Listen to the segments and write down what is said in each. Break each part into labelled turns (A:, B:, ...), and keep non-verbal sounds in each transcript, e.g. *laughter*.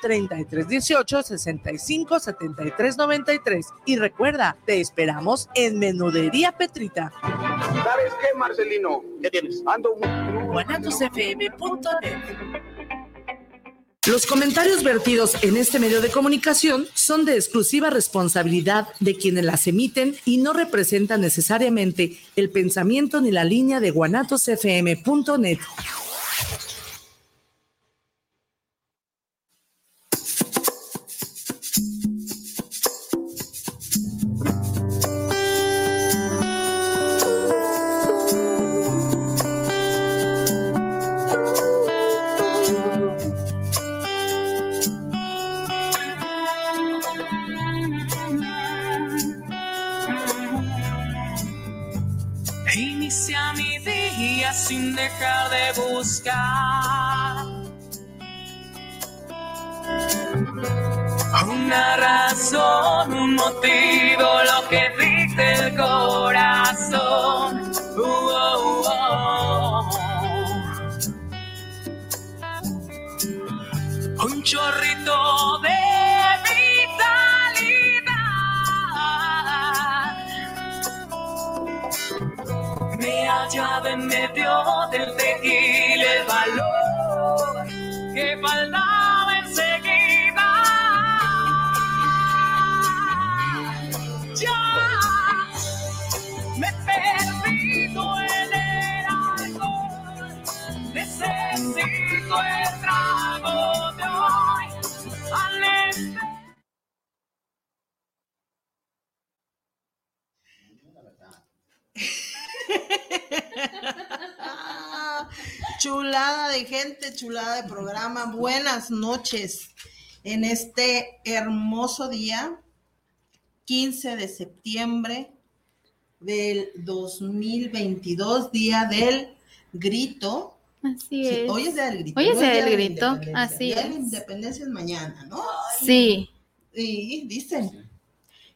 A: 3318 65 73 93. Y recuerda, te esperamos en Menudería Petrita.
B: ¿Sabes qué, Marcelino? ¿Qué tienes? Ando
A: Los comentarios vertidos en este medio de comunicación son de exclusiva responsabilidad de quienes las emiten y no representan necesariamente el pensamiento ni la línea de guanatosfm.net.
C: chulada de programa. Buenas noches en este hermoso día, 15 de septiembre del 2022, día del grito.
D: Así es.
C: hoy es día del grito.
D: Hoy es día
C: de
D: del grito, así
C: Día de la
D: es.
C: independencia es mañana, ¿no?
D: Sí.
C: Y dicen.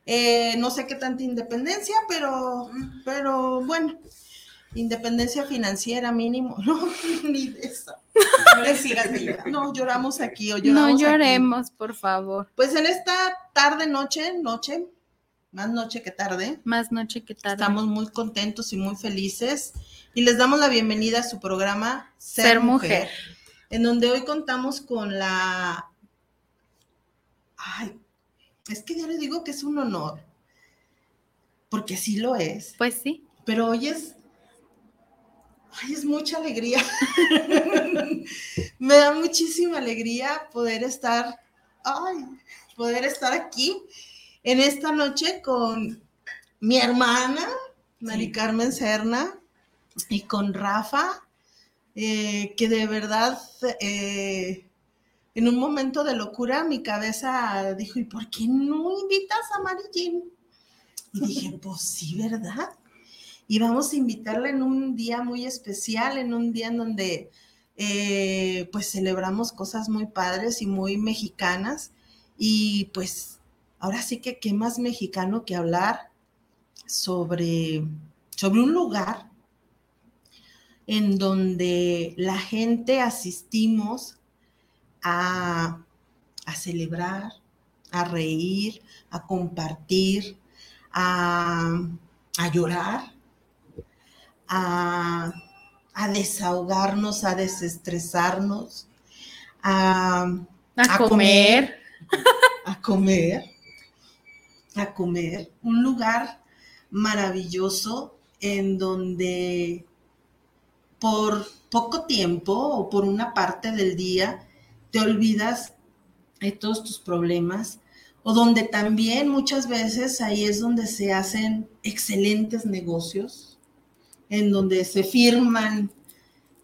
C: Eh, no sé qué tanta independencia, pero, pero bueno, independencia financiera mínimo, *laughs* no, ni de eso. No le *laughs* sigas, amiga. No, lloramos aquí o
D: No
C: lloramos aquí.
D: lloremos, por favor.
C: Pues en esta tarde, noche, noche, más noche que tarde,
D: Más noche que tarde.
C: estamos muy contentos y muy felices y les damos la bienvenida a su programa Ser,
D: Ser
C: mujer,
D: Mujer.
C: en donde hoy contamos con la... Ay, es que ya le digo que es un honor, porque sí lo es,
D: Pues sí.
C: pero hoy es... Ay, es mucha alegría. *laughs* Me da muchísima alegría poder estar, ay, poder estar aquí en esta noche con mi hermana, Mari Carmen Serna, y con Rafa, eh, que de verdad, eh, en un momento de locura, mi cabeza dijo, ¿y por qué no invitas a Mari Jean? Y dije, *laughs* pues sí, ¿verdad? Y vamos a invitarla en un día muy especial, en un día en donde eh, pues celebramos cosas muy padres y muy mexicanas. Y pues ahora sí que qué más mexicano que hablar sobre, sobre un lugar en donde la gente asistimos a, a celebrar, a reír, a compartir, a, a llorar, a, a desahogarnos, a desestresarnos, a,
D: A, comer. *laughs*
C: a comer, a comer. Un lugar maravilloso en donde por poco tiempo o por una parte del día te olvidas de todos tus problemas o donde también muchas veces ahí es donde se hacen excelentes negocios, en donde se firman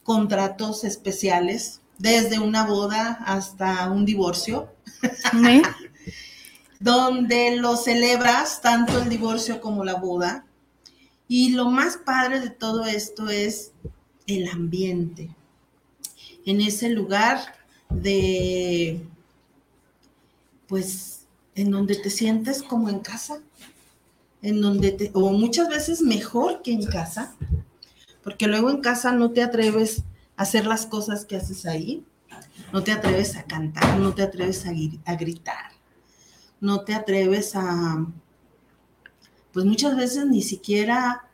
C: contratos especiales, desde una boda hasta un divorcio, *laughs* donde lo celebras tanto el divorcio como la boda. Y lo más padre de todo esto es el ambiente. En ese lugar de, pues, en donde te sientes como en casa, en donde te, o muchas veces mejor que en casa, porque luego en casa no te atreves a hacer las cosas que haces ahí, no te atreves a cantar, no te atreves a, a gritar, no te atreves a, pues muchas veces ni siquiera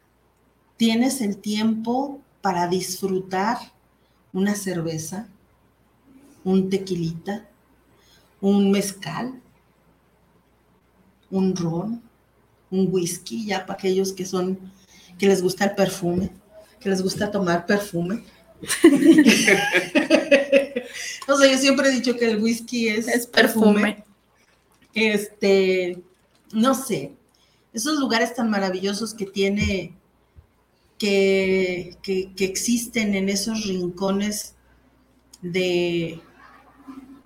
C: tienes el tiempo para disfrutar una cerveza, un tequilita, un mezcal, un ron, un whisky, ya para aquellos que son, que les gusta el perfume, que les gusta tomar perfume. *laughs* o sea, yo siempre he dicho que el whisky es,
D: Es perfume.
C: Este, no sé, esos lugares tan maravillosos que tiene, que, que, que existen en esos rincones de,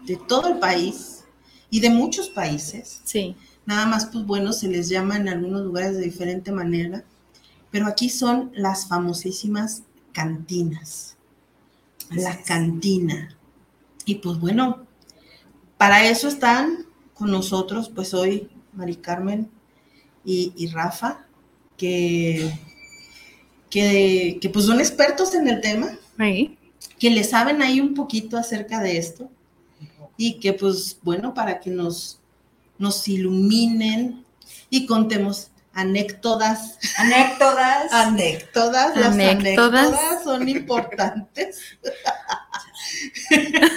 C: de todo el país y de muchos países.
D: Sí.
C: Nada más, pues bueno, se les llama en algunos lugares de diferente manera, pero aquí son las famosísimas cantinas. La cantina. Y pues bueno, para eso están con nosotros, pues hoy Mari Carmen y, y Rafa, que, que, que pues son expertos en el tema
D: Sí.
C: que le saben ahí un poquito acerca de esto y que pues bueno, para que nos, nos iluminen y contemos anécdotas.
E: Anécdotas.
C: Anécdotas, las
D: Anécdotas.
C: anécdotas son importantes. *laughs*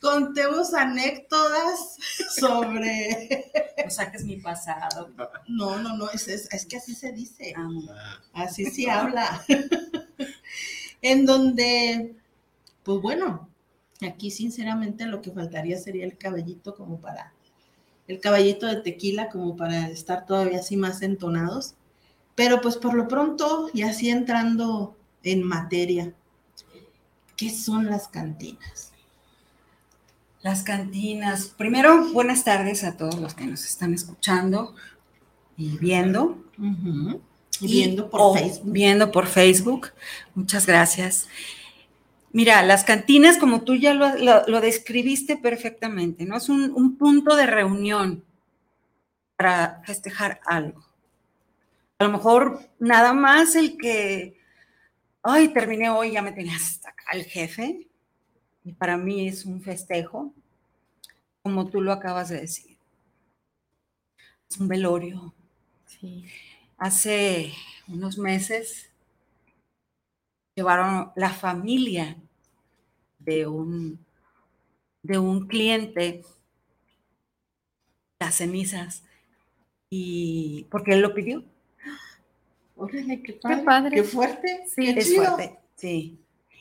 C: contemos anécdotas sobre...
E: No saques mi pasado.
C: No, no, no, es, es, es que así se dice.
E: Amo.
C: Así se habla. en donde, pues bueno, aquí sinceramente lo que faltaría sería el caballito como para, el caballito de tequila como para estar todavía así más entonados. Pero pues por lo pronto, y así entrando en materia, ¿qué son las cantinas?
E: Las cantinas. Primero, buenas tardes a todos los que nos están escuchando y viendo.
C: Y
E: Y-
C: viendo por Facebook.
E: Viendo por Facebook. Muchas gracias. Mira, las cantinas, como tú ya lo, lo- lo describiste perfectamente, ¿no? Es un, un punto de reunión para festejar algo. A lo mejor nada más el que, ay, terminé hoy, ya me tenías hasta acá el jefe, y para mí es un festejo, como tú lo acabas de decir. Es un velorio,
D: Sí.
E: Hace unos meses llevaron la familia de un, de un cliente las cenizas y porque él lo pidió.
C: Órale, qué padre.
D: padre.
C: Qué fuerte.
D: Sí,
C: qué
E: Es
C: chido.
E: fuerte, sí.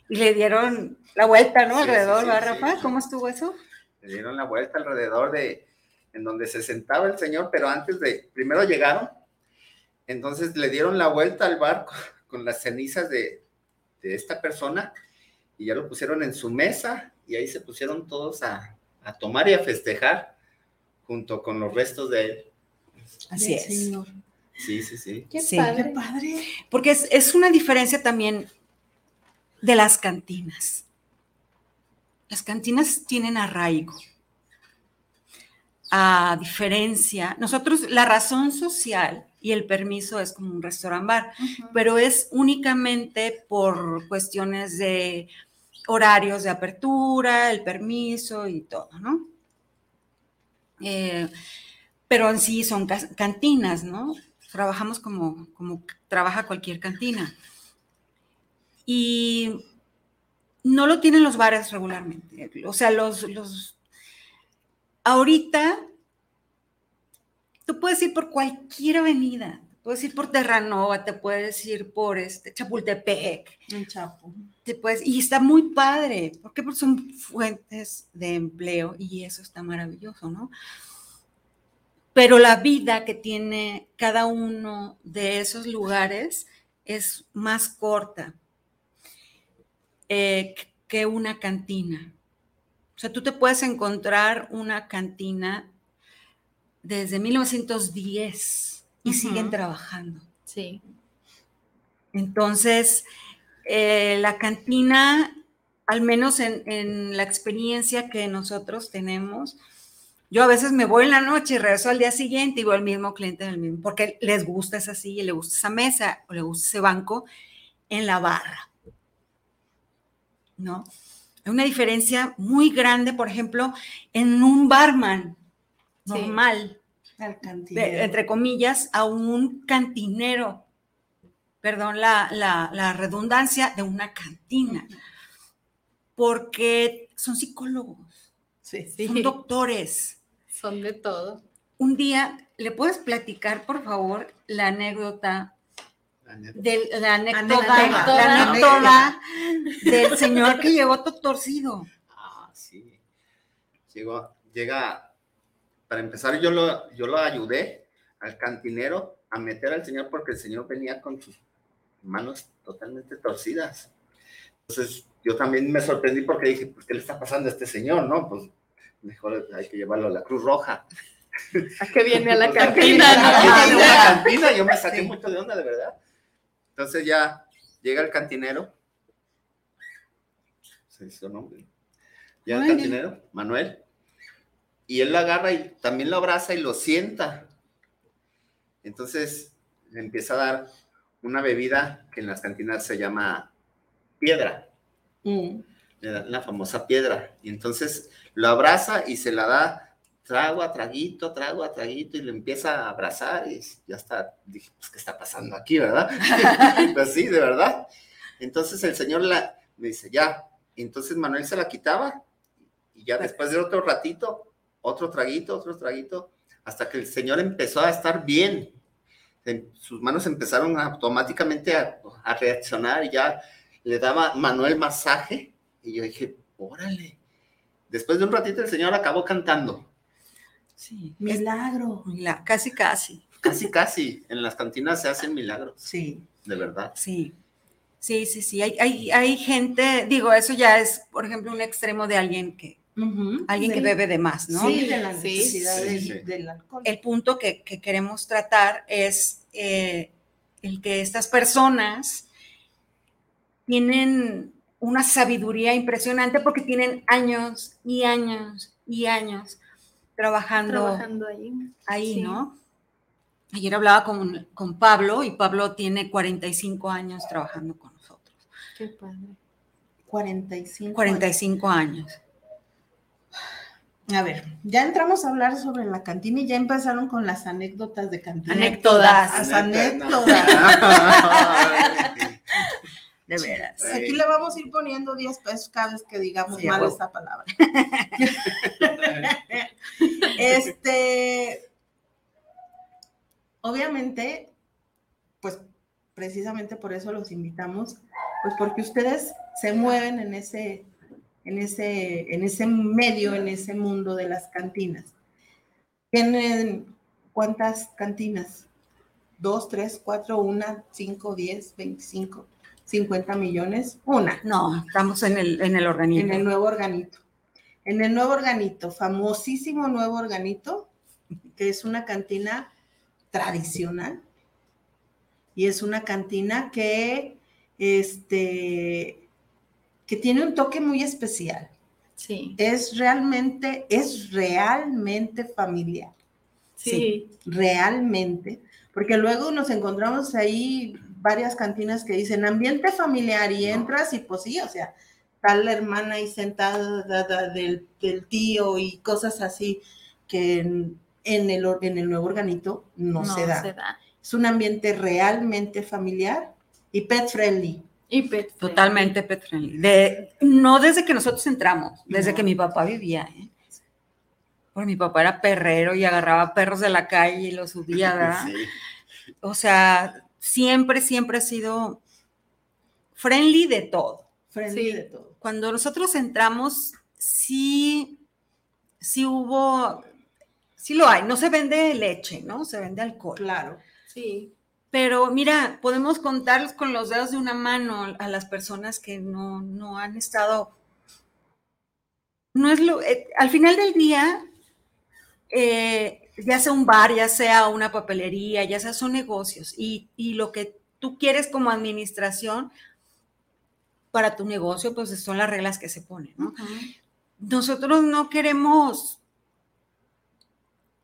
E: Y le dieron la vuelta, ¿no?
B: Sí,
E: Alrededor,
B: sí,
E: ¿verdad,
B: sí.
E: Rafa? ¿Cómo estuvo eso?
B: Le dieron la vuelta alrededor de en donde se sentaba el señor, pero antes de, primero llegaron, entonces le dieron la vuelta al barco *laughs* con las cenizas de, de esta persona y ya lo pusieron en su mesa y ahí se pusieron todos a, a tomar y a festejar junto con los restos de él.
E: Así es.
C: Señor.
B: Sí, sí, sí.
D: Qué
E: Sí.
C: Qué
D: padre.
C: padre.
E: Porque es, es una diferencia también de las cantinas. Las cantinas tienen arraigo. A diferencia, nosotros la razón social y el permiso es como un restaurant bar, pero es únicamente por cuestiones de horarios de apertura, el permiso y todo, ¿no? Eh, pero en sí son cantinas, ¿no? Trabajamos como, como trabaja cualquier cantina. Y no lo tienen los bares regularmente. O sea, los, los ahorita tú puedes ir por cualquier avenida. Puedes ir por Terranova, te puedes ir por este Chapultepec,
C: Un chapo.
E: te puedes, y está muy padre. ¿Por qué? Porque son fuentes de empleo y eso está maravilloso, ¿no? Pero la vida que tiene cada uno de esos lugares es más corta eh, que una cantina. O sea, tú te puedes encontrar una cantina desde 1910 y siguen trabajando.
D: Sí.
E: Entonces, eh, la cantina, al menos en, en la experiencia que nosotros tenemos, yo a veces me voy en la noche y regreso al día siguiente y veo al mismo cliente en el mismo, porque les gusta esa silla, le gusta esa mesa o le gusta ese banco en la barra. ¿No? Hay una diferencia muy grande, por ejemplo, en un barman
D: Sí.
C: Al
E: de- entre comillas, a un cantinero. Perdón la, la- la redundancia de una cantina. Porque son psicólogos,
C: Sí.
D: Sí,
E: son doctores.
D: son de todo.
E: Un día, ¿le puedes platicar, por favor, la Anécdota.
B: la
E: anécdota del señor que llegó todo torcido?
B: Ah, sí. Llegó, llega, para empezar, yo lo, yo lo ayudé al cantinero a meter al señor porque el señor venía con sus manos totalmente torcidas. Entonces, yo también me sorprendí porque dije, pues, ¿qué le está pasando a este señor, no? Pues, mejor hay que llevarlo a la Cruz Roja.
D: ¿A qué viene a la *laughs* cantina?
B: Viene de
D: no?
B: una cantina, yo me saqué
C: Sí.
B: mucho de onda, de verdad. Entonces ya llega el cantinero. Se dice su nombre. Llega el cantinero, Manuel. Y él lo agarra y también lo abraza y lo sienta. Entonces le empieza a dar una bebida que en las cantinas se llama piedra
C: Mm.
B: le da la famosa piedra. Y entonces lo abraza y se la da trago a traguito, trago a traguito, y le empieza a abrazar y ya está, dije, pues, ¿qué está pasando aquí, verdad? *laughs* pues sí, de verdad. Entonces el señor la, me dice, ya. Entonces Manuel se la quitaba y ya después de otro ratito, otro traguito, otro traguito, hasta que el señor empezó a estar bien. En- Sus manos empezaron automáticamente a, a reaccionar y ya le daba Manuel masaje y yo dije, órale. Después de un ratito el señor acabó cantando,
E: Sí,
C: Milagro.
E: mira, casi, casi.
B: casi, casi. En las cantinas se hacen milagros,
C: Sí.
B: de verdad.
E: Sí, sí, sí, sí. Hay, hay, hay gente, digo, eso ya es, por ejemplo, un extremo de alguien que, Alguien que bebe de más, ¿no?
C: Sí, de la
D: Sí.
C: necesidad
B: Sí,
C: del,
B: sí.
C: del alcohol.
E: El punto que, que queremos tratar es eh, el que estas personas tienen una sabiduría impresionante porque tienen años y años y años trabajando,
D: Trabajando ahí.
E: ahí,
D: sí.
E: ¿no? Ayer hablaba con, con Pablo y Pablo tiene 45 años trabajando con nosotros.
D: Qué padre.
C: 45.
E: 45 años.
C: A ver, ya entramos a hablar sobre la cantina y ya empezaron con las anécdotas de cantina.
E: Anécdotas.
C: Las anécdotas. *laughs*
E: De veras.
C: Aquí le vamos a ir poniendo 10 pesos cada vez que digamos
E: Sí,
C: mal esta palabra. *laughs* este, obviamente, pues precisamente por eso los invitamos, pues porque ustedes se mueven en ese, en ese, en ese medio, en ese mundo de las cantinas. ¿Tienen cuántas cantinas? ¿Dos, tres, cuatro, una, cinco, diez, veinticinco, cincuenta millones? Una
E: No, estamos en el, en el organismo.
C: en el nuevo organito. En el nuevo organito, famosísimo nuevo organito, que es una cantina tradicional y es una cantina que, este, que tiene un toque muy especial.
D: Sí.
C: Es realmente, es realmente familiar,
D: Sí.
C: realmente, porque luego nos encontramos ahí varias cantinas que dicen ambiente familiar y entras y pues sí, o sea, tal la hermana ahí sentada da, da, del, del tío y cosas así que en, en el, en el nuevo organito no, se da.
D: se da.
C: Es un ambiente realmente familiar y pet friendly.
D: Y pet friendly.
E: Totalmente pet friendly. De, no desde que nosotros entramos, desde
C: No.
E: que mi papá vivía. ¿eh? Porque mi papá era perrero y agarraba perros de la calle y los subía, *laughs* ¿verdad?
B: Sí.
E: O sea, siempre, siempre ha sido friendly de todo.
C: Friendly
D: Sí.
C: de todo.
E: Cuando nosotros entramos, sí, sí hubo, sí lo hay. No se vende leche, ¿no? Se vende alcohol.
C: Claro.
D: Sí.
E: Pero mira, podemos contarlos con los dedos de una mano a las personas que no, no han estado. No es lo. eh, al final del día, eh, ya sea un bar, ya sea una papelería, ya sea son negocios. Y, y lo que tú quieres como administración para tu negocio, pues son las reglas que se ponen, ¿no? Nosotros no queremos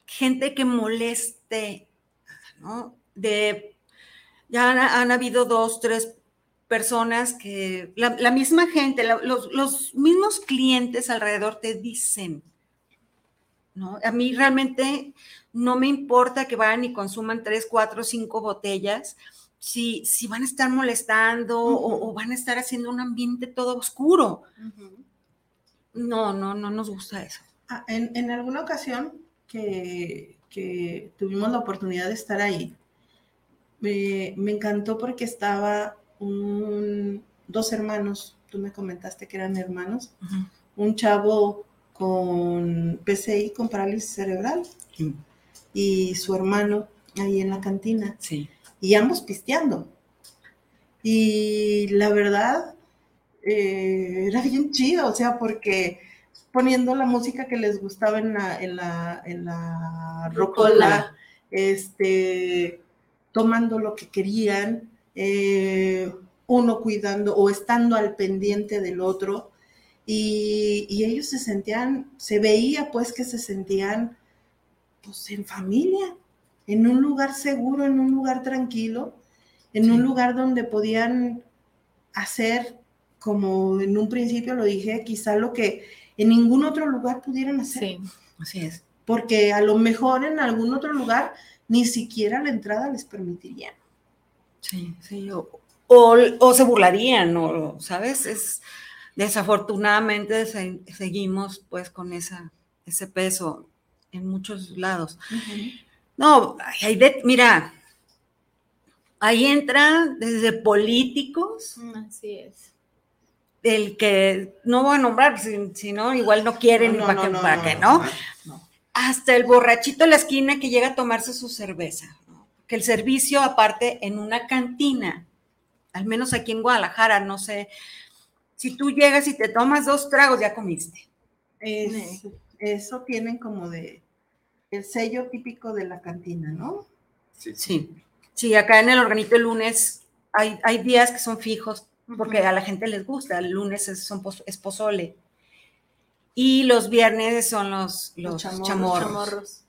E: gente que moleste, ¿no? De, ya han, han habido dos, tres personas que, la, la misma gente, la- los, los mismos clientes alrededor te dicen, ¿no? A mí realmente no me importa que vayan y consuman tres, cuatro, cinco botellas, si, si van a estar molestando o, o van a estar haciendo un ambiente todo oscuro. No, no, no nos gusta eso.
C: Ah, En, en alguna ocasión que, que tuvimos la oportunidad de estar ahí, me, me encantó porque estaba un- dos hermanos, tú me comentaste que eran hermanos, un chavo con PCI, con parálisis cerebral,
E: Sí.
C: y su hermano ahí en la cantina,
E: Sí.
C: y ambos pisteando. Y la verdad, eh, era bien chido, o sea, porque poniendo la música que les gustaba en la, en la, en la rocola, este, tomando lo que querían, eh, uno cuidando o estando al pendiente del otro. Y, y ellos se sentían, se veía pues que se sentían pues en familia, en un lugar seguro, en un lugar tranquilo, en un lugar donde podían hacer, como en un principio lo dije, quizá lo que en ningún otro lugar pudieran hacer
D: Sí.
E: Así es.
C: porque a lo mejor en algún otro lugar ni siquiera la entrada les permitirían.
E: Sí, sí. O, o- o se burlarían, o, ¿sabes? Es, desafortunadamente se- seguimos pues con esa, ese peso en muchos lados. No, hay de- mira, ahí entra desde políticos,
D: Así es.
E: el que no voy a nombrar, si, si no, igual no quieren
C: No,
E: para
C: no,
E: que,
C: no,
E: para que,
C: no.
E: Hasta el borrachito de la esquina que llega a tomarse su cerveza. ¿no? Que el servicio, aparte, en una cantina, al menos aquí en Guadalajara, no sé, si tú llegas y te tomas dos tragos, ya comiste.
C: Es- eso tienen como de el sello típico de la cantina, ¿no?
B: Sí,
E: Sí. Sí, acá en el organito el lunes hay, hay días que son fijos porque a la gente les gusta. El lunes es, son es pozole. Y los viernes son los, los,
C: Los chamorros,
E: chamorros.
D: Chamorros.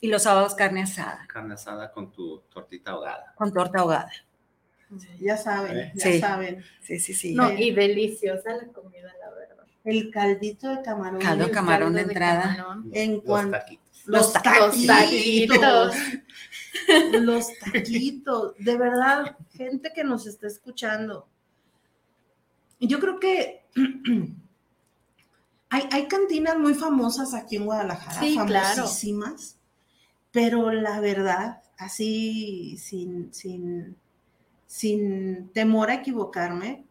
E: Y los sábados carne asada,
B: Carne asada con tu tortita ahogada.
E: con torta ahogada.
C: Ya saben,
B: Eh.
C: ya
E: Sí.
C: saben.
E: Sí, sí, sí.
D: No, y deliciosa la comida, la verdad.
C: El caldito de camarón.
E: Caldo camarón de entrada.
D: camarón.
C: En
B: Los
C: cuanto
B: taquitos.
C: los
E: Los ta-
C: taquitos.
D: los taquitos. *laughs*
C: Los taquitos. De verdad, gente que nos está escuchando. Yo creo que *clears throat* hay, hay cantinas muy famosas aquí en Guadalajara,
D: Sí, claro.
C: famosísimas, pero la verdad, así sin, sin, sin temor a equivocarme,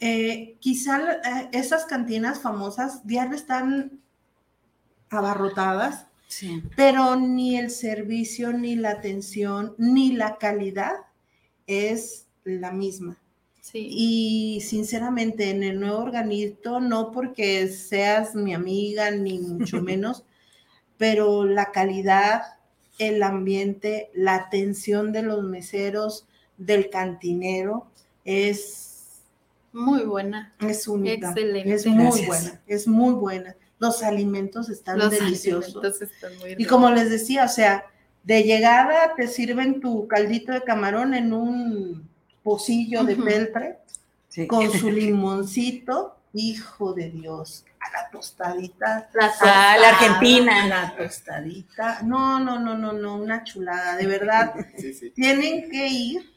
C: eh, quizá eh, esas cantinas famosas diario están abarrotadas
E: Sí.
C: pero ni el servicio, ni la atención, ni la calidad es la misma.
D: Sí.
C: Y sinceramente, en el nuevo organito, no porque seas mi amiga, ni mucho *laughs* menos, pero la calidad, el ambiente, la atención de los meseros, del cantinero, es,
D: Muy buena.
C: es única.
D: Excelente.
C: Es muy
E: Gracias.
C: buena, es muy buena. Los alimentos están
D: Los
C: deliciosos.
D: alimentos están muy
C: Y como les decía, o sea, de llegada te sirven tu caldito de camarón en un pocillo de
D: Ujú.
C: peltre
E: Sí.
C: con su *laughs* limoncito, hijo de Dios, a la tostadita.
D: La
E: Ah, la Argentina.
C: La tostadita. No, no, no, no, no, una chulada, de verdad. *laughs*
B: Sí, sí.
C: Tienen que ir,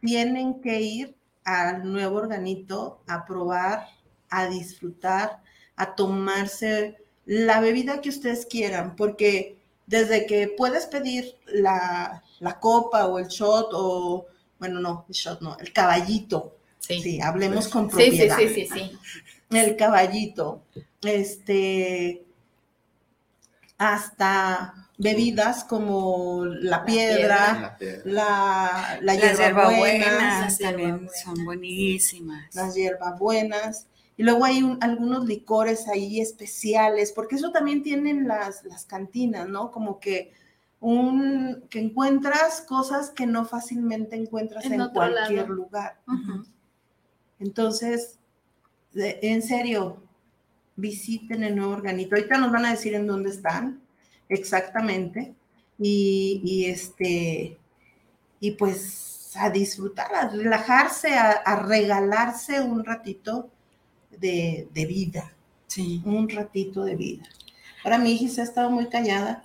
C: tienen que ir al nuevo organito a probar, a disfrutar, a tomarse la bebida que ustedes quieran, porque desde que puedes pedir la, la copa o el shot o, bueno, no, el shot no, el caballito,
D: Sí.
C: sí, hablemos con
D: Sí, sí,
C: propiedad.
D: sí, sí, sí.
C: El caballito, este, hasta bebidas como la piedra,
B: La piedra.
C: la, la
E: Las
C: hierbabuena,
E: hierbabuenas
D: hierbabuenas.
E: son buenísimas.
C: las hierbabuenas. Y luego hay un- algunos licores ahí especiales, porque eso también tienen las, las cantinas, ¿no? Como que un que encuentras cosas que no fácilmente encuentras
D: En
C: cualquier
D: lado.
C: lugar. Entonces, de- en serio, visiten el nuevo organito. Ahorita nos van a decir en dónde están exactamente. Y, y este, y pues a disfrutar, a relajarse, a, a regalarse un ratito de, de vida,
E: Sí,
C: un ratito de vida. Ahora mi hija se ha estado muy callada.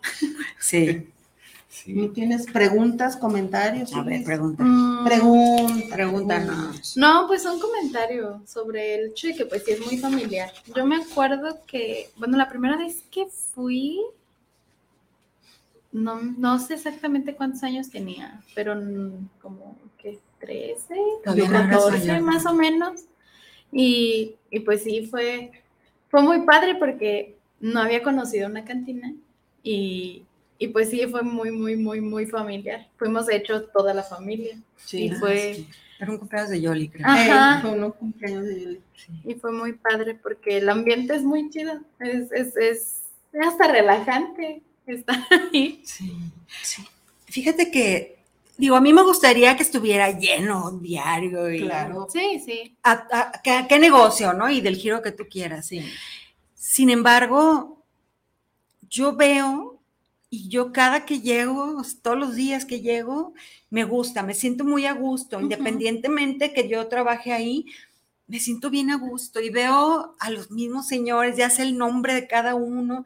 E: sí. *laughs*
B: Sí.
C: ¿No tienes preguntas, comentarios?
E: A ver,
C: Iris?
E: pregunta.
D: Mm,
C: Pregunta.
E: Pregúntanos.
D: No, pues un comentario sobre el hecho de que pues sí es muy familiar. Yo me acuerdo que, bueno, la primera vez que fui, no, no sé exactamente cuántos años tenía, pero mm, como que 13,
E: Todavía no eras
D: 14
E: mayor.
D: más o menos. Y, y pues sí, fue, fue muy padre porque no había conocido una cantina y, y pues sí, fue muy, muy, muy, muy familiar. Fuimos de hecho toda la familia.
C: Sí.
D: Y fue-
E: sí. Era un cumpleaños de Yoli, creo.
D: Ah. Ajá.
C: Eh, fue un cumpleaños de Yuli.
D: Y fue muy padre porque el ambiente es muy chido. Es, es, es hasta relajante estar ahí.
E: Sí, sí. Fíjate que, digo, a mí me gustaría que estuviera lleno diario y
C: Claro.
D: Sí, sí.
E: a, a- que- a qué negocio, ¿no? Y del giro que tú quieras.
C: Sí.
E: Sin embargo, yo veo y yo cada que llego, todos los días que llego, me gusta, me siento muy a gusto, independientemente que yo trabaje ahí, me siento bien a gusto y veo a los mismos señores, ya sé el nombre de cada uno,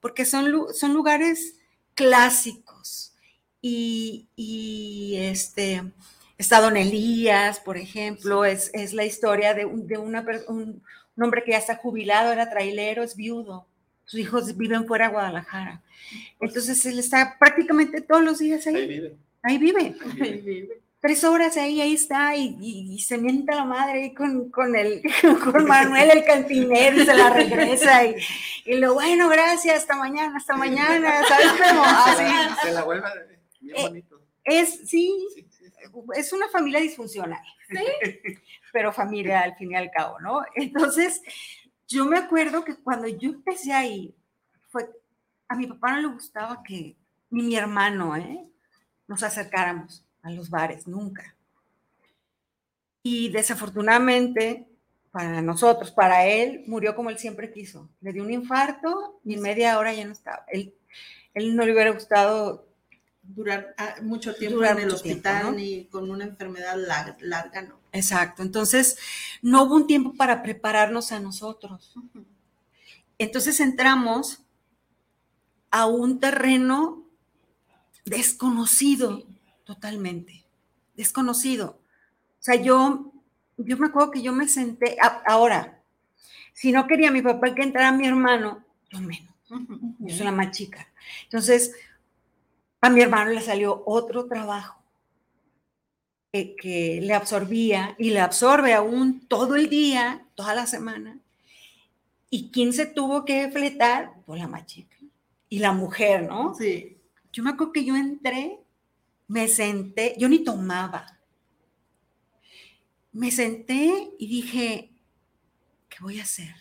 E: porque son, son lugares clásicos. Y, y, este, está Don Elías, por ejemplo, es, es la historia de, un, de una, un, un hombre que ya está jubilado, era trailero, es viudo. Sus hijos viven fuera de Guadalajara. Entonces él está prácticamente todos los días ahí.
B: Ahí vive.
E: Ahí vive.
D: Ahí vive.
E: Tres horas ahí, ahí está, y, y- y se mienta la madre ahí con, con, el, *laughs* con Manuel el cantinero y se la regresa. Y, y lo bueno, gracias, hasta mañana, hasta mañana, ¿sabes cómo? *laughs*
B: Se
E: Así.
B: la, se la vuelve. Bien
E: Eh,
B: bonito.
E: Es, sí,
B: Sí, sí, sí.
E: es una familia disfuncional, *laughs* pero familia al fin y al cabo, ¿no? Entonces, yo me acuerdo que cuando yo empecé a ir, fue, a mi papá no le gustaba que ni mi hermano, ¿eh? Nos acercáramos a los bares, nunca. Y desafortunadamente, para nosotros, para él, murió como él siempre quiso. Le dio un infarto y media hora ya no estaba. Él, él no le hubiera gustado
C: Durar ah, mucho tiempo
E: Durar
C: en el
E: tiempo,
C: hospital
E: ¿no?
C: ni con una enfermedad lar- larga, no.
E: Exacto. Entonces, no hubo un tiempo para prepararnos a nosotros. Entonces entramos a un terreno desconocido totalmente, desconocido. O sea, yo, yo me acuerdo que yo me senté, a- ahora, si no quería mi papá que entrara mi hermano, yo menos, yo soy la más chica. Entonces, a mi hermano le salió otro trabajo que, que le absorbía y le absorbe aún todo el día, toda la semana. ¿Y quién se tuvo que fletar? Pues la más chica. Y la mujer, ¿no?
C: Sí.
E: Yo me acuerdo que yo entré, me senté, yo ni tomaba. Me senté y dije, ¿qué voy a hacer?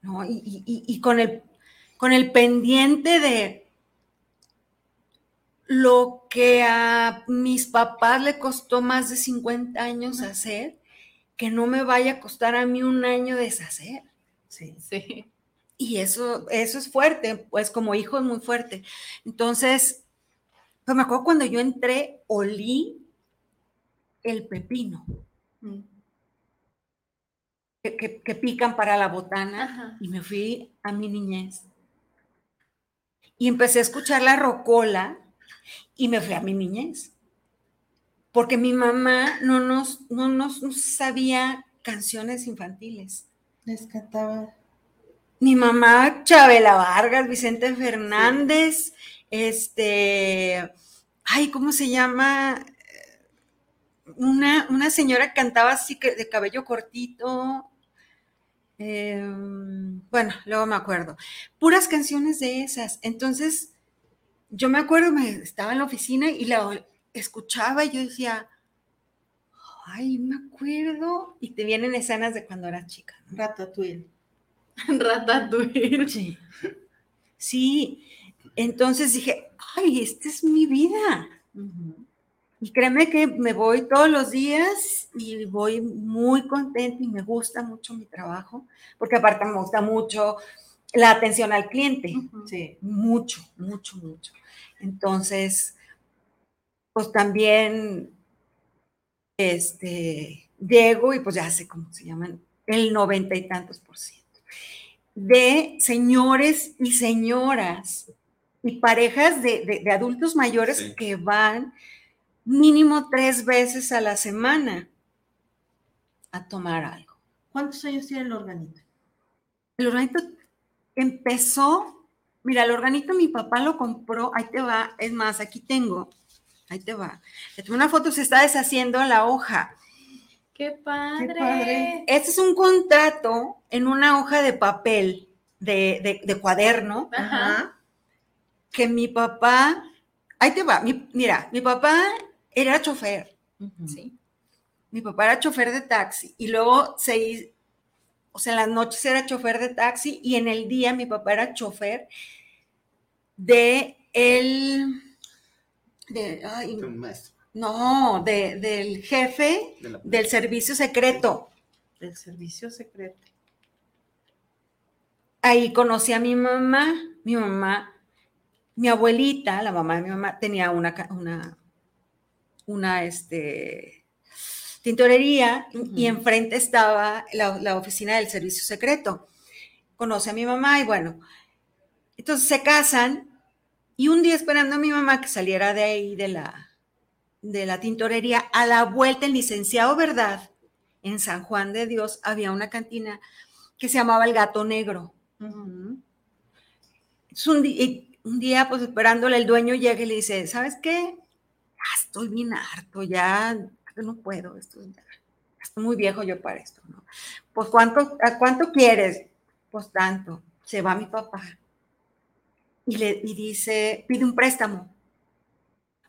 E: ¿No? Y, y- y- y con, el, con el pendiente de lo que a mis papás le costó más de 50 años hacer, que no me vaya a costar a mí un año deshacer.
C: Sí.
D: Sí.
E: Y eso, eso es fuerte, pues como hijo es muy fuerte. Entonces, pues me acuerdo cuando yo entré, olí el pepino
D: Mm.
E: que, que- que pican para la botana
D: Ajá.
E: y me fui a mi niñez. Y empecé a escuchar la rocola y me fui a mi niñez. Porque mi mamá no nos, no nos, no sabía canciones infantiles.
C: Les cantaba.
E: Mi mamá, Chabela Vargas, Vicente Fernández, este, ay, ¿cómo se llama? Una, una señora cantaba así que de cabello cortito. eh, bueno, luego me acuerdo. Puras canciones de esas. Entonces, yo me acuerdo, me, estaba en la oficina y la escuchaba y yo decía, ay, me acuerdo. Y te vienen escenas de cuando eras chica. ¿no?
C: Ratatouille. *laughs*
D: Ratatouille.
E: Sí. Sí. Entonces dije, ay, esta es mi vida. Y créeme que me voy todos los días y voy muy contenta y me gusta mucho mi trabajo, porque aparte me gusta mucho la atención al cliente.
C: Sí.
E: Mucho, mucho, mucho. Entonces, pues también este, llego y pues ya sé cómo se llaman, el noventa y tantos por ciento, de señores y señoras y parejas de, de- de adultos mayores
B: Sí.
E: que van mínimo tres veces a la semana a tomar algo.
C: ¿Cuántos años tiene el organito?
E: El organito empezó, mira, el organito mi papá lo compró, ahí te va, es más, aquí tengo, ahí te va. Le tomé una foto, se está deshaciendo la hoja.
D: ¡Qué padre!
C: padre.
E: Este es un contrato en una hoja de papel, de, de- de cuaderno,
D: Ajá.
E: que mi papá, ahí te va, mi- mira, mi papá era chofer,
D: Sí.
E: mi papá era chofer de taxi y luego se, o sea, en las noches era chofer de taxi y en el día mi papá era chofer de el, de, ay,
B: Un maestro
E: no, de- del jefe
B: de la-
E: del servicio secreto.
C: Del servicio secreto.
E: ahí conocí a mi mamá. Mi mamá, mi abuelita, la mamá de mi mamá, tenía una, una, una este, tintorería y enfrente estaba la, la oficina del servicio secreto. Conoce a mi mamá y bueno, entonces se casan y un día esperando a mi mamá que saliera de ahí de la, de la tintorería, a la vuelta el licenciado Verdad, en San Juan de Dios, había una cantina que se llamaba El Gato Negro. Es un, di- y un día, pues esperándole, el dueño llega y le dice, ¿sabes qué? Ya estoy bien harto, ya no puedo, esto, estoy muy viejo yo para esto, ¿no? Pues, ¿cuánto, ¿a cuánto quieres? Pues tanto. Se va mi papá y le y dice, pide un préstamo.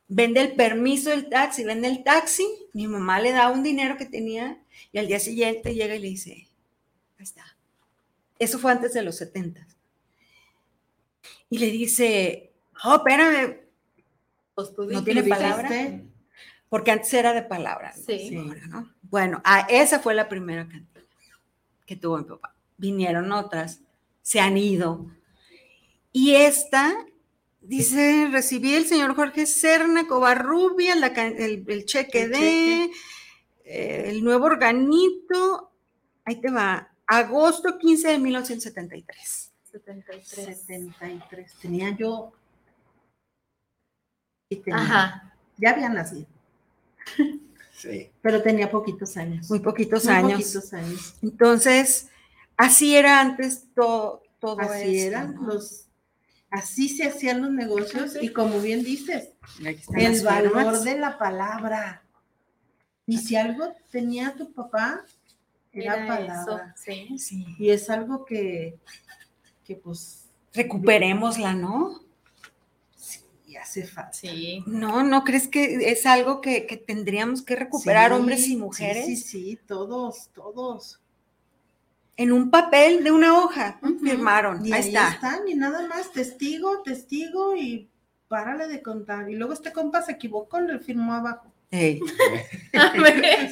E: Vende el permiso del taxi, vende el taxi, mi mamá le da un dinero que tenía y al día siguiente llega y le dice, ahí está. Eso fue antes de los 70 y le dice, oh, espérame,
D: Pues tú
E: no tiene palabra. Porque antes era de palabra. ¿no?
D: Sí.
E: Ahora, ¿no? Bueno, ah, esa fue la primera cantina que tuvo mi papá. Vinieron otras, se han ido. Y esta, dice, recibí el señor Jorge Serna Covarrubia, la el, el cheque
C: El
E: de eh, el nuevo organito, ahí te va, agosto 15 de 1973.
D: 73.
C: 73. Tenía yo. y tenía-
D: Ajá.
C: Ya había nacido,
B: Sí.
C: pero tenía poquitos años.
E: Muy poquitos
C: Muy
E: años.
C: poquitos años.
E: Entonces, así era antes todo, todo
C: Así
E: esto,
C: eran
E: ¿no?
C: los. Así se hacían los negocios y como bien dices, el valor
E: firmas.
C: de la palabra. Y si algo tenía tu papá, era,
D: Era
C: palabra.
D: eso. Sí.
E: Sí.
C: Y es algo que, que pues,
E: Recuperémosla, ¿no?
C: Y hace falta.
D: Sí.
E: No, ¿no crees que es algo que, que tendríamos que recuperar
C: Sí,
E: hombres y
C: sí,
E: mujeres?
C: Sí, sí, todos, todos.
E: En un papel de una hoja, firmaron,
C: Y
E: ahí,
C: ahí,
E: está.
C: están, y nada más, testigo, testigo, y párale de contar. Y luego este compa se equivocó, le firmó abajo. *laughs* Sí,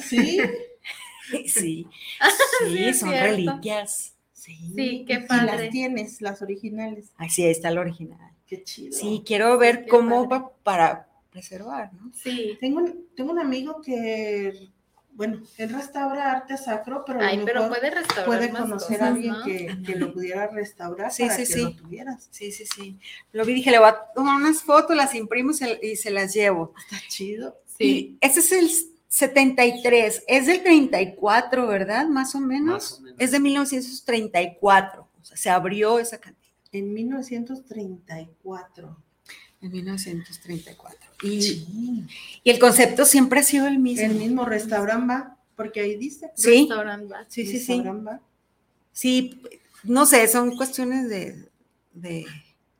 E: sí, sí,
D: Sí,
E: son
D: cierto.
E: reliquias.
C: sí.
D: Sí, qué
C: y
D: padre.
C: las tienes, las originales.
E: Así ahí está el original.
C: Qué chido.
E: Sí, quiero ver
D: qué
E: cómo
D: padre.
E: va para preservar, ¿no?
D: Sí.
C: Tengo un, tengo un amigo que, bueno, él restaura arte sacro, pero a lo
D: Ay, pero
C: mejor
D: puede restaurar
C: puede conocer
D: cosas,
C: a alguien
D: ¿no?
C: que, que lo pudiera restaurar
E: Sí,
C: para
E: sí,
C: que
E: sí.
C: lo tuvieras.
E: Sí, sí, sí. Lo vi, dije, le voy a tomar unas fotos, las imprimo y se, y se las llevo.
C: Está chido.
D: Sí.
E: Y ese es el 73, es del 34, ¿verdad? Más o menos.
B: Más o menos.
E: Es de 1934. O sea, se abrió esa cantina
C: En 1934.
E: en 1934. Y,
C: Sí.
E: y el concepto siempre ha sido el mismo.
C: El mismo restaurante va, porque ahí dice.
E: Sí,
D: Restaurant bar.
E: sí, sí, sí.
C: Restaurant va.
E: Sí, no sé, son cuestiones de... de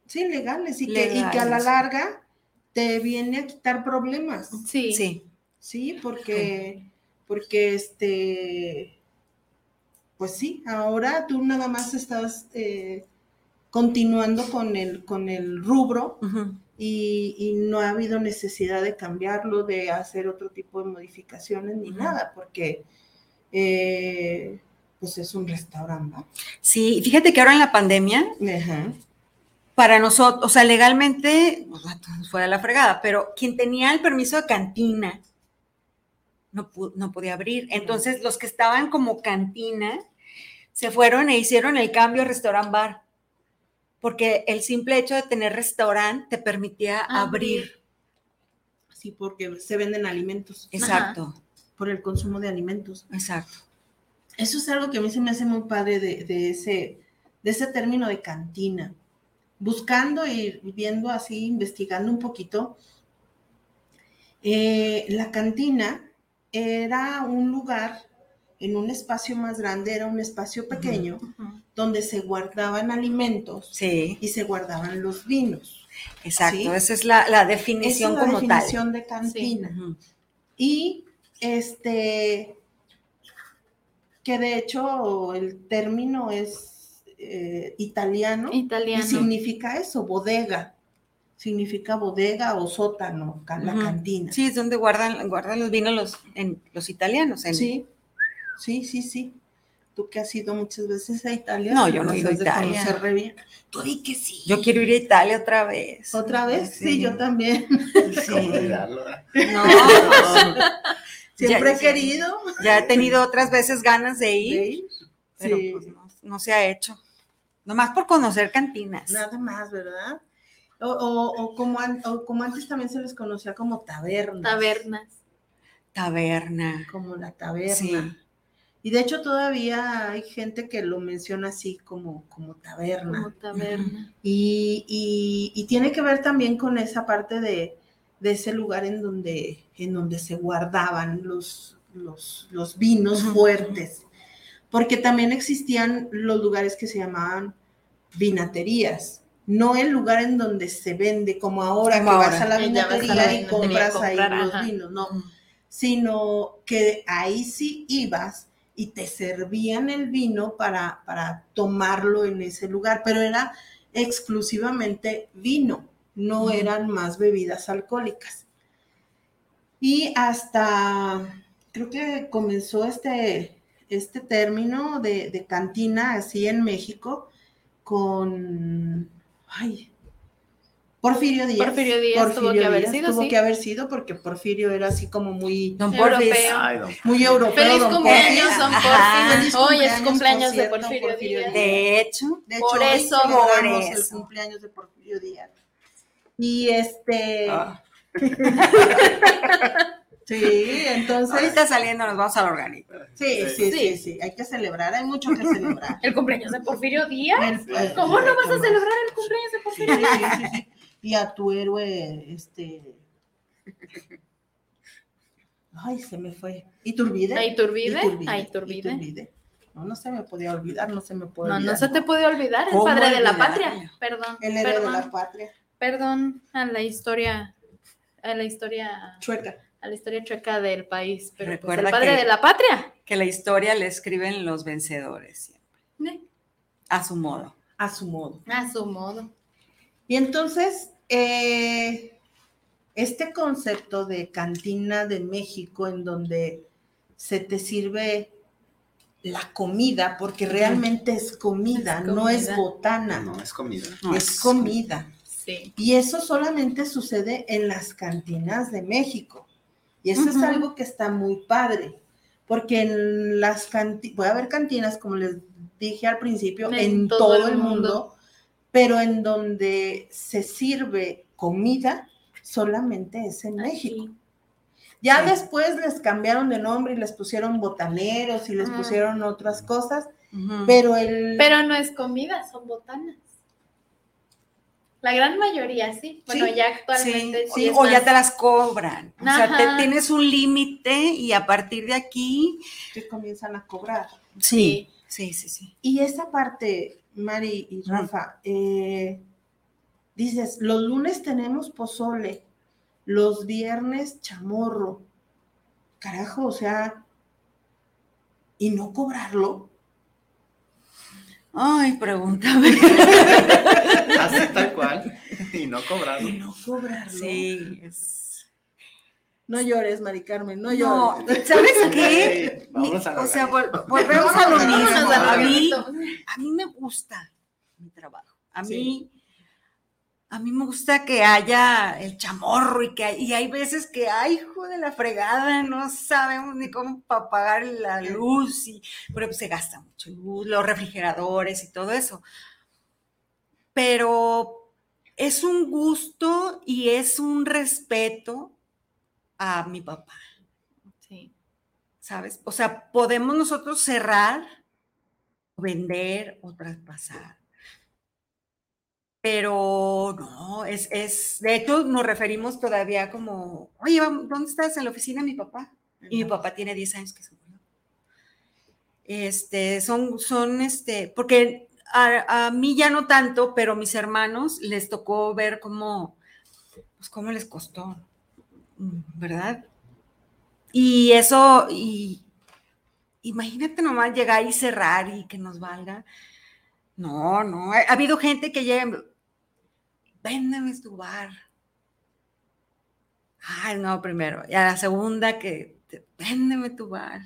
C: Sí, legales y, Que, y que a la larga te viene a quitar problemas.
D: Sí.
E: sí,
C: Sí, porque, porque este, pues sí, ahora tú nada más estás eh, continuando con el, con el rubro y, y no ha habido necesidad de cambiarlo, de hacer otro tipo de modificaciones ni nada, porque eh, pues es un restaurante. ¿va?
E: sí. Fíjate que ahora en la pandemia para nosotros, o sea, legalmente, pues, fuera la fregada, pero quien tenía el permiso de cantina no, no podía abrir. Entonces, los que estaban como cantina se fueron e hicieron el cambio a restaurant bar, porque el simple hecho de tener restaurante te permitía abrir.
C: Sí, porque se venden alimentos,
E: Exacto,
C: por el consumo de alimentos.
E: exacto.
C: Eso es algo que a mí se me hace muy padre de, de ese, de ese término de cantina. Buscando y viendo así, investigando un poquito, eh, la cantina era un lugar en un espacio más grande, era un espacio pequeño, donde se guardaban alimentos
E: Sí,
C: y se guardaban los vinos.
E: exacto.
C: ¿Sí?
E: Esa es la, la
C: Esa
E: definición
C: es la
E: como
C: definición de cantina. Y este, que de hecho el término es eh, italiano,
D: Italiano.
C: y significa eso, bodega. Significa bodega o sótano, la cantina.
E: Sí, es donde guardan, guardan los vinos los, en, los italianos. en-
C: sí, sí, sí, sí. Tú que has ido muchas veces a Italia.
E: No, yo no he ido a Italia.
C: conocer re bien. Tú di que sí.
E: Yo quiero ir a Italia otra vez.
C: ¿Otra vez? Sí, yo también. *laughs*
E: Sí.
B: ¿Cómo olvidarlo, eh? *laughs*
E: No,
C: Siempre
E: Ya-
C: he querido.
E: ya he tenido otras veces ganas de ir,
C: de ir.
E: pero
C: Sí.
E: pues no, no se ha hecho. Nomás por conocer cantinas.
C: Nada más, ¿verdad? O, o- o como, an- o como antes también se les conocía como tabernas.
D: Tabernas.
E: Taberna.
C: Como la taberna.
E: Sí.
C: Y de hecho todavía hay gente que lo menciona así como, como taberna.
D: Como taberna.
C: Y, y- y tiene que ver también con esa parte de, de ese lugar en donde, en donde se guardaban los, los, los vinos fuertes. Porque también existían los lugares que se llamaban vinaterías. No el lugar en donde se vende, como ahora
E: Como
C: que
E: ahora.
C: vas a la
D: a
C: vinatería y compras ahí los vinos, no sino que ahí sí ibas y te servían el vino para, para tomarlo en ese lugar, pero era exclusivamente vino, no eran más bebidas alcohólicas. Y hasta, creo que comenzó este, este término de, de cantina así en México con, ay, Porfirio Díaz.
D: Porfirio Díaz tuvo que haber sido,
C: tuvo
D: sí.
C: que haber sido porque Porfirio era así como muy,
E: Don
D: Europeo.
E: Porfis.
B: Ay, don-
C: muy europeo.
D: Feliz
C: don
D: cumpleaños,
C: Porfirio.
D: don. Porfirio.
C: Feliz
D: Hoy es
C: cumpleaños,
D: de Porfirio
C: Porfirio
D: Díaz.
E: De hecho,
C: De hecho,
D: Por eso,
E: por
C: el
E: eso.
C: cumpleaños de Porfirio Díaz. Y este,
E: Ah. *laughs*
C: sí, entonces,
E: ahorita saliendo nos vamos al organito.
C: sí, sí, sí,
D: Sí.
C: sí, hay que celebrar, hay mucho que celebrar. *laughs*
D: ¿El cumpleaños de Porfirio Díaz?
C: El- el-
D: ¿Cómo no vas a
C: el-
D: celebrar el cumpleaños de
C: Sí,
D: Porfirio
C: sí,
D: Díaz?
C: Y a tu héroe, este. Ay, se me fue. ¿Iturbide?
D: ¿A Iturbide?
C: Iturbide,
D: ¿A Iturbide?
C: Iturbide. No, no se me podía olvidar, no se me puede
D: No,
C: olvidar.
D: no se te puede olvidar, el
E: ¿Cómo
D: padre de la patria. Perdón,
C: El héroe de la patria.
D: perdón a la historia, a la historia,
C: Chueca.
D: a la historia chueca del país, pero pues,
E: Recuerda
D: el padre
E: que-
D: de la patria.
E: Que la historia le escriben los vencedores siempre, a su modo.
C: A su modo.
D: A su modo.
C: Y entonces, eh, este concepto de cantina de México, en donde se te sirve la comida, porque realmente es comida,
D: Es
C: no es botana,
B: No, es comida.
E: No,
C: es comida.
D: Sí.
C: Y eso solamente sucede en las cantinas de México. Y eso es algo que está muy padre, porque en las cantinas, puede haber cantinas, como les dije al principio,
D: En
C: en,
D: todo
C: todo,
D: el
C: el mundo,
D: mundo.
C: Pero en donde se sirve comida solamente es en México. Ya
E: Sí.
C: después les cambiaron de nombre y les pusieron botaneros y les
D: Ah.
C: pusieron otras cosas, pero el...
D: Pero no es comida, son botanas. La gran mayoría sí. Bueno,
C: Sí,
D: ya actualmente
E: Sí,
D: sí.
E: o, o ya te las cobran. O sea, te- tienes un límite y a partir de aquí.
C: que comienzan a cobrar.
E: Sí, sí, sí, sí.
C: Y esa parte, Mari y Rafa, eh, dices, los lunes tenemos pozole, los viernes chamorro. Carajo, o sea, y no cobrarlo.
E: Ay, pregúntame. *laughs*
B: Así tal cual. Y no cobrado.
C: Y no cobrarlo.
E: Sí, es.
C: No llores, Mari Carmen, no
E: No,
C: llores.
E: ¿sabes *laughs* qué?
B: Sí, vámonos a
E: o sea, vol- volvemos a lo mismo. A mí, a mí me gusta mi trabajo. A
C: Sí.
E: mí, a mí me gusta que haya el chamorro y que hay, y hay veces que, ay, hijo de la fregada, no sabemos ni cómo pa- pagar la luz, y, pero pues se gasta mucho luz, los refrigeradores y todo eso. Pero es un gusto y es un respeto a mi papá,
D: Sí.
E: ¿sabes? O sea, podemos nosotros cerrar, vender o traspasar. Pero no, es, es, de hecho nos referimos todavía como, oye, ¿dónde estás? En la oficina de mi papá. Y mi papá tiene 10 años que se murió. Este, son, son, este, porque a, a mí ya no tanto, pero mis hermanos les tocó ver cómo, pues cómo les costó, ¿verdad? Y eso, y imagínate nomás llegar y cerrar y que nos valga. No, no, ha, ha habido gente que llega, véndeme tu bar. Ay, no, primero. Y a la segunda que, véndeme tu bar.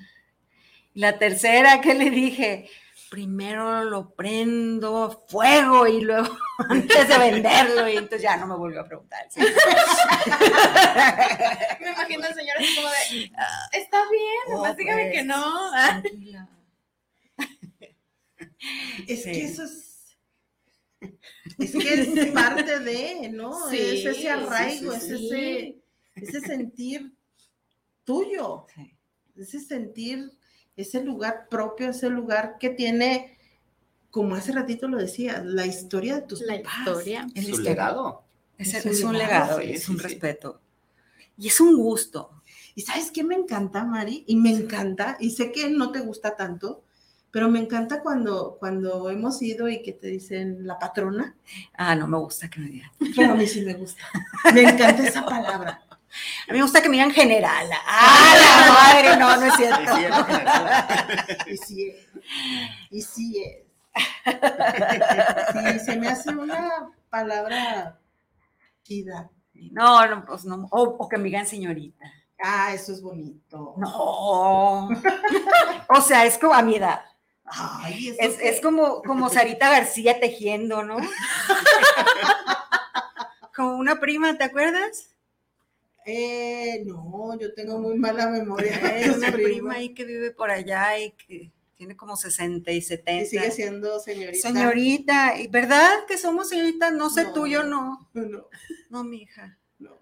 E: Y la tercera que le dije, primero lo prendo a fuego y luego *laughs* antes de venderlo. Y entonces ya no me volvió a preguntar. ¿sí? *laughs*
D: Me imagino al señor así como de, "Ah, está bien,
E: Oh,
D: nomás dígame
E: pues, *laughs*
D: que no. Ah,
E: Tranquila.
C: Es
E: Sí.
C: que eso es. Es que es parte de, ¿no?
D: Sí,
C: es ese arraigo,
D: sí,
C: es
D: sí.
C: ese, ese sentir tuyo,
E: Sí.
C: ese sentir, ese lugar propio, ese lugar que tiene, como hace ratito lo decía, la historia de tus
D: La
C: papás.
D: historia.
E: Es
B: Su
E: historia.
B: legado.
E: Es,
C: Es
E: es
C: un legado,
E: legado,
B: sí,
E: y es
B: sí,
E: un
B: sí.
E: respeto. Y es un gusto.
C: ¿Y sabes qué me encanta, Mari? Y me encanta, y sé que no te gusta tanto, pero me encanta cuando, cuando hemos ido y que te dicen la patrona.
E: Ah, no me gusta que me digan.
C: Pero a mí sí me gusta. Me encanta esa palabra.
E: A mí me gusta que me digan general. ¡Ah, *laughs* la madre! No, no es cierto. *laughs*
C: Y sí es. Y sí es. Sí, se me hace una palabra chida.
E: No, no, pues no. O, o que me digan señorita.
C: Ah, eso es bonito.
E: No. *laughs* O sea, es como a mi edad.
C: Ay, eso
E: Es,
C: que-
E: es como, como Sarita García tejiendo, ¿no? Como una prima, ¿te acuerdas?
C: Eh, no, yo tengo muy mala memoria. *laughs*
E: Es una
C: prima.
E: prima ahí que vive por allá y que tiene como 60 y 70.
C: Y sigue siendo señorita.
E: Señorita, ¿y ¿verdad que somos señoritas? No sé
C: No.
E: tú, yo no.
C: No,
E: No, mi hija.
C: no,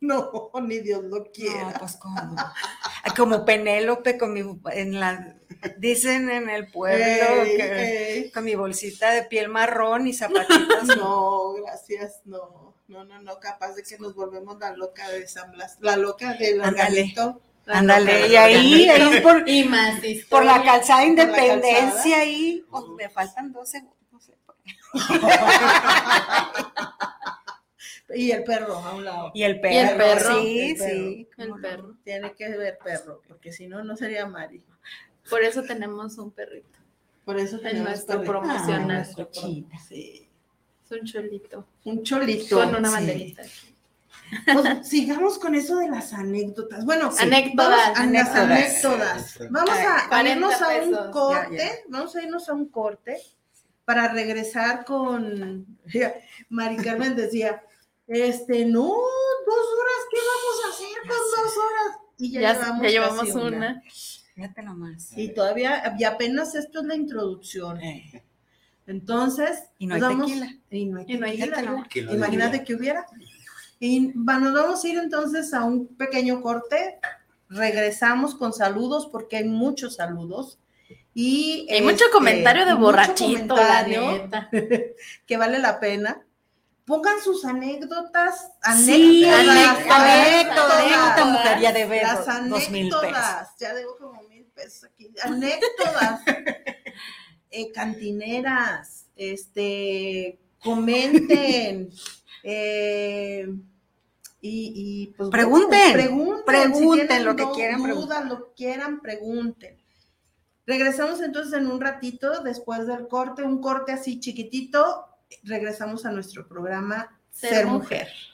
C: no, ni Dios lo quiera.
E: No, pues como, como Penélope con mi, en la, dicen en el pueblo que con mi bolsita de piel marrón y zapatitos. *laughs*
C: No, gracias, no. No, no, no, capaz de que nos volvemos la loca de San Blas, la loca del organito. la
E: Ándale, y ahí, ahí por,
D: Y más
E: por la calzada
C: la
E: Independencia,
C: calzada.
E: ahí, me faltan dos segundos. no sé. *laughs*
C: Y el perro a un lado.
E: Y el perro,
D: Y el perro.
E: sí,
C: El perro.
E: sí.
D: El
E: no.
D: perro.
C: Tiene que ver perro, porque si no, no sería Mari.
D: Por eso tenemos un perrito.
C: Por eso tenemos
D: nuestro
C: perrito.
D: promocional.
C: Ah, nuestro
E: Chita.
C: pro- Sí.
D: Es un cholito.
C: Un cholito.
D: Con una
E: sí.
D: banderita.
C: Pues, sigamos con eso de las anécdotas. Bueno,
D: Sí. Anécdotas.
C: vamos a las
E: Anécdotas.
C: anécdotas. Vamos a, a
D: 40
C: irnos a un corte.
E: Ya, ya.
C: Vamos a irnos a un corte para regresar con. Mari Carmen decía: Este, no, dos horas, ¿qué vamos a hacer con dos horas? Y ya,
D: Ya,
C: llevamos,
D: ya llevamos
C: casi
D: una.
E: Fíjate nomás.
C: Y todavía, y apenas esto es la introducción.
E: Eh,
C: Entonces,
E: Y no hay
C: nos vamos-
E: tequila.
C: Y no hay
D: Y no hay
C: tequila,
D: tequila.
C: ¿no?
B: Que lo
C: Imagínate
B: diría.
C: que hubiera. Y nos vamos a ir entonces a un pequeño corte. Regresamos con saludos porque hay muchos saludos. Y
D: Hay mucho
C: este,
D: comentario de borrachito, la neta. *laughs*
C: que vale la pena. Pongan sus anécdotas.
E: Sí,
C: anécdotas,
E: anécdota, anécdota, mujer, ya debe
C: Las
E: dos mil pesos.
C: anécdotas. Ya debo como mil pesos aquí. Anécdotas. Eh, cantineras. Este. Comenten. *laughs* eh, y, y, pues,
E: Pregunten,
C: pregunten,
E: pregunten lo que quieran
C: dudas, lo que quieran, pregunten. Regresamos entonces en un ratito, después del corte, un corte así chiquitito, regresamos a nuestro programa
D: Ser
C: Ser,
D: Mujer.
C: Mujer.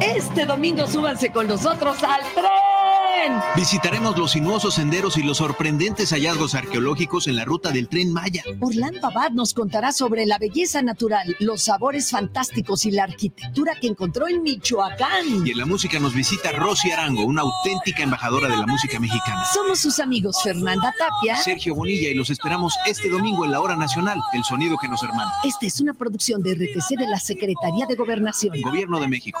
A: Este domingo súbanse con nosotros al tren.
F: Visitaremos los sinuosos senderos y los sorprendentes hallazgos arqueológicos en la ruta del tren Maya.
A: Orlando Abad nos contará sobre la belleza natural, los sabores fantásticos y la arquitectura que encontró en Michoacán.
F: Y en la música nos visita Rosy Arango, una auténtica embajadora de la música mexicana.
A: Somos sus amigos Fernanda Tapia,
F: Sergio Bonilla y los esperamos este domingo en la hora nacional, el sonido que nos hermana.
A: Esta es una producción de RTC de la Secretaría de Gobernación.
F: Gobierno de México.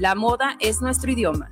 G: La moda es nuestro idioma.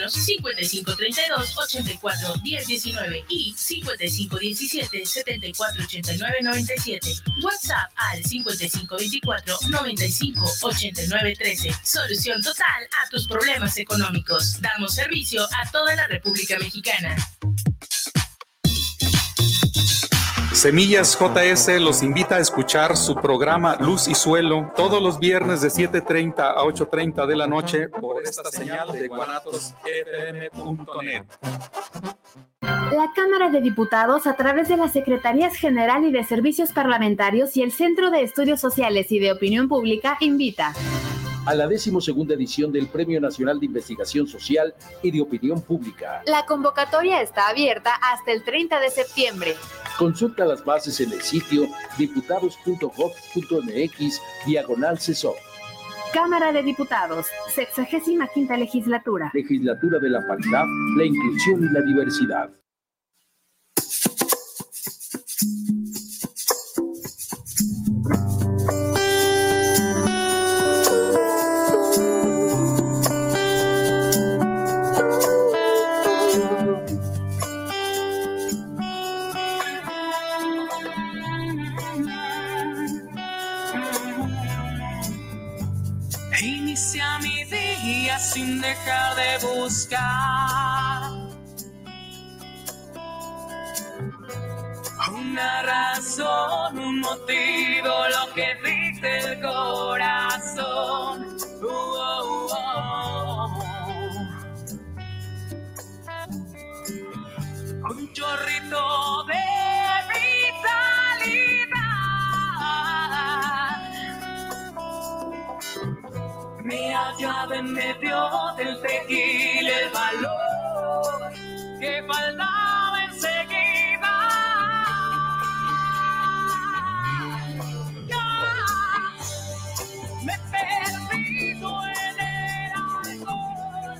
H: 5532 84 1019 y 5517 74 89 97. WhatsApp al 5524 95 89 13. Solución total a tus problemas económicos. Damos servicio a toda la República Mexicana.
I: Semillas JS los invita a escuchar su programa Luz y Suelo todos los viernes de 7.30 a 8.30 de la noche por esta señal de guanatosfm.net.
J: La Cámara de Diputados, a través de la Secretarías General y de Servicios Parlamentarios y el Centro de Estudios Sociales y de Opinión Pública, invita
K: a la decimosegunda edición del Premio Nacional de Investigación Social y de Opinión Pública.
J: La convocatoria está abierta hasta el 30 de septiembre.
K: Consulta las bases en el sitio diputados.gov.mx diagonal CESOP.
J: Cámara de Diputados, 65 quinta legislatura.
K: Legislatura de la Paridad, la Inclusión y la Diversidad.
L: Sin dejar de buscar una razón, un motivo, lo que dice el corazón. Uh, oh, oh. Un chorrito de me hallaba en medio del tequila el valor que faltaba enseguida. Ya me perdido en el alcohol,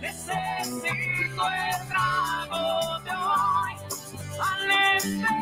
L: necesito el trago de hoy. Al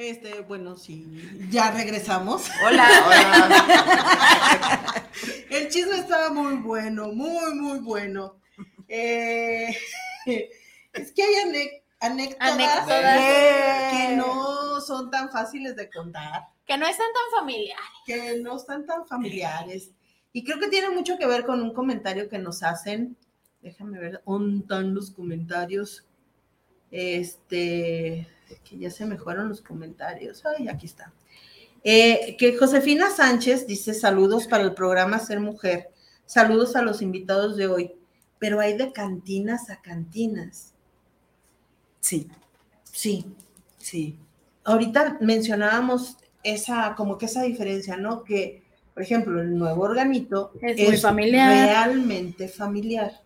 C: Este, bueno, sí, ya regresamos.
E: Hola. *laughs*
C: El chisme estaba muy bueno, muy, muy bueno. Eh, *laughs* es que hay Anécdotas. que no son tan fáciles de contar.
D: Que no están tan familiares.
C: Que no están tan familiares. Y creo que tiene mucho que ver con un comentario que nos hacen. Déjame ver, ¿dónde están los comentarios? Este, que ya se mejoraron los comentarios. Ay, aquí está. Eh, que Josefina Sánchez dice saludos para el programa Ser Mujer. Saludos a los invitados de hoy. Pero hay de cantinas a cantinas.
E: Sí.
C: Sí.
E: Sí.
C: Ahorita mencionábamos esa, como que esa diferencia, ¿no? Que, por ejemplo, el nuevo organito
D: Es muy familiar.
C: realmente familiar.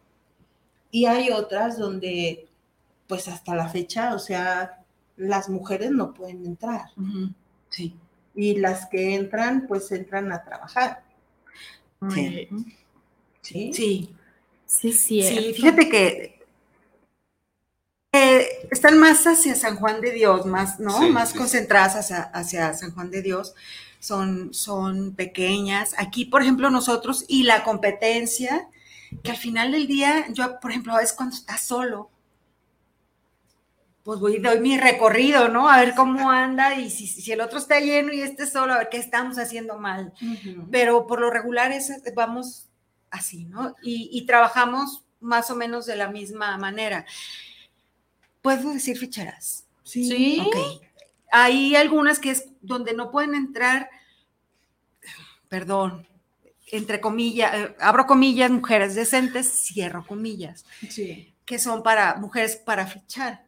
C: Y hay otras donde, pues hasta la fecha, o sea, las mujeres no pueden entrar.
E: Sí.
C: Y las que entran, pues entran a trabajar.
E: Sí.
C: Sí.
E: Sí.
D: Sí,
E: fíjate que eh, están más hacia San Juan de Dios, más, ¿no?
M: Sí,
E: más
M: sí.
E: concentradas hacia, hacia San Juan de Dios. Son, son pequeñas. Aquí, por ejemplo, nosotros y la competencia, que al final del día, yo, por ejemplo, a veces cuando estás solo, pues voy, doy mi recorrido, ¿no? A ver cómo anda y si, si el otro está lleno y este solo, a ver qué estamos haciendo mal pero por lo regular es, vamos así, ¿no? Y, y trabajamos más o menos de la misma manera. ¿Puedo decir ficheras?
C: Sí.
D: Sí.
E: Ok. Hay algunas que es donde no pueden entrar, perdón, entre comillas, eh, abro comillas, mujeres decentes, cierro comillas,
C: Sí.
E: que son para mujeres para fichar.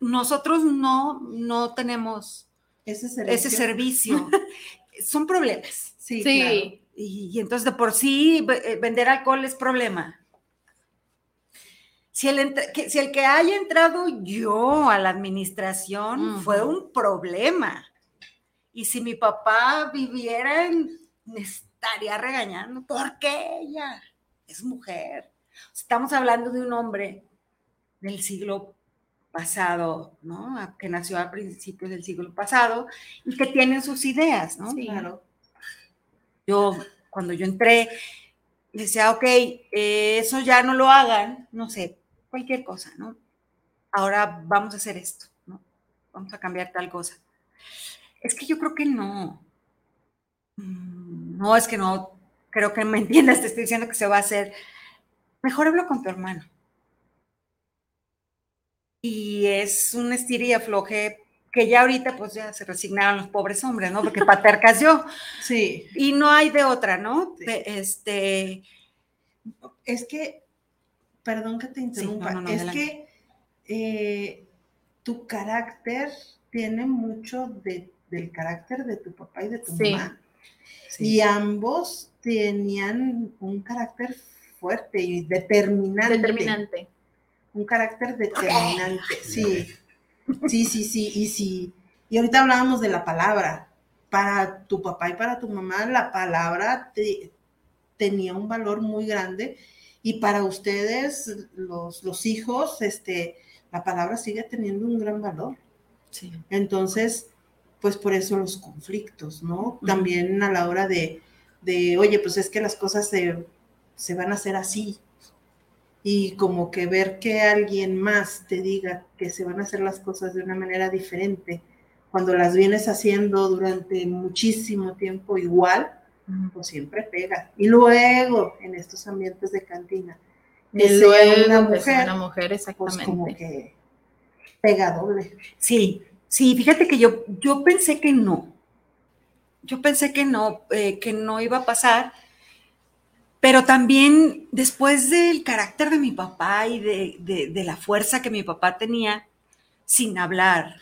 E: Nosotros no, no tenemos
C: Ese servicio.
E: ese servicio. *laughs* Son problemas.
C: Sí,
D: Sí.
C: claro.
E: Y, y entonces de por sí eh, vender alcohol es problema. Si el, que, si el que haya entrado yo a la administración fue un problema. Y si mi papá viviera, me estaría regañando. ¿Por qué ella? Es mujer. Estamos hablando de un hombre del siglo pasado, ¿no? Que nació a principios del siglo pasado y que tiene sus ideas, ¿no?
C: Claro.
E: Yo, cuando yo entré, decía, ok, eh, eso ya no lo hagan, no sé, cualquier cosa, ¿no? Ahora vamos a hacer esto, ¿no? Vamos a cambiar tal cosa. Es que yo creo que no. Mm, No, es que no, creo que me *laughs* entiendas, te estoy diciendo que se va a hacer. Mejor hablo con tu hermano. Y es un estira y afloje que ya ahorita pues ya se resignaron los pobres hombres, ¿no? Porque patercas *laughs* yo.
C: Sí.
E: Y no hay de otra, ¿no? Este,
C: Es que, perdón que te interrumpa,
E: no, no,
C: es
E: adelante.
C: que eh, tu carácter tiene mucho de- del carácter de tu papá y de tu
D: Sí.
C: mamá. Y ambos tenían un carácter fuerte y determinante.
D: Determinante.
C: Un carácter determinante, sí. Sí, sí, sí. Y sí. Y ahorita hablábamos de la palabra. Para tu papá y para tu mamá, la palabra te- tenía un valor muy grande. Y para ustedes, los, los hijos, este, la palabra sigue teniendo un gran valor.
E: Sí.
C: Entonces, pues por eso los conflictos, ¿no? También a la hora de, de, oye, pues es que las cosas se, se van a hacer así. Y como que ver que alguien más te diga que se van a hacer las cosas de una manera diferente, cuando las vienes haciendo durante muchísimo tiempo igual, pues siempre pega. Y luego, en estos ambientes de cantina, que
D: Y
C: sea
D: luego
C: una
D: que sea
C: mujer,
D: una mujer,
C: pues
D: exactamente.
C: como que pega doble.
E: sí, sí, fíjate que yo, yo pensé que no. yo pensé que no, eh, que no iba a pasar, pero también después del carácter de mi papá y de, de- de la fuerza que mi papá tenía sin hablar.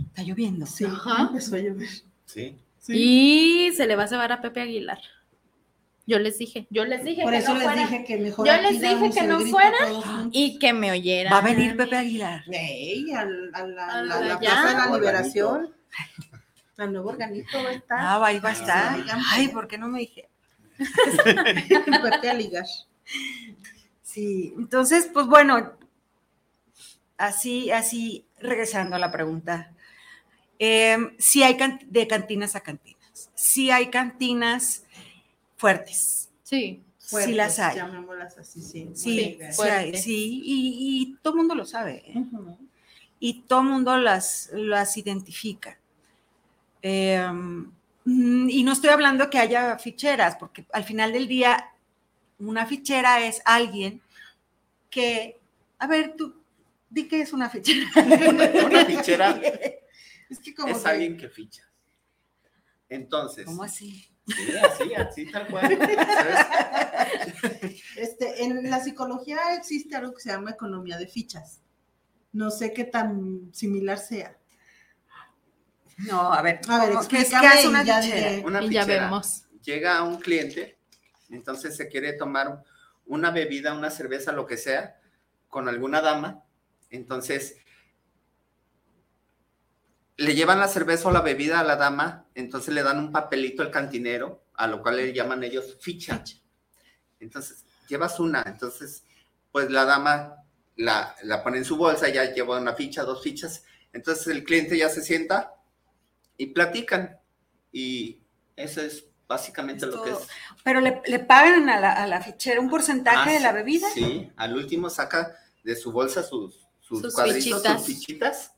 E: Está lloviendo.
C: Sí,
D: Ajá.
C: empezó a llover.
B: Sí.
D: Y se le va a cebar a Pepe Aguilar. Yo les dije, yo les dije
C: Por
D: que
C: eso
D: no
C: les
D: fuera.
C: dije que mejor
D: Yo les dije que no fuera y que me oyeran.
E: Va a venir Pepe Aguilar.
C: Ey, al- a la,
D: A
C: la-
D: la-.
C: Plaza de la. Liberación. Al nuevo organito va a estar.
E: Ah, ahí va a estar.
C: Oigan,
E: Ay, ¿por qué no me dije? *laughs*
C: Pepe Aligar.
E: Sí, entonces, pues bueno, así, así, regresando a la pregunta. Eh, sí hay can- de cantinas a cantinas. Sí hay cantinas fuertes.
D: Sí.
E: sí las hay.
C: Llamémoslas así, sí.
E: Sí, sí, hay,
D: fuertes.
E: sí, y, y todo el mundo lo sabe. ¿eh?
C: Ujú.
E: y todo el mundo las, las identifica. Eh, y no estoy hablando que haya ficheras, porque al final del día, una fichera es alguien que, a ver, tú, di que es una fichera. *laughs*
B: Una fichera *laughs*
C: Es que como
B: es
C: que-
B: alguien que ficha. Entonces.
E: ¿Cómo así?
B: Sí, así, así, tal cual. ¿Sabes?
C: Este, en la psicología existe algo que se llama economía de fichas. No sé qué tan similar sea.
E: No, a ver,
C: A ver,
E: ¿cómo- ¿qué es,
C: y
E: una
C: ya
E: fichera?
C: diré.
B: Una
D: Y ya
B: fichera.
D: vemos.
B: Llega a un cliente, entonces se quiere tomar una bebida, una cerveza, lo que sea, con alguna dama. Entonces, le llevan la cerveza o la bebida a la dama, entonces le dan un papelito al cantinero, a lo cual le llaman ellos ficha. Entonces, llevas una, entonces, pues la dama la, la pone en su bolsa, ya lleva una ficha, dos fichas, entonces el cliente ya se sienta y platican. Y eso es básicamente
E: Es
B: lo que es.
E: Pero le, le pagan a la, a la fichera un porcentaje
B: Ah,
E: de la
B: sí,
E: bebida.
B: Sí, al último saca de su bolsa sus, sus,
D: Sus
B: cuadritos,
D: fichitas.
B: sus fichitas.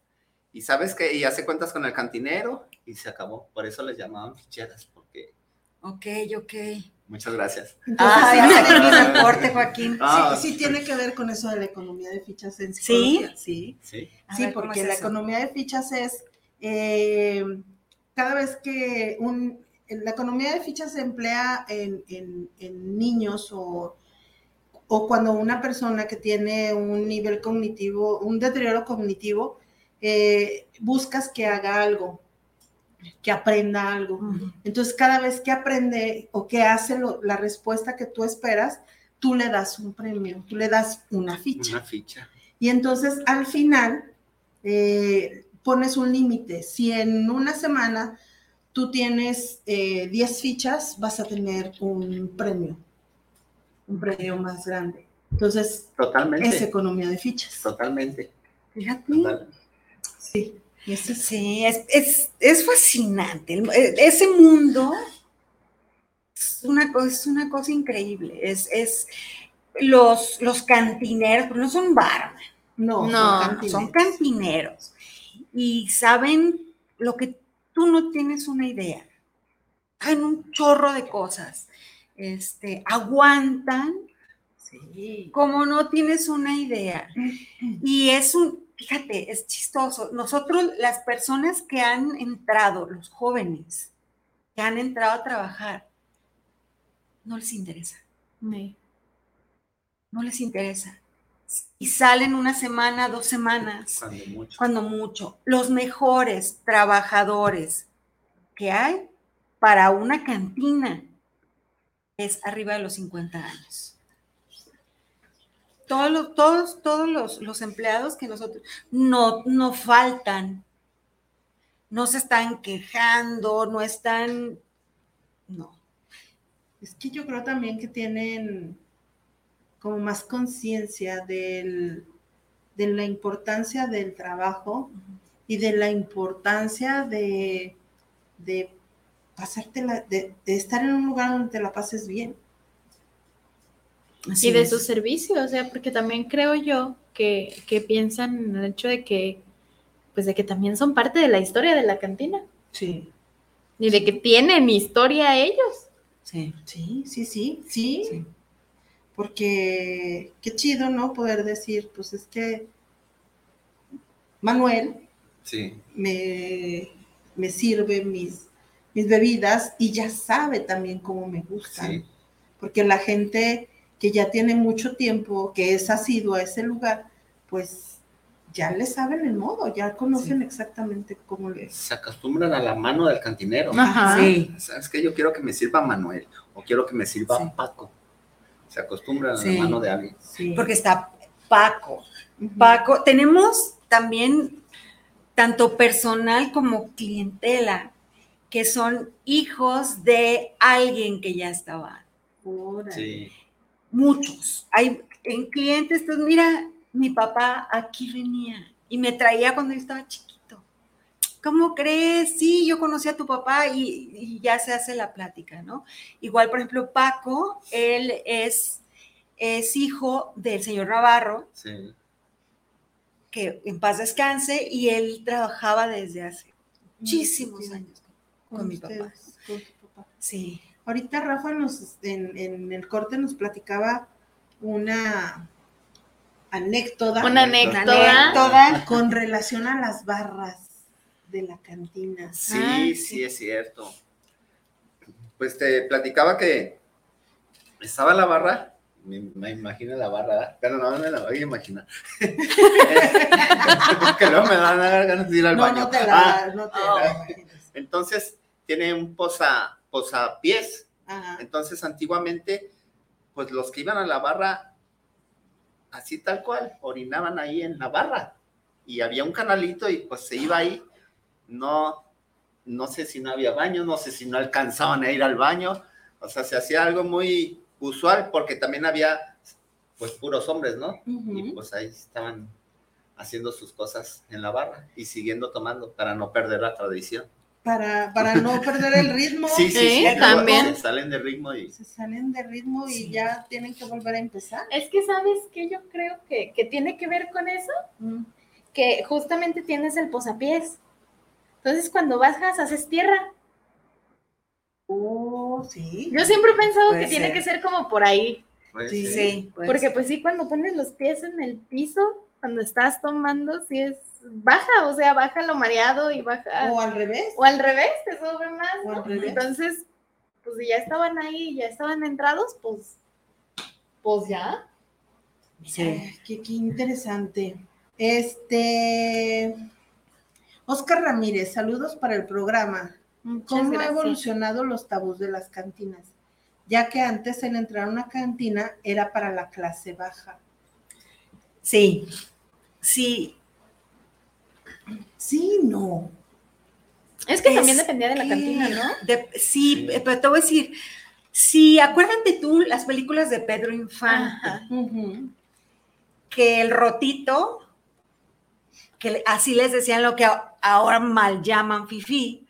B: Y sabes que y hace cuentas con el cantinero y se acabó. Por eso les llamaban ficheras, porque
E: Ok, ok.
B: muchas gracias.
C: Entonces,
E: Ah,
C: sí,
E: ya reporte, Joaquín.
B: Ah,
C: sí, sí tiene que ver con eso de la economía de fichas en
E: ¿Sí?
C: psicología. Sí,
B: sí.
C: Sí,
E: ver, ¿cómo
C: porque
E: es
C: la economía de fichas es eh, cada vez que un la economía de fichas se emplea en, en- en niños o, o cuando una persona que tiene un nivel cognitivo, un deterioro cognitivo, eh, buscas que haga algo, que aprenda algo. Entonces, cada vez que aprende o que hace lo- la respuesta que tú esperas, tú le das un premio, tú le das una ficha.
B: Una ficha.
C: Y entonces, al final, eh, pones un límite. Si en una semana tú tienes eh, 10 fichas, vas a tener un premio, un premio más grande. Entonces,
B: Totalmente.
C: es economía de fichas.
B: Totalmente.
E: Fíjate.
B: Total.
C: Sí. Y ese es-
E: Sí, es, es, es fascinante. E- Ese mundo es una, cosa, es una cosa increíble. Es, es los, los cantineros, pero no son barman,
C: No,
D: No,
C: son cantineros.
E: son cantineros. Y saben lo que tú no tienes una idea. Saben un chorro de cosas. Este, aguantan
C: Sí.
E: como no tienes una idea. Y es un, fíjate, es chistoso. Nosotros, las personas que han entrado, los jóvenes que han entrado a trabajar, no les interesa,
D: Sí.
E: no les interesa. Y salen una semana, dos semanas,
B: Cuando mucho.
E: cuando mucho. Los mejores trabajadores que hay para una cantina es arriba de los 50 años. Todos los, todos, todos los, los empleados que nosotros no, no faltan, no se están quejando, no están, no.
C: Es que yo creo también que tienen como más conciencia del- de la importancia del trabajo y de la importancia de, de pasártela, de, de estar en un lugar donde te la pases bien.
E: Así
D: y de
E: es.
D: su servicio, o sea, porque también creo yo que, que piensan en el hecho de que, pues de que también son parte de la historia de la cantina
C: Sí.
D: y de que tienen historia ellos.
E: Sí.
C: Sí, sí, sí, sí.
E: Sí.
C: Porque qué chido, ¿no? Poder decir, pues es que Manuel
B: Sí.
C: me, me sirve mis, mis bebidas y ya sabe también cómo me gustan.
B: Sí.
C: Porque la gente que ya tiene mucho tiempo, que es asiduo a ese lugar, pues ya le saben el modo, ya conocen exactamente cómo le
B: Se acostumbran a la mano del cantinero.
C: Ajá.
E: Sí.
B: ¿Sabes qué? Yo quiero que me sirva Manuel o quiero que me sirva Paco. Se acostumbran a la mano de alguien.
E: Porque está Paco. Paco, tenemos también tanto personal como clientela, que son hijos de alguien que ya estaba.
B: Sí.
E: Muchos. Hay en clientes, pues mira, mi papá aquí venía y me traía cuando yo estaba chiquito. ¿Cómo crees? Sí, yo conocí a tu papá y, y ya se hace la plática, ¿no? Igual, por ejemplo, Paco, él es, es hijo del señor Navarro,
B: Sí.
E: que en paz descanse, y él trabajaba desde hace muchísimos años con, mi papá.
C: con tu papá.
E: Sí.
C: Ahorita Rafa nos, en, en el corte nos platicaba una anécdota.
D: Una anécdota.
C: anécdota con relación a las barras de la cantina.
B: Sí, sí, es cierto. Pues te platicaba que estaba la barra, me, me imagino la barra, ¿verdad? pero no me la voy a imaginar. *laughs* que luego me van a dar ganas de ir al
C: No,
B: baño.
C: no te la,
B: Ah,
C: no te la
B: entonces, tiene un posa, posapiés.
C: Ajá.
B: Entonces, antiguamente, pues los que iban a la barra, así tal cual, orinaban ahí en la barra. Y había un canalito y pues se iba ahí. No, no sé si no había baño, no sé si no alcanzaban a ir al baño. O sea, se hacía algo muy usual porque también había, pues, puros hombres, ¿no? Y pues ahí estaban haciendo sus cosas en la barra y siguiendo tomando para no perder la tradición.
C: Para, para no perder el ritmo.
B: Sí, sí,
D: también.
B: se Salen de ritmo y
C: Se salen de ritmo y ya tienen que volver a empezar.
D: Es que, ¿sabes qué? Yo creo que, que tiene que ver con eso. Que justamente tienes el posapiés. Entonces, cuando bajas, haces tierra.
C: Oh, sí.
D: Yo siempre he pensado
E: Puede
D: que tiene que ser como por ahí.
E: Sí,
B: sí.
E: sí.
D: Porque
E: ser.
D: pues sí, cuando pones los pies en el piso, cuando estás tomando, sí es baja, o sea, baja lo mareado y baja.
C: O al revés.
D: O al revés, te sube más.
C: O
D: ¿no?
C: al revés.
D: Entonces, pues si ya estaban ahí, ya estaban entrados, pues, pues ya.
C: Ay, qué, qué interesante. Este. Oscar Ramírez, saludos para el programa.
D: Muchas
C: ¿Cómo han
D: gracias.
C: evolucionado los tabús de las cantinas? Ya que antes el entrar a una cantina era para la clase baja.
E: Sí, sí.
C: Sí, no.
D: Es que también dependía de la
E: que-
D: cantina, ¿no?
E: de- sí, pero te voy a decir, sí, acuérdate tú las películas de Pedro Infante, que el rotito, que así les decían lo que ahora mal llaman fifi,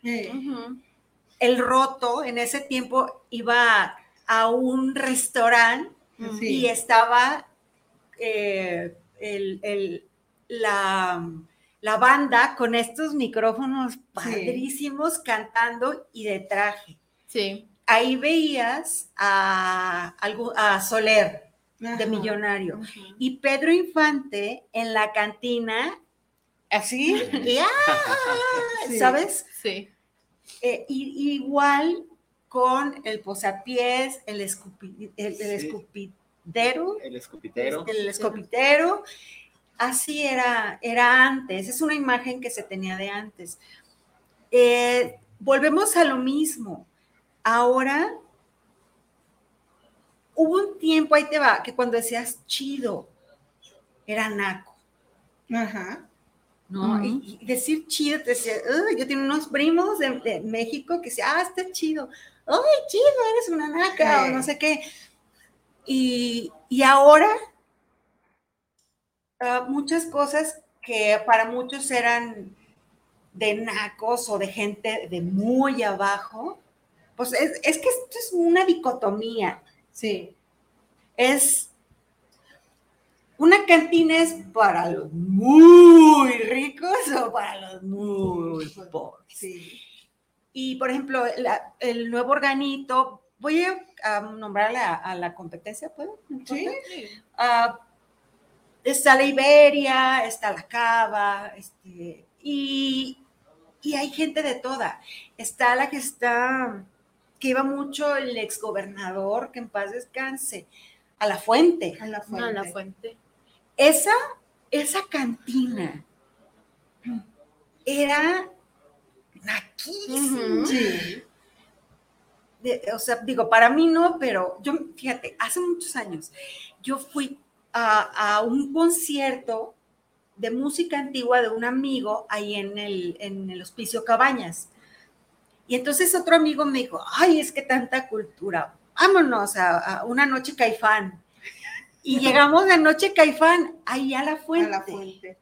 E: el roto en ese tiempo iba a un restaurante
C: sí.
E: y estaba eh, el- el- la, la banda con estos micrófonos padrísimos cantando y de traje.
D: Sí.
E: Ahí veías a, Soler de
C: Ajá.
E: Millonario y Pedro Infante en la cantina, así, *laughs* y, ¡ah!
C: Sí.
E: ¿sabes?
D: Sí.
E: Eh, y- igual con el posapiés, el, escupi- el, el
B: Sí.
E: escupidero,
B: el escupitero.
E: el escopitero, así era, era antes, es una imagen que se tenía de antes. Eh, volvemos a lo mismo. Ahora, hubo un tiempo, ahí te va, que cuando decías chido, era naco.
C: Ajá.
E: ¿No? Y, y decir chido, te decía, "Uy, yo tengo unos primos de, de México que decían, ah, está chido, ay, chido, eres una naca,
C: Sí.
E: o no sé qué. Y, y ahora, ah, muchas cosas que para muchos eran de nacos o de gente de muy abajo, pues es, es que esto es una dicotomía.
C: Sí.
E: Es una cantina es para los muy ricos o para los muy pobres.
C: Sí.
E: Y por ejemplo, la- el nuevo organito, voy a, a nombrar a la, a la competencia, ¿puedo? ¿Me
C: Sí.
E: Ah, está la Iberia, está la Cava, este, y y hay gente de toda. Está la que está, que iba mucho el exgobernador, que en paz descanse, a la fuente.
C: A la
D: No, la fuente.
E: Esa, esa cantina era naquísima. De- o sea, digo, para mí no, pero yo, fíjate, hace muchos años yo fui a, a un concierto de música antigua de un amigo ahí en el, en el Hospicio Cabañas. Y entonces otro amigo me dijo, ay, es que tanta cultura, vámonos a, a una noche caifán. Y llegamos a Noche Caifán, ahí a la fuente.
C: A la fuente.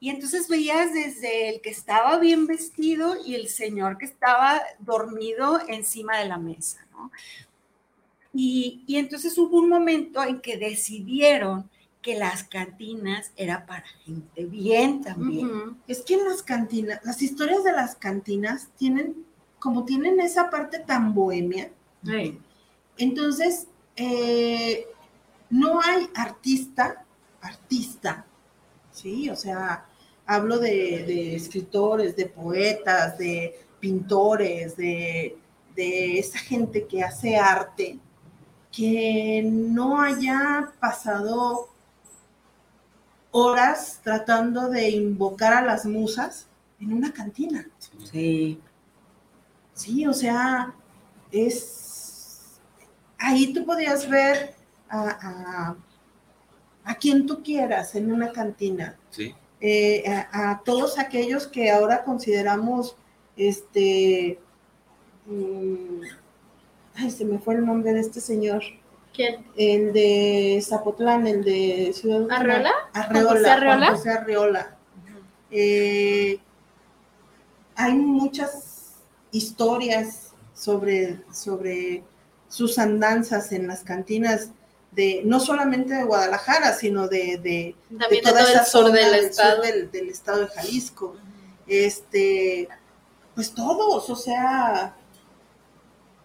E: Y entonces veías desde el que estaba bien vestido y el señor que estaba dormido encima de la mesa, ¿no? Y, y entonces hubo un momento en que decidieron que las cantinas era para gente bien también.
C: Es que en las cantinas, las historias de las cantinas tienen, como tienen esa parte tan bohemia, entonces eh, no hay artista, artista, ¿sí? O sea, hablo de, de escritores, de poetas, de pintores, de, de esa gente que hace arte, que no haya pasado horas tratando de invocar a las musas en una cantina.
E: Sí.
C: Sí, o sea, es... Ahí tú podías ver a, a, a quien tú quieras en una cantina.
M: Sí.
C: Eh, a, a todos aquellos que ahora consideramos, este... mm, ay, se me fue el nombre de este señor.
D: ¿Quién?
C: El de Zapotlán, el de Ciudad
D: ¿Arreola?
C: Arreola.
D: ¿Juan José Arreola?
C: José Arreola. Eh, hay muchas historias sobre, sobre sus andanzas en las cantinas de no solamente de Guadalajara, sino de, de,
D: También de
C: toda esa zona
D: del estado.
C: del, del estado de Jalisco. Este, pues todos, o sea,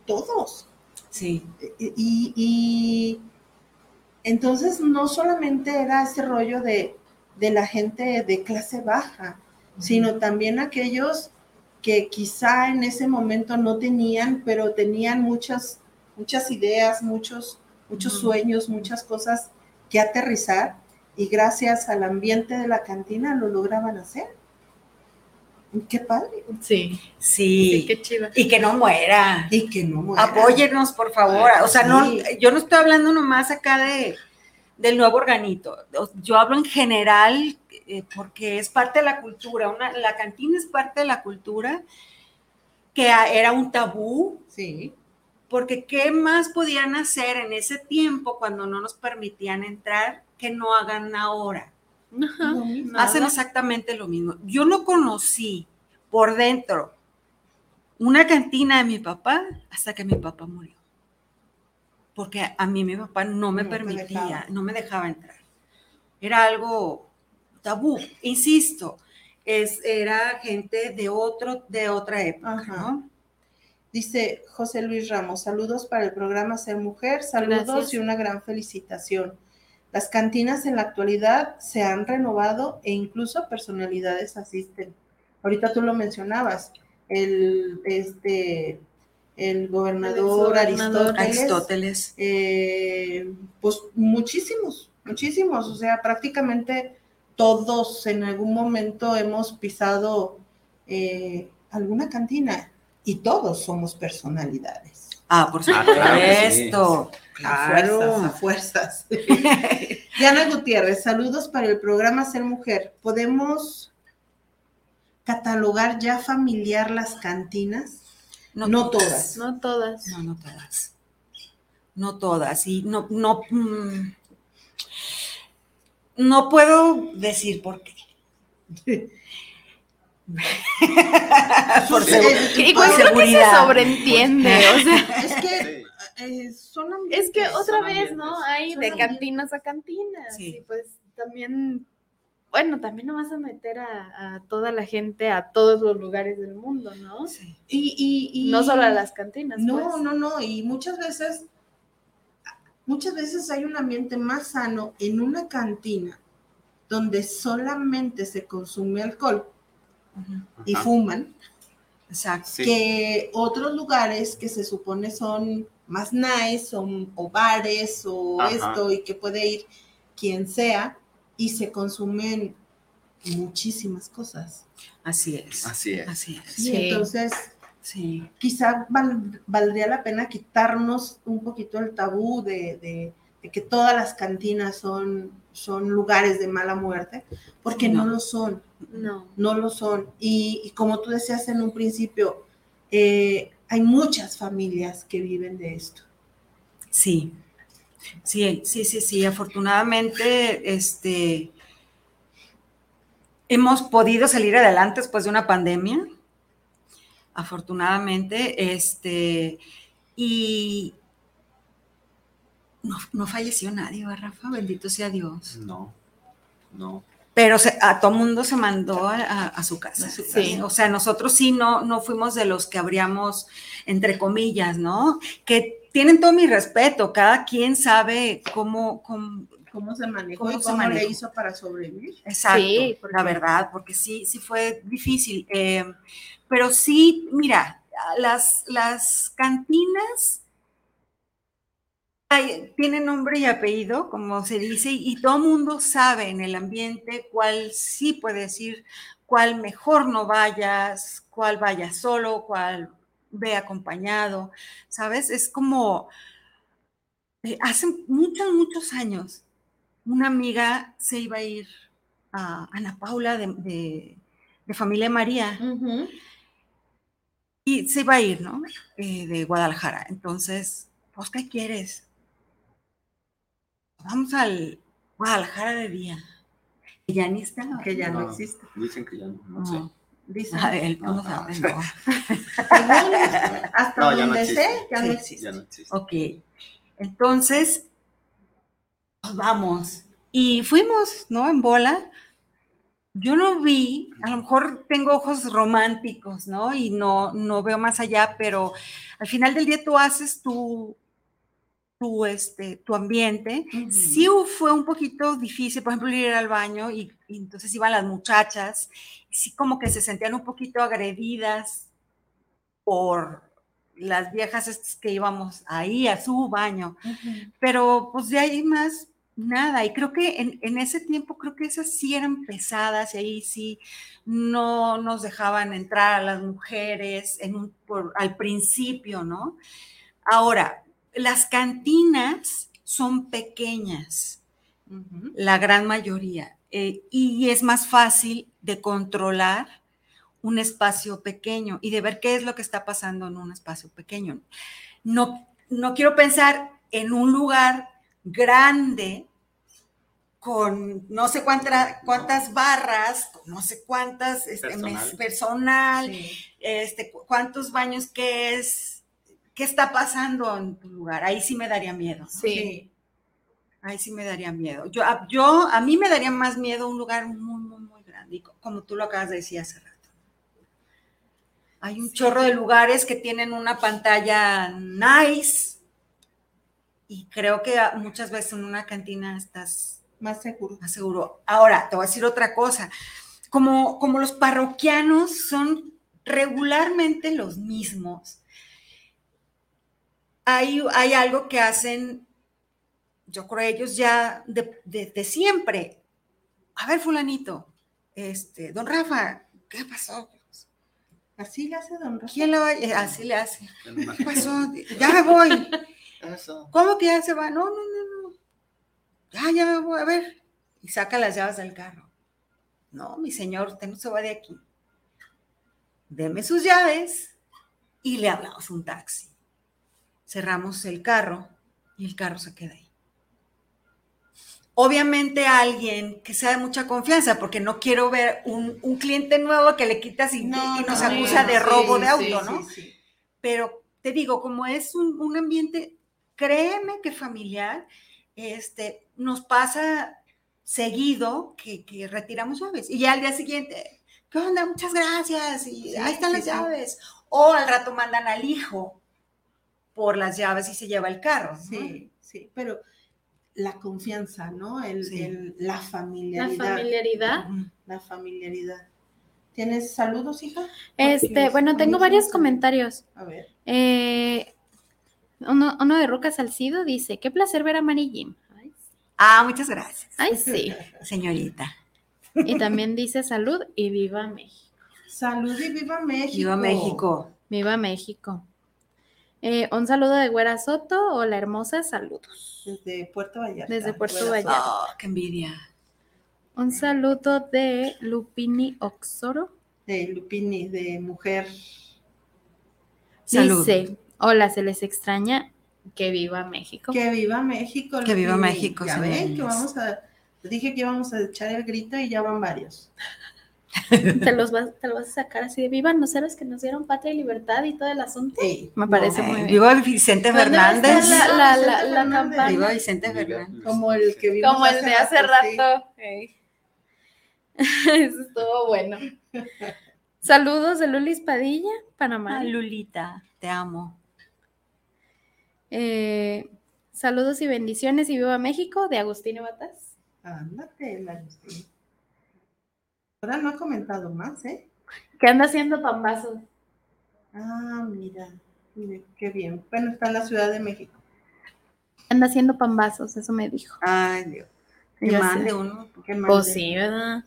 C: todos.
E: Sí.
C: Y, y entonces no solamente era ese rollo de, de la gente de clase baja, sino también aquellos que quizá en ese momento no tenían, pero tenían muchas, muchas ideas, muchos, muchos sueños, muchas cosas que aterrizar y gracias al ambiente de la cantina lo lograban hacer. Qué padre.
D: Sí.
E: Sí.
D: qué chido.
E: Y que no muera.
C: Y que no muera.
E: Apóyennos, por favor. O sea, no, yo no estoy hablando nomás acá de, del nuevo organito. Yo hablo en general eh, porque es parte de la cultura. Una, la cantina es parte de la cultura que era un tabú.
C: Sí.
E: Porque ¿qué más podían hacer en ese tiempo cuando no nos permitían entrar que no hagan ahora? Hacen exactamente lo mismo. Yo no conocí por dentro una cantina de mi papá hasta que mi papá murió. Porque a mí mi papá no me
C: No
E: permitía,
C: dejaba.
E: no me dejaba entrar. Era algo tabú, insisto, es, era gente de, otro, de otra época,
C: Ajá.
E: ¿no?
C: Dice José Luis Ramos, saludos para el programa Ser Mujer, saludos
D: Gracias.
C: y una gran felicitación. Las cantinas en la actualidad se han renovado e incluso personalidades asisten. Ahorita tú lo mencionabas, el, este, el gobernador,
D: El exgobernador.
C: Aristóteles,
E: Aristóteles.
C: eh, pues muchísimos, muchísimos, o sea, prácticamente todos en algún momento hemos pisado eh, alguna cantina y todos somos personalidades.
E: Ah, por
M: Ah, claro que sí.
E: supuesto.
C: A
E: Claro.
C: fuerzas, a fuerzas. *laughs* Diana Gutiérrez, saludos para el programa Ser Mujer. ¿Podemos catalogar ya familiar las cantinas? No, todas.
D: No todas.
E: No, no todas. No todas. Y no, no, mm, no puedo decir por qué. *laughs* *laughs* por,
C: Sí.
D: Y
E: por
D: creo que se sobreentiende, o sea. *laughs*
C: Es que eh, son
D: Es que
C: ambientes,
D: otra
C: son
D: vez,
C: ambientes.
D: ¿no? Hay
C: Son
D: de
C: ambientes.
D: cantinas a cantinas.
E: Sí.
D: Y pues también, bueno, también no vas a meter a, a toda la gente a todos los lugares del mundo, ¿no?
C: Y, y- y-
D: No solo a las cantinas.
C: No,
D: pues.
C: no, no. Y muchas veces, muchas veces hay un ambiente más sano en una cantina donde solamente se consume alcohol y
E: Ajá.
C: fuman.
E: Exacto.
C: Que otros lugares que se supone son más nice o, o bares o
E: Ajá.
C: esto y que puede ir quien sea y se consumen muchísimas cosas.
E: Así es.
B: Así es.
E: Así es.
C: Sí, entonces,
E: Sí.
C: quizá val- valdría la pena quitarnos un poquito el tabú de, de- de que todas las cantinas son, son lugares de mala muerte, porque no. lo son,
D: No.
C: no lo son. Y, y como tú decías en un principio, eh, hay muchas familias que viven de esto.
E: Sí, sí, sí, sí, sí. Afortunadamente, este, hemos podido salir adelante después de una pandemia. Afortunadamente, este, y no, no falleció nadie, ¿verdad, Rafa? Bendito sea Dios.
B: No, no.
E: Pero se- a todo mundo se mandó a, a- a su casa. Sí. O sea, nosotros sí no, no fuimos de los que habríamos, entre comillas, ¿no? Que tienen todo mi respeto. Cada quien sabe cómo, cómo,
C: ¿Cómo se manejó
E: ¿Cómo
C: y
E: se
C: cómo le hizo para sobrevivir?
E: Exacto,
D: Sí,
E: la verdad, porque sí, sí fue difícil. Eh, pero sí, mira, las, las cantinas ay, tienen nombre y apellido, como se dice, y todo mundo sabe en el ambiente cuál sí puede decir, cuál mejor no vayas, cuál vaya solo, cuál ve acompañado, ¿sabes? Es como, eh, hace muchos, muchos años, una amiga se iba a ir a Ana Paula de, de- de Familia María y se iba a ir, ¿no? Eh, de Guadalajara. Entonces, pues, ¿qué quieres? Vamos al Guadalajara de día. Que ya ni está.
C: Que ya no, existe.
B: Dicen que ya no, no
E: No.
B: sé.
C: Dicen.
E: A él no sabe, no.
C: Hasta
B: No, ya no
C: donde
B: existe.
C: sé, ya no existe.
B: Ya no existe.
E: Ok. Entonces, pues vamos. Y fuimos, ¿no? En bola. Yo no vi, a lo mejor tengo ojos románticos, ¿no? Y no, no veo más allá, pero al final del día tú haces tu, tu, este, tu ambiente. Sí hu- fue un poquito difícil, por ejemplo, ir al baño y, y entonces iban las muchachas, sí como que se sentían un poquito agredidas por las viejas estas que íbamos ahí a su baño. Pero pues de ahí más nada. Y creo que en, en ese tiempo, creo que esas sí eran pesadas y ahí sí no nos dejaban entrar a las mujeres en un, por- al principio, ¿no? Ahora, las cantinas son pequeñas, la gran mayoría, eh, y es más fácil de controlar un espacio pequeño y de ver qué es lo que está pasando en un espacio pequeño. No, no quiero pensar en un lugar grande con no sé cuánta- cuántas barras, con no sé cuántas este,
B: Personal.
E: mes- personal, este, cu- cuántos baños, qué es, qué está pasando en tu lugar. Ahí sí me daría miedo. ¿no?
D: Sí.
E: Ahí sí me daría miedo. Yo, a- yo, a mí me daría más miedo un lugar muy, muy, muy grande, y como tú lo acabas de decir hace rato. Hay un chorro de lugares que tienen una pantalla nice y creo que a- muchas veces en una cantina estás
C: Más seguro.
E: más seguro. Ahora, te voy a decir otra cosa. Como, como los parroquianos son regularmente los mismos, hay, hay algo que hacen, yo creo ellos ya de, de- de siempre. A ver, fulanito, este, don Rafa, ¿qué pasó?
C: Así le hace don Rafa.
E: ¿Quién lo va a- Así le hace. ¿Qué pasó? Ya me voy. *laughs*
B: Eso.
E: ¿Cómo que ya se va? No, no, no, no. Ya, ya me voy a ver. Y saca las llaves del carro. No, mi señor, usted no se va de aquí. Deme sus llaves y le hablamos un taxi. Cerramos el carro y el carro se queda ahí. Obviamente alguien que sea de mucha confianza, porque no quiero ver un, un cliente nuevo que le quitas y, y nos
C: no,
E: acusa
C: no,
E: de
C: sí,
E: robo de auto,
C: sí,
E: ¿no?
C: sí.
E: pero te digo, como es un, un ambiente, créeme que familiar, este, nos pasa seguido que, que retiramos llaves. Y ya al día siguiente, ¿qué onda? Muchas gracias. Y ahí están las llaves. O al rato mandan al hijo por las llaves y se lleva el carro. ¿no?
C: Sí, sí, pero la confianza, ¿no? El,
E: Sí.
C: el- la
D: La
C: familiaridad.
D: familiaridad.
E: Ujú.
C: La familiaridad. ¿Tienes saludos, hija?
D: Este, bueno, tengo varios comentarios.
C: A ver.
D: Eh, uno, uno de Roca Salcido dice, qué placer ver a Mari Jim.
E: Ah, muchas gracias.
D: Ay, sí. *laughs*
E: Señorita.
D: Y también dice salud y viva México.
C: Salud y viva México.
E: Viva México.
D: Viva México. Eh, un saludo de Güera Soto. Hola, hermosa, saludos.
C: Desde Puerto Vallarta.
D: Desde Puerto
C: Güera
D: Vallarta.
E: Oh, qué envidia.
D: Un saludo de Lupini Oxoro.
C: De Lupini, de mujer.
E: Salud.
D: Dice, hola, se les extraña. Que viva México.
C: Que viva México.
E: Que viva. México,
C: Ya ven que vamos a... Dije que íbamos a echar el grito y ya van varios.
D: Te, los vas, te lo vas a sacar así de viva los héroes que nos dieron patria y libertad y todo el asunto. Me parece
E: Ay,
D: muy bien.
E: Viva Vicente
D: ¿Dónde va a estar
E: Fernández.
D: La, la, la,
C: Vicente
D: la
C: Fernández.
D: campana?
E: Viva Vicente Fernández.
C: Como el que vimos
D: Como el de hace rato. Ey. *laughs* Eso estuvo bueno. Saludos de Lulis Padilla, Panamá.
E: Ah, Lulita, te amo.
D: Eh, saludos y bendiciones y viva México de Agustín Batas.
C: Ándate, la Agustín. Ahora no ha comentado más, ¿eh?
D: Que anda haciendo pambazos.
C: Ah, mira. mire, Qué bien. Bueno, está en la Ciudad de México.
D: Anda haciendo pambazos, eso me dijo.
E: Ay, Dios. Que
D: Ya
E: mande
D: sé.
E: uno.
C: Que
D: Pues
C: mande.
D: sí, ¿verdad?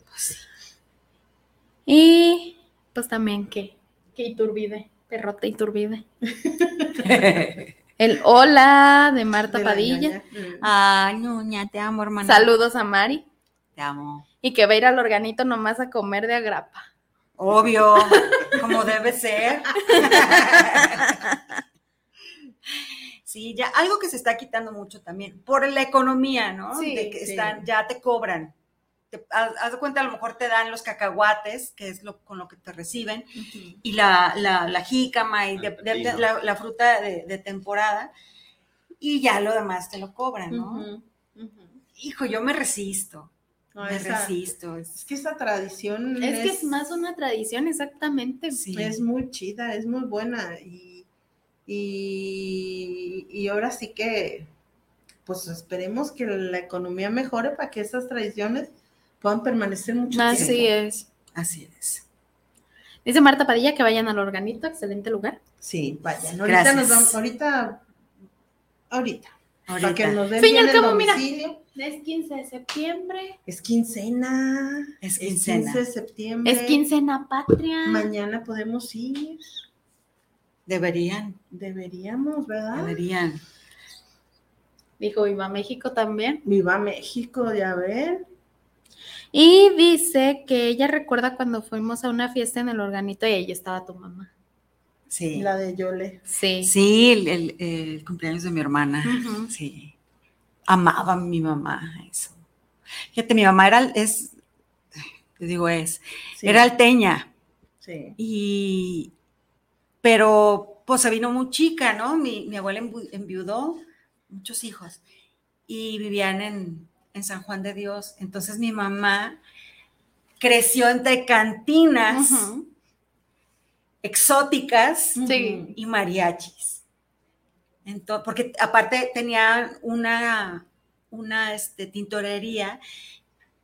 D: Y pues también que, que Iturbide, perrota Iturbide. *laughs* El hola de Marta
C: De
D: Padilla.
C: ñoña.
E: Ay, ñuña, te amo, hermana.
D: Saludos a Mari.
E: Te amo.
D: Y que va a ir al organito nomás a comer de agrapa.
E: Obvio, como debe ser. *laughs* Sí, ya algo que se está quitando mucho también, por la economía, ¿no?
D: Sí,
E: de que
C: sí.
E: están, ya te cobran. Te- haz, haz de cuenta, a lo mejor te dan los cacahuates, que es lo con lo que te reciben, y la, la, la jícama y de- de- de- la, la fruta de, de temporada, y ya lo demás te lo cobran, ¿no? Hijo, yo me resisto,
C: No,
E: me
C: esa-
E: resisto.
C: Es que esa tradición
D: Es que es más una tradición, exactamente.
E: Sí.
C: es muy chida, es muy buena y, y, y ahora sí que pues esperemos que la economía mejore para que esas tradiciones puedan permanecer mucho
D: Así
C: tiempo.
D: es.
E: Así es.
D: Dice Marta Padilla que vayan al organito, excelente lugar.
C: Sí, vayan. Ahorita
E: Gracias.
C: nos vamos, ahorita, ahorita, para que
E: Ahorita.
C: nos den
D: Fin y
C: bien
D: al
C: el
D: cabo, mira. Es 15 de septiembre.
C: Es quincena.
E: Es
C: Es
E: quincena.
C: 15 de septiembre.
D: Es quincena patria.
C: Mañana podemos ir.
E: Deberían,
C: Deberíamos, ¿verdad?
E: deberían.
D: Dijo Viva México también.
C: Viva México, ya ver.
D: Y dice que ella recuerda cuando fuimos a una fiesta en el organito y ahí estaba tu mamá.
E: Sí.
C: La de Yole.
D: Sí.
E: Sí, el, el- el cumpleaños de mi hermana. Sí. Amaba a mi mamá eso. Fíjate, mi mamá era, es, te digo es,
C: Sí.
E: era alteña.
C: Sí.
E: Y, pero pues se vino muy chica, ¿no? Mi, mi abuela enviudó muchos hijos y vivían en, en San Juan de Dios. Entonces mi mamá creció entre cantinas exóticas
D: Sí.
E: y mariachis. Entonces, porque aparte tenía una, una este, tintorería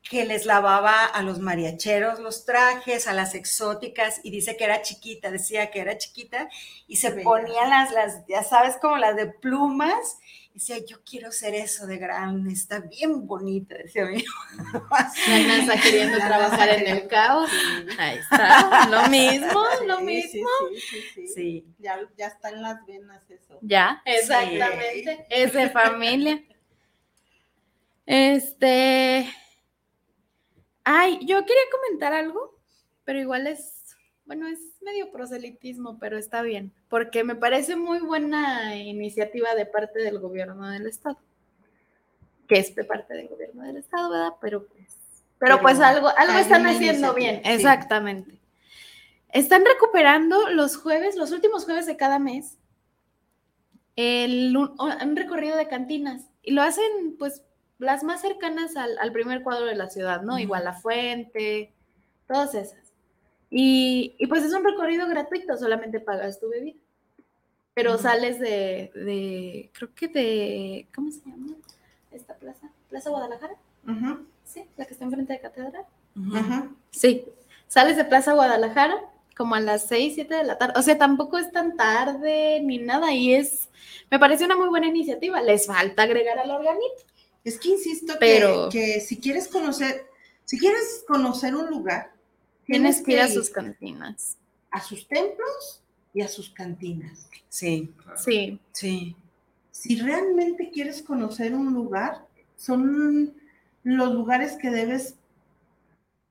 E: que les lavaba a los mariacheros los trajes, a las exóticas, y dice que era chiquita, decía que era chiquita, y se ponía las, las, ya sabes, como las de plumas, decía, yo quiero ser eso de grande, está bien bonita, decía mi
D: Ana *laughs* está queriendo *laughs* trabajar en el caos. Ahí está. Lo mismo, *laughs* lo
C: Sí,
D: mismo.
C: Sí, sí, sí, sí.
E: Sí.
C: Ya, ya está en las venas eso.
D: Ya, exactamente. Es de familia. Este. Ay, yo quería comentar algo, pero igual es, bueno, es medio proselitismo, pero está bien, porque me parece muy buena iniciativa de parte del gobierno del estado, que es de parte del gobierno del estado, ¿verdad? Pero pues, pero
C: Pero
D: pues algo, algo están haciendo bien,
C: sí.
D: exactamente. Están recuperando los jueves, los últimos jueves de cada mes, el, un, un recorrido de cantinas y lo hacen pues las más cercanas al, al primer cuadro de la ciudad, ¿no? Igual la fuente, todas esas. Y, y, pues es un recorrido gratuito, solamente pagas tu bebida. Pero sales de, de, creo que de, ¿cómo se llama? Esta plaza, Plaza Guadalajara, sí, la que está enfrente de Catedral.
E: Ujú.
D: Sí, Sales de Plaza Guadalajara como a las 6, 7 de la tarde. O sea, tampoco es tan tarde ni nada y es, me parece una muy buena iniciativa. Les falta agregar al organito.
C: Es que insisto que- que, si quieres conocer, si quieres conocer un lugar,
D: Tienes que ir a sus cantinas.
C: a sus templos y a sus cantinas.
E: Sí,
D: Sí.
E: sí.
C: Si realmente quieres conocer un lugar, son los lugares que debes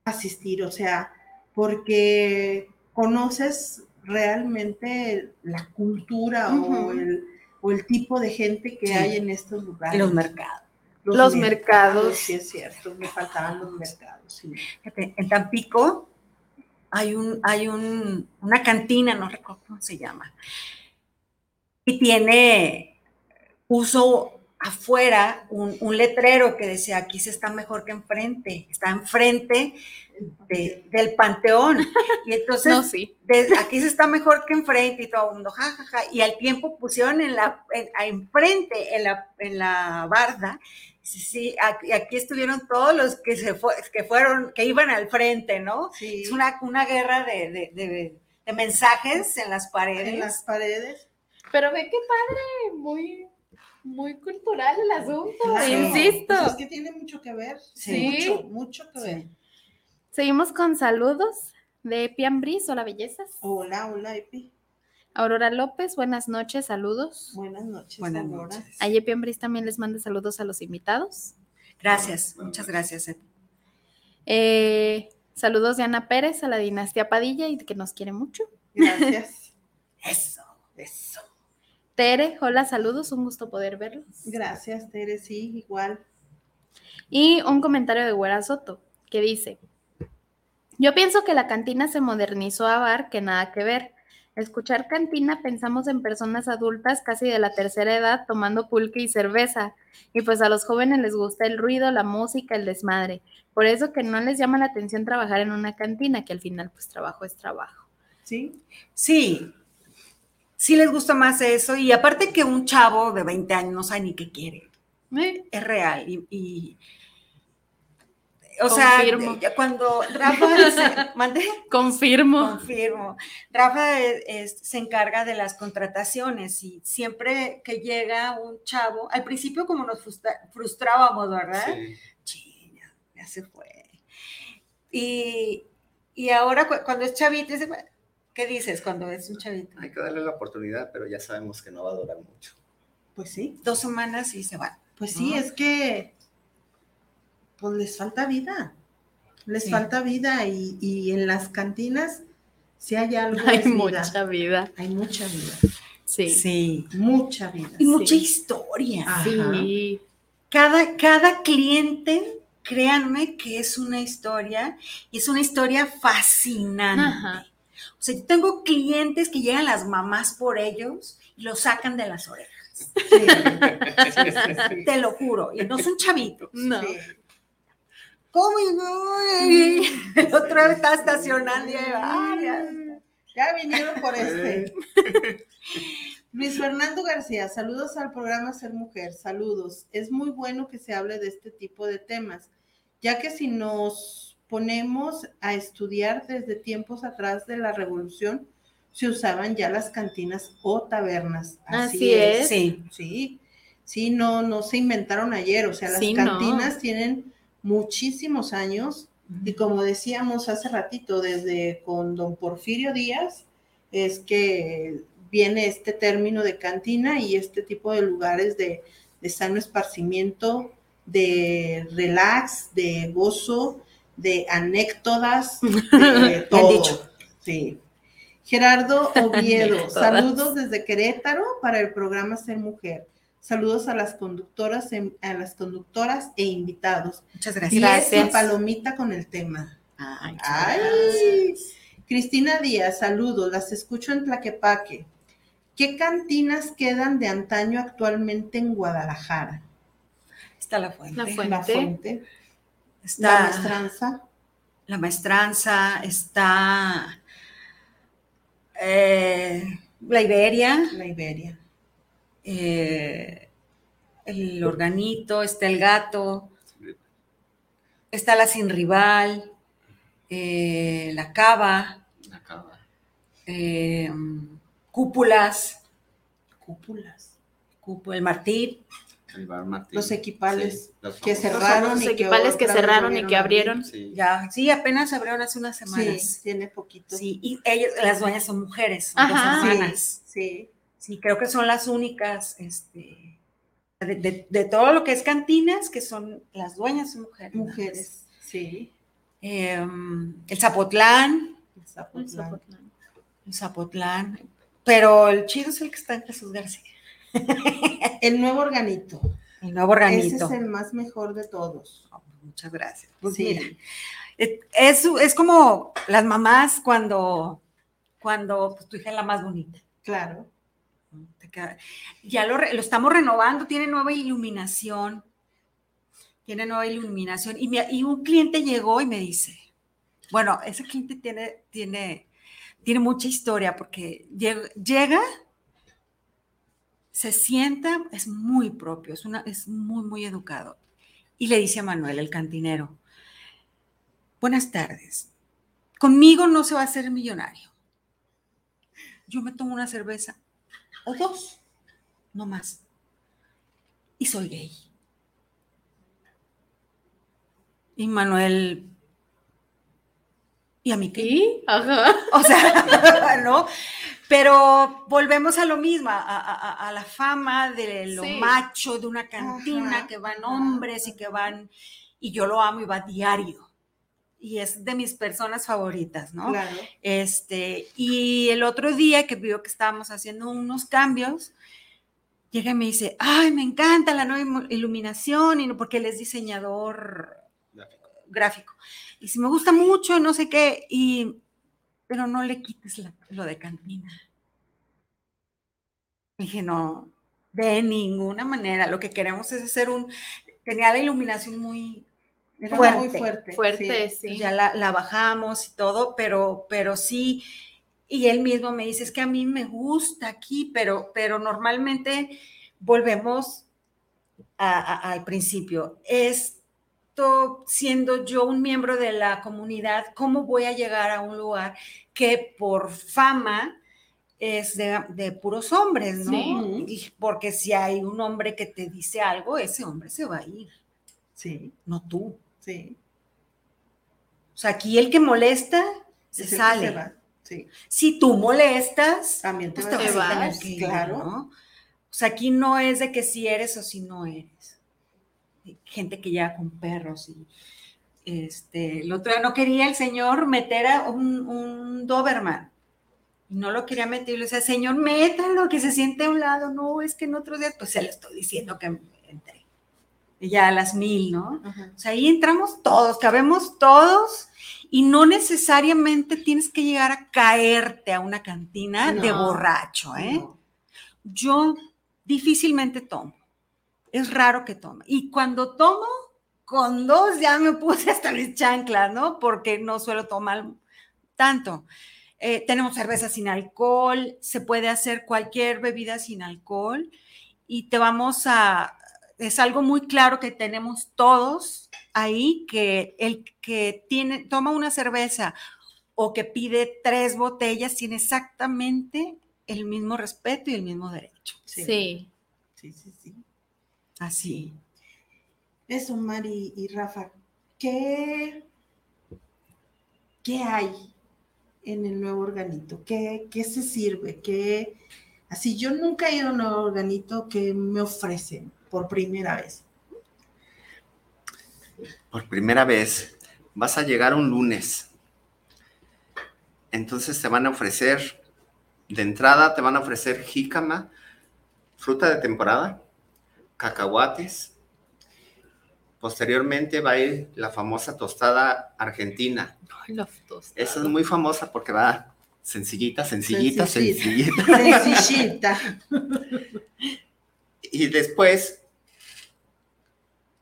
C: asistir, o sea, porque conoces realmente la cultura o, el, o el tipo de gente que
E: Sí.
C: hay en estos lugares.
E: Los mercados.
D: Los mercados.
C: Sí, es cierto, me faltaban los mercados. sí.
E: Fíjate, en Tampico hay un, hay un, una cantina, no recuerdo cómo se llama, y tiene, puso afuera un, un letrero que decía, aquí se está mejor que enfrente, está enfrente de- del panteón. Y *laughs* entonces,
D: No, sí.
E: de- aquí se está mejor que enfrente y todo el mundo, jajaja. Y al tiempo pusieron en la, en- enfrente, en la, en la barda, sí, sí, aquí, aquí estuvieron todos los que se fue- que fueron, que iban al frente, ¿no?
C: Sí.
E: Es una, una guerra de, de- de- de mensajes en las paredes.
C: En las paredes.
D: Pero ve qué padre, muy, muy cultural el asunto,
C: Claro,
D: insisto.
C: pues es que tiene mucho que ver.
D: Sí.
C: Mucho, mucho que ver.
D: Seguimos con saludos de Epi Ambris, hola bellezas.
C: Hola, hola, Epi.
D: Aurora López, buenas noches, saludos.
C: Buenas noches,
E: Buenas
C: Aurora.
E: noches.
D: A Ambris también les manda saludos a los invitados.
E: Gracias, muchas gracias. Ed.
D: Eh, saludos de Ana Pérez a la dinastía Padilla y que nos quiere mucho.
C: Gracias. *laughs*
E: Eso, eso.
D: Tere, hola, saludos, un gusto poder verlos.
C: Gracias, Tere, sí, igual.
D: Y un comentario de Güera Soto que dice: Yo pienso que la cantina se modernizó a bar, que nada que ver. Escuchar cantina pensamos en personas adultas casi de la tercera edad tomando pulque y cerveza. Y pues a los jóvenes les gusta el ruido, la música, el desmadre. Por eso que no les llama la atención trabajar en una cantina, que al final pues trabajo es trabajo.
C: ¿Sí?
E: Sí, sí les gusta más eso. Y aparte que un chavo de 20 años no sabe ni qué quiere.
D: Eh,
E: Es real. Y, y- o sea,
D: Confirmo.
E: ya cuando Rafa *laughs* dice, ¿mande?
D: Confirmo.
E: Confirmo. Rafa es- es- se encarga de las contrataciones y siempre que llega un chavo, al principio como nos frustra- frustrábamos, ¿verdad?
B: Sí.
E: Chin, ya, se fue. Y, y ahora cu- cuando es chavito, dice, "Bueno, ¿qué dices cuando es un chavito?
B: Hay que darle la oportunidad, pero ya sabemos que no va a durar mucho.
C: Pues sí.
E: Dos semanas y se van.
C: Pues sí,
E: ¿no?
C: es que pues les falta vida. Les
E: Sí.
C: falta vida y, y en las cantinas si hay algo *laughs*
D: Hay
C: vida.
D: mucha vida.
C: Hay mucha vida.
D: Sí.
E: Sí.
C: Mucha vida.
E: Y mucha historia.
C: Ajá.
D: Sí.
E: Cada, cada cliente, créanme que es una historia, y es una historia fascinante.
D: Ajá.
E: O sea, yo tengo clientes que llegan las mamás por ellos y los sacan de las orejas. *laughs* Te lo juro. Y no son chavitos.
D: No.
E: ¿Cómo? Y *laughs* Otra vez está estacionando y hay varias.
C: Ya vinieron por este. *laughs* Luis Fernando García, saludos al programa Ser Mujer, saludos. Es muy bueno que se hable de este tipo de temas, ya que si nos ponemos a estudiar desde tiempos atrás de la revolución, se usaban ya las cantinas o tabernas.
D: Así es.
E: Sí.
C: Sí, sí, no, no se inventaron ayer, o sea, las
D: Sí, no.
C: cantinas tienen muchísimos años y como decíamos hace ratito, desde con don Porfirio Díaz, es que viene este término de cantina y este tipo de lugares de, de sano esparcimiento, de relax, de gozo, de anécdotas, *laughs* de todo.
E: dicho.
C: Sí. Gerardo *laughs* Oviedo, saludos desde Querétaro para el programa Ser Mujer. Saludos a las conductoras, en- a las conductoras e invitados.
E: Muchas gracias.
C: y palomita con el tema.
E: Ay,
C: Ay. Cristina Díaz, saludos, las escucho en Tlaquepaque. ¿Qué cantinas quedan de antaño actualmente en Guadalajara?
E: Está la fuente.
D: La fuente.
C: La Fuente,
E: Está
C: La Maestranza,
E: la maestranza, está eh, la Iberia,
C: La Iberia.
E: Eh, el organito, está el gato, está la sin rival, eh, la cava,
B: La cava.
E: eh, cúpulas,
C: Cúpulas.
E: el martir,
B: El bar Martín.
C: Los equipales
B: Sí, los
C: que cerraron
D: Los
C: y que
D: equipales que cerraron y que abrieron.
B: Sí.
E: ya, sí, apenas abrieron hace unas semanas.
C: Sí, tiene poquito.
E: Sí, y ellas, las dueñas son mujeres, son
D: Ajá.
E: dos hermanas.
C: Sí.
E: Sí, creo que son las únicas, este, de, de- de todo lo que es cantinas, que son las dueñas son mujeres.
C: Mujeres. Sí.
E: Em, el Zapotlán,
C: El Zapotlán.
E: el Zapotlán, pero el chido es el que está en Jesús García, *laughs*
C: El nuevo organito.
E: el nuevo
C: Ese
E: organito.
C: es el más mejor de todos.
E: Muchas gracias. Pues
C: Sí.
E: mira, es, es, es como las mamás cuando, cuando pues, tu hija es la más bonita.
C: Claro.
E: Ya lo, lo estamos renovando, tiene nueva iluminación. Tiene nueva iluminación. Y, un cliente llegó y me dice, bueno, ese cliente tiene, tiene, tiene mucha historia porque llega, llega, se sienta, es muy propio, es, una, es muy, muy educado. Y le dice a Manuel, el cantinero, buenas tardes, conmigo no se va a hacer millonario. Yo me tomo una cerveza o dos, no más. Y soy gay. Y Manuel, ¿y a mí qué?
D: ¿Y? Ajá.
E: O sea, *laughs* ¿no? Pero volvemos a lo mismo, a, a- a- a la fama de lo
D: Sí.
E: macho de una cantina,
C: Ajá,
E: que van hombres y que van, y yo lo amo y va diario. Y es de mis personas favoritas, ¿no?
C: Claro.
E: Este, y el otro día que vio que estábamos haciendo unos cambios, llega y me dice, ay, me encanta la nueva ilu- iluminación, y no, porque él es diseñador
B: Gráfico.
E: gráfico. Y si me gusta mucho, no sé qué, y, pero no le quites la- lo de cantina. Dije, no, de ninguna manera. Lo que queremos es hacer un, tenía la iluminación muy
C: Era
E: fuerte.
C: muy fuerte.
D: Fuerte,
C: sí.
D: sí.
E: Ya la, la bajamos y todo, pero, pero sí, y él mismo me dice, es que a mí me gusta aquí, pero, pero normalmente volvemos a- a- al principio. Esto, siendo yo un miembro de la comunidad, ¿cómo voy a llegar a un lugar que por fama es de, de puros hombres, ¿no?
C: Sí.
E: Y porque si hay un hombre que te dice algo, ese hombre se va a ir,
C: Sí,
E: no tú.
C: Sí.
E: O sea, aquí el que molesta se
C: Es
E: sale.
C: se va. Sí.
E: Si tú molestas,
C: También te
E: pues
C: vas
E: te que
C: claro.
E: ¿no? O sea, aquí no es de que si eres o si no eres. Hay Gente que ya con perros y este, el otro día no quería el señor meter a un, un Doberman. Y no lo quería meter. Y le decía, señor, métalo, que se siente a un lado. No, es que en otros días, pues se le estoy diciendo que ya a las mil, ¿no? O sea, ahí entramos todos, cabemos todos y no necesariamente tienes que llegar a caerte a una cantina de borracho, ¿eh?
C: No.
E: Yo difícilmente tomo. Es raro que tome. Y cuando tomo, con dos ya me puse hasta mis chanclas, ¿no? Porque no suelo tomar tanto. Eh, tenemos cerveza sin alcohol, se puede hacer cualquier bebida sin alcohol y te vamos a, es algo muy claro que tenemos todos ahí, que el que tiene, toma una cerveza o que pide tres botellas tiene exactamente el mismo respeto y el mismo derecho.
C: Sí.
D: Sí.
C: Sí, sí, sí.
E: Así.
C: Eso, Mari y Rafa, ¿qué, qué hay en el nuevo organito? ¿Qué, qué se sirve? ¿Qué, así, yo nunca he ido a un nuevo organito que me ofrecen por primera vez.
B: Por primera vez, vas a llegar un lunes. Entonces te van a ofrecer, de entrada te van a ofrecer jícama, fruta de temporada, cacahuates. Posteriormente va a ir la famosa tostada argentina. Esa es muy famosa porque va sencillita, sencillita,
C: Sencillita.
B: sencillita.
C: Sencillita. *laughs*
B: Y después,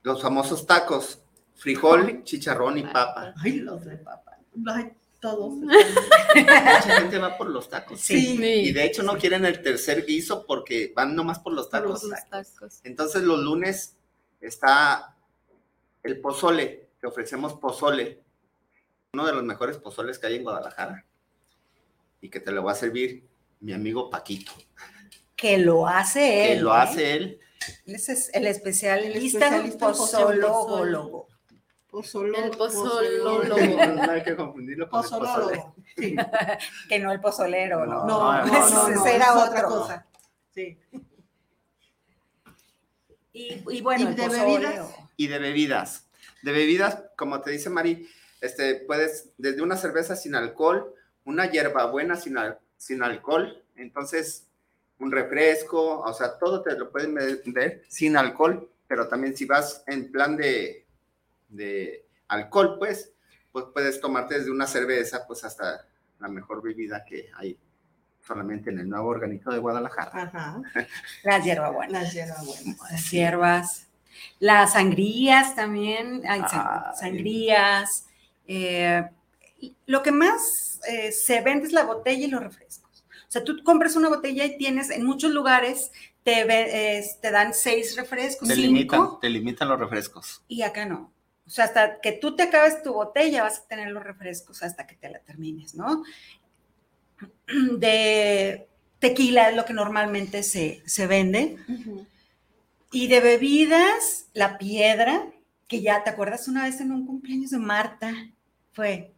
B: los famosos tacos, frijol, chicharrón y papa.
C: Ay, los de papa. Ay, todos. *laughs*
B: Mucha gente va por los tacos.
C: Sí.
B: Y de hecho no quieren el tercer guiso porque van nomás por los tacos.
D: Los tacos.
B: Entonces los lunes está el pozole, te ofrecemos pozole. uno de los mejores pozoles que hay en Guadalajara y que te lo va a servir mi amigo Paquito.
E: Que lo hace él.
B: Que lo
E: ¿eh?
B: hace él.
E: Ese es el especialista,
C: especialista en
E: pozolólogo.
C: Pozolo-
D: El
C: pozolólogo. *laughs*
B: No hay que confundirlo con el.
C: Pozolólogo. Sí. *laughs*
E: que no el pozolero, ¿no?
C: No, no, no, no,
E: Ese era
C: otra cosa. Sí.
E: Y, y bueno,
C: ¿Y
E: el
C: de bebidas?
B: Y de bebidas. De bebidas, como te dice Mari, este, puedes, desde una cerveza sin alcohol, una hierbabuena sin, al- sin alcohol, entonces un refresco, o sea, todo te lo pueden vender sin alcohol, pero también si vas en plan de, de alcohol, pues, pues puedes tomarte desde una cerveza, pues hasta la mejor bebida que hay solamente en el nuevo organito de Guadalajara.
C: Ajá. *laughs*
E: Las hierbabuenas.
C: Las hierbabuenas.
E: Las hierbas. Las sangrías también. Hay san-
B: Ay.
E: sangrías. eh, lo que más eh, se vende es la botella y los refrescos. O sea, tú compras una botella y tienes, en muchos lugares te, ve- te dan seis refrescos,
B: Te
E: cinco,
B: limitan, te limitan los refrescos.
E: y acá no. O sea, hasta que tú te acabes tu botella vas a tener los refrescos hasta que te la termines, ¿no? *clears throat* De tequila es lo que normalmente se, se vende. Y de bebidas, la piedra, que ya, ¿te acuerdas una vez en un cumpleaños de Marta? Fue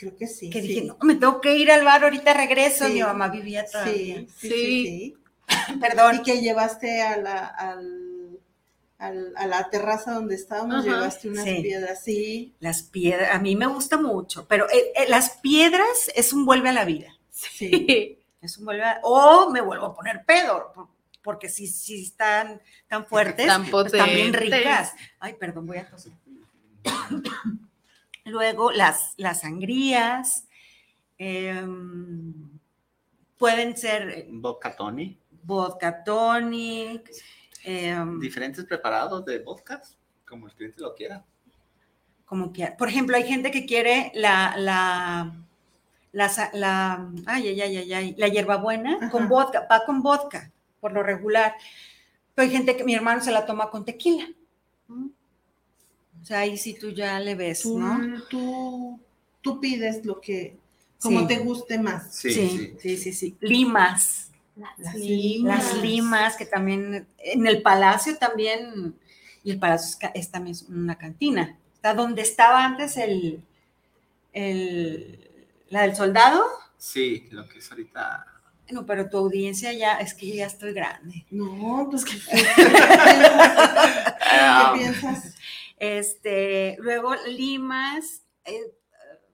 C: Creo que sí.
E: que
C: sí.
E: dije, no, me tengo que ir al bar, ahorita regreso.
C: Sí.
E: Mi mamá vivía todavía.
C: Sí, sí, sí,
D: Sí.
C: sí. *laughs*
E: Perdón.
C: Y que llevaste a la, al, al- a la terraza donde estábamos,
D: Ajá.
C: llevaste unas
E: Sí.
C: piedras, sí.
E: Las piedras, a mí me gusta mucho, pero eh, eh, las piedras es un vuelve a la vida.
C: Sí. *laughs*
E: Es un vuelve a- o me vuelvo a poner pedo, por- porque si, si están tan fuertes,
D: Tan
E: pues, están bien ricas. Ay, perdón, voy a toser. Luego las, las sangrías, em, pueden ser eh,
B: Vodka Tony,
E: vodka tonic, em,
B: diferentes preparados de vodkas, como el cliente lo quiera.
E: como que, por ejemplo, hay gente que quiere la, la, la, la, ay, ay, ay, ay, ay, la hierbabuena
C: Ajá.
E: con vodka, va con vodka, por lo regular. Pero hay gente que mi hermano se la toma con tequila. O sea, ahí sí tú ya le ves,
C: Tú,
E: ¿no?
C: tú, tú pides lo que, como
E: Sí.
C: te guste más.
B: Sí,
E: sí,
B: sí.
E: sí, sí, sí. Limas,
C: Las
E: las limas que también, en el palacio también, y el palacio es, es también una cantina. Está donde estaba antes el, el, la del soldado.
B: Sí, lo que es ahorita.
E: No, pero tu audiencia ya, es que yo ya estoy grande.
C: No, pues ¿qué *laughs*
B: Ah,
C: piensas?
E: Este, luego limas, eh,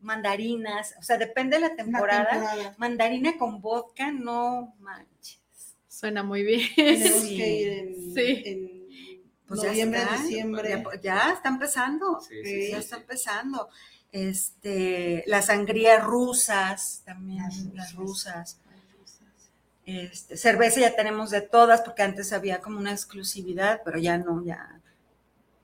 E: mandarinas, o sea, depende de la temporada.
C: temporada.
E: Mandarina con vodka, no manches.
D: Suena muy bien.
C: Tenemos
E: Sí.
C: que ir en,
D: Sí.
C: en
E: Pues ya
C: noviembre,
E: está,
C: diciembre.
E: Ya, ya está empezando.
B: Sí, sí,
E: ya
B: sí,
E: está
B: sí.
E: empezando. Este, las sangrías rusas también,
C: Las rusas.
E: Este, cerveza ya tenemos de todas, porque antes había como una exclusividad, pero ya no, ya,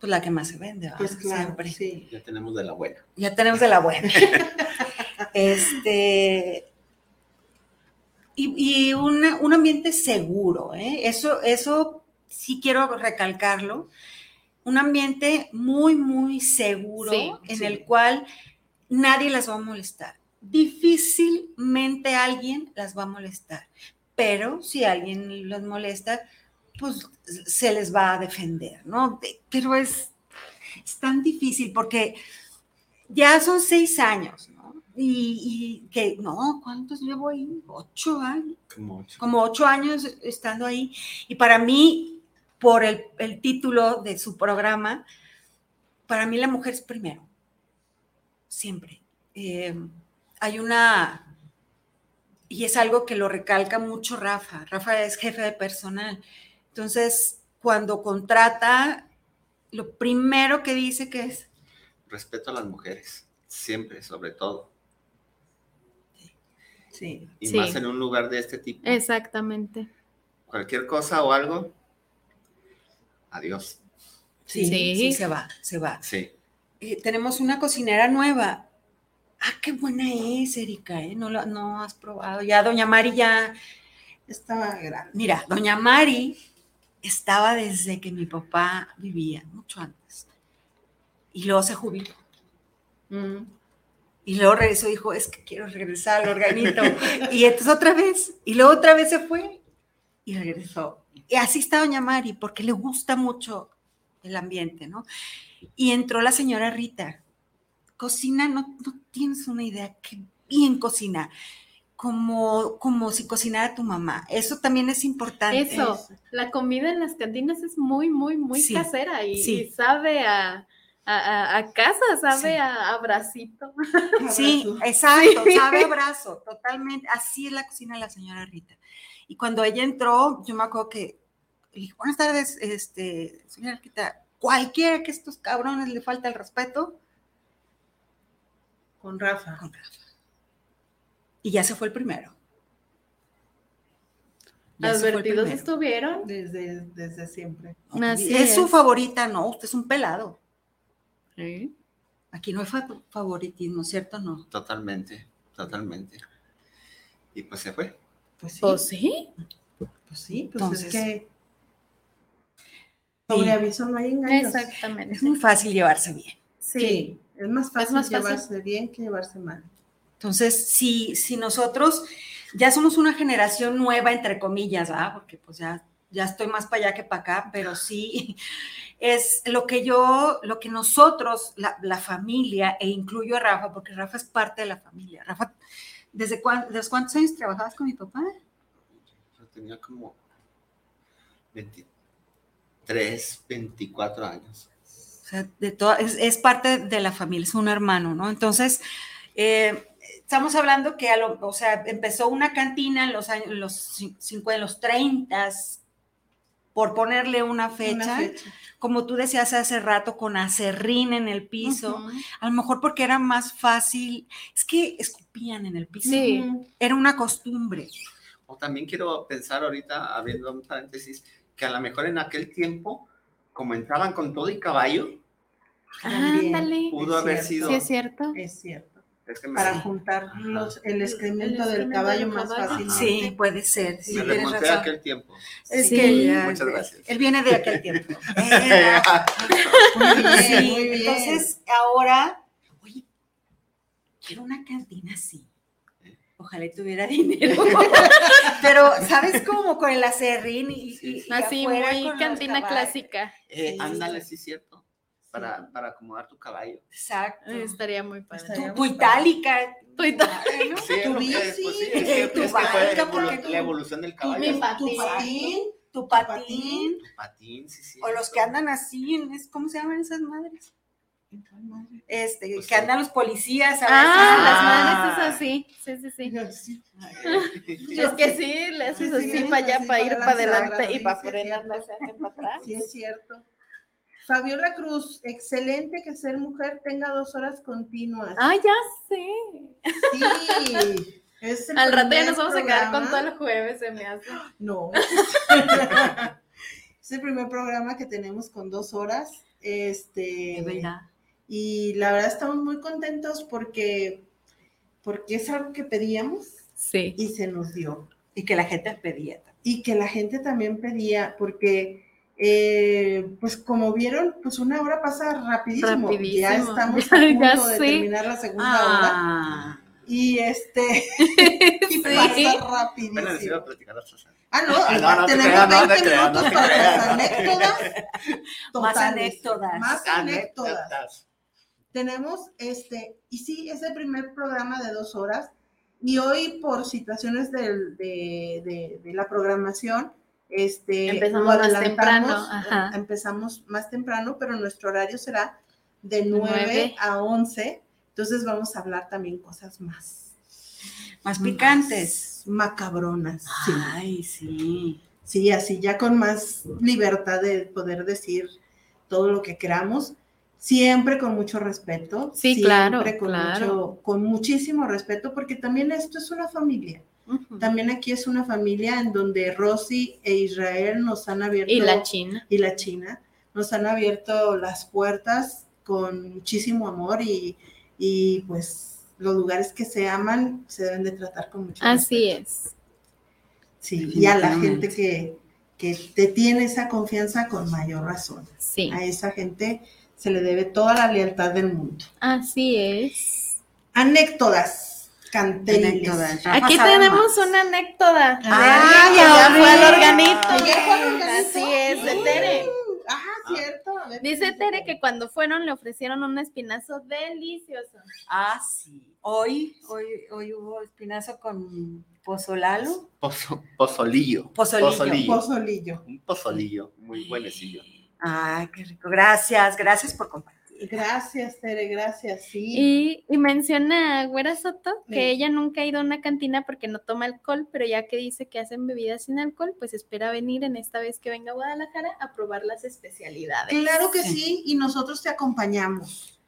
E: pues la que más se vende, ¿verdad?
C: Pues claro,
E: Siempre.
C: sí.
B: Ya tenemos de la buena.
E: Ya tenemos de la buena. *laughs* este. Y, y un, un ambiente seguro, ¿eh? Eso, eso sí quiero recalcarlo. Un ambiente muy, muy seguro
D: Sí,
E: en
D: sí.
E: el cual nadie las va a molestar. Difícilmente alguien las va a molestar, pero si alguien los molesta, pues se les va a defender, ¿no? Pero es, es tan difícil porque ya son seis años, ¿no? Y, y que, no, ¿cuántos llevo ahí? Ocho años,
B: Como ocho.
E: como ocho años estando ahí. Y para mí, por el, el título de su programa, para mí la mujer es primero, siempre. Eh, hay una, y es algo que lo recalca mucho Rafa, Rafa es jefe de personal. Entonces, cuando contrata, lo primero que dice que es,
B: Respeto a las mujeres, siempre, sobre todo.
C: Sí.
B: Y
D: Sí.
B: más en un lugar de este tipo.
D: Exactamente.
B: Cualquier cosa o algo, adiós.
E: sí,
D: Sí.
E: sí, se va, se va.
B: Sí.
E: Eh, tenemos una cocinera nueva. Ah, qué buena es, Erika, ¿eh? No, la- no has probado. Ya, doña Mari ya,
C: Estaba grande.
E: mira, doña Mari estaba desde que mi papá vivía, mucho antes. Y luego se jubiló.
D: Mm.
E: Y luego regresó y dijo, es que quiero regresar al organito. y entonces otra vez, y luego otra vez se fue y regresó. Y así está doña Mari, porque le gusta mucho el ambiente, ¿no? Y entró la señora Rita. Cocina, no, no tienes una idea, qué bien cocina. Como, como si cocinara tu mamá. Eso también es importante.
D: Eso, la comida en las cantinas es muy, muy, muy
E: Sí,
D: casera y,
E: sí.
D: y sabe a, a, casa, sabe
E: Sí.
D: a, a bracito. *laughs*
E: Sí, exacto,
D: Sí.
E: sabe abrazo, totalmente. Así es la cocina de la señora Rita. Y cuando ella entró, yo me acuerdo que le dije, buenas tardes, este, señora Rita, cualquiera que estos cabrones le falta el respeto,
C: Con Rafa.
E: con Rafa. Y ya se fue el primero. Ya
D: Advertidos
E: primero.
D: estuvieron.
C: Desde, desde siempre.
D: Así
E: es, su favorita, no, usted es un pelado.
D: Sí.
E: Aquí no hay fa- favoritismo, ¿cierto? No.
B: Totalmente, totalmente. Y pues se fue.
C: Pues sí.
D: Pues sí.
C: Pues sí, pues
E: Entonces-
C: es que sobre aviso no hay engaños.
D: Exactamente.
E: Es muy fácil llevarse bien.
C: Sí, es más fácil
D: más fácil.
C: llevarse bien que llevarse mal.
E: Entonces, si, si nosotros ya somos una generación nueva, entre comillas, ¿verdad? Porque pues ya, ya estoy más para allá que para acá, pero sí *laughs* es lo que yo, lo que nosotros, la, la familia, e incluyo a Rafa, porque Rafa es parte de la familia. Rafa, ¿desde, cuán- ¿desde cuántos años trabajabas con mi papá?
B: Yo tenía como 23, 24 años.
E: O sea, de toda, es, es parte de la familia, es un hermano, ¿no? Entonces, eh, estamos hablando que, a lo- o sea, empezó una cantina en los años, en los, en los 30, por ponerle una fecha,
C: Una fecha.
E: como tú decías hace rato, con acerrín en el piso, a lo mejor porque era más fácil, es que escupían en el piso,
D: Sí.
E: era una costumbre.
B: O también quiero pensar ahorita, abriendo un paréntesis, que a lo mejor en aquel tiempo, como entraban con todo y caballo.
D: Ándale.
B: pudo haber
C: cierto.
B: sido.
D: Sí, es cierto.
C: Es cierto.
B: Es que me,
C: Para juntar los, el excremento del
D: excremento
C: caballo
D: del
C: más fácilmente.
E: Sí, puede ser, sí,
B: me
E: tienes
B: remonté a aquel tiempo.
E: Es
D: Sí.
E: que ya-
B: Muchas gracias.
E: él viene de aquel tiempo. Era- *laughs*
C: Muy bien, *laughs*
E: Sí,
C: muy bien.
E: entonces ahora, oye, quiero una cantina así. Ojalá tuviera *laughs* dinero. Pero, ¿sabes cómo? Con el acerrín y, y- y
D: Así, muy cantina clásica.
B: Eh,
E: Sí.
B: ándale, sí, cierto. Para, para acomodar tu caballo.
E: Exacto.
D: Estaría muy padre.
C: Estaría
E: Tu, itálica.
D: Tu itálica.
B: Sí,
C: Tu
B: eh,
C: bici,
B: pues sí, es
E: eh,
B: que,
E: tu
B: es que fue evolu- la evolución del caballo.
D: patín.
C: Tu patín.
E: Tu patín.
B: Tu patín, sí, sí.
E: O los que andan así, en- es- ¿cómo se llaman esas madres? Este,
B: Pues
E: que
B: sí.
E: andan los policías. a
D: Ah,
E: veces.
D: las
B: Ah.
D: madres es así. Sí, sí, sí.
C: Sí, *laughs*
D: Es que sí, le haces
C: Sí, sí,
D: así para allá,
C: así
D: para ir
C: para
D: adelante y para
C: cierto.
D: se hacen para atrás.
C: Sí, es cierto. Fabiola Cruz, excelente que ser mujer tenga dos horas continuas.
D: Ah, ya sé.
C: Sí. es el
D: Al rato ya nos vamos a quedar con
C: programa-
D: todo el jueves, se me hace.
C: No. *laughs* es el primer programa que tenemos con dos horas. Este,
E: De verdad.
C: Y la verdad estamos muy contentos porque, porque es algo que pedíamos
D: Sí.
C: y se nos dio.
E: Y que la gente pedía.
C: Y que la gente también pedía, porque, eh, pues como vieron, pues una hora pasa rapidísimo.
D: Rapidísimo. *laughs*
C: Ya estamos a
D: Ya
C: punto de
D: sé.
C: terminar la segunda hora.
E: Ah,
C: Y este, *laughs* y
D: Sí.
C: pasa rapidísimo.
B: a
C: Ah, no,
B: Ah, no, no te
C: tenemos
B: no te
C: 20
B: creas, no
C: minutos
B: te
C: para
B: creas.
C: las anécdotas *laughs*
E: Más anécdotas.
C: Más anécdotas.
B: anécdotas.
C: Tenemos este, y sí, es el primer programa de dos horas. Y hoy, por situaciones del- de, de- de la programación, este,
D: Empezamos más temprano, ajá.
C: Empezamos más temprano, pero nuestro horario será de 9
D: Nueve.
C: a 11. Entonces vamos a hablar también cosas más,
E: más picantes.
C: más macabronas. sí.
E: Ay, sí.
C: Sí, así ya con más libertad de poder decir todo lo que queramos, siempre con mucho respeto.
D: Sí,
C: siempre
D: claro,
C: con,
D: claro.
C: mucho- con muchísimo respeto, porque también esto es una familia. También aquí es una familia en donde Rosy e Israel nos han abierto.
D: Y la China.
C: y la China nos han abierto las puertas con muchísimo amor y, y pues los lugares que se aman se deben de tratar con mucho
D: Así
C: respeto.
D: es.
C: Sí, y a la gente que, que te tiene esa confianza con mayor razón.
D: Sí.
C: A esa gente se le debe toda la lealtad del mundo.
D: Así es.
C: Anécdotas canteriles.
D: Aquí tenemos
E: más.
D: una anécdota.
C: Ah, ya
D: fue al organito.
C: ¿Ya fue al organito?
D: Así es, de Tere.
C: Ah, cierto. Ver,
D: Dice Tere que cuando fueron le ofrecieron un espinazo delicioso.
E: Ah, sí. Hoy, hoy, hoy hubo espinazo con pozolalo.
B: Pozo- pozolillo.
E: Pozolillo.
C: Pozolillo.
B: Un pozolillo, muy buenecillo.
E: Ay, qué rico. Gracias, gracias por compartir.
C: Gracias, Tere, gracias, sí.
D: Y, y menciona a Güera Soto que
C: Sí.
D: ella nunca ha ido a una cantina porque no toma alcohol, pero ya que dice que hacen bebidas sin alcohol, pues espera venir en esta vez que venga a Guadalajara a probar las especialidades.
C: Claro que sí, y nosotros te acompañamos.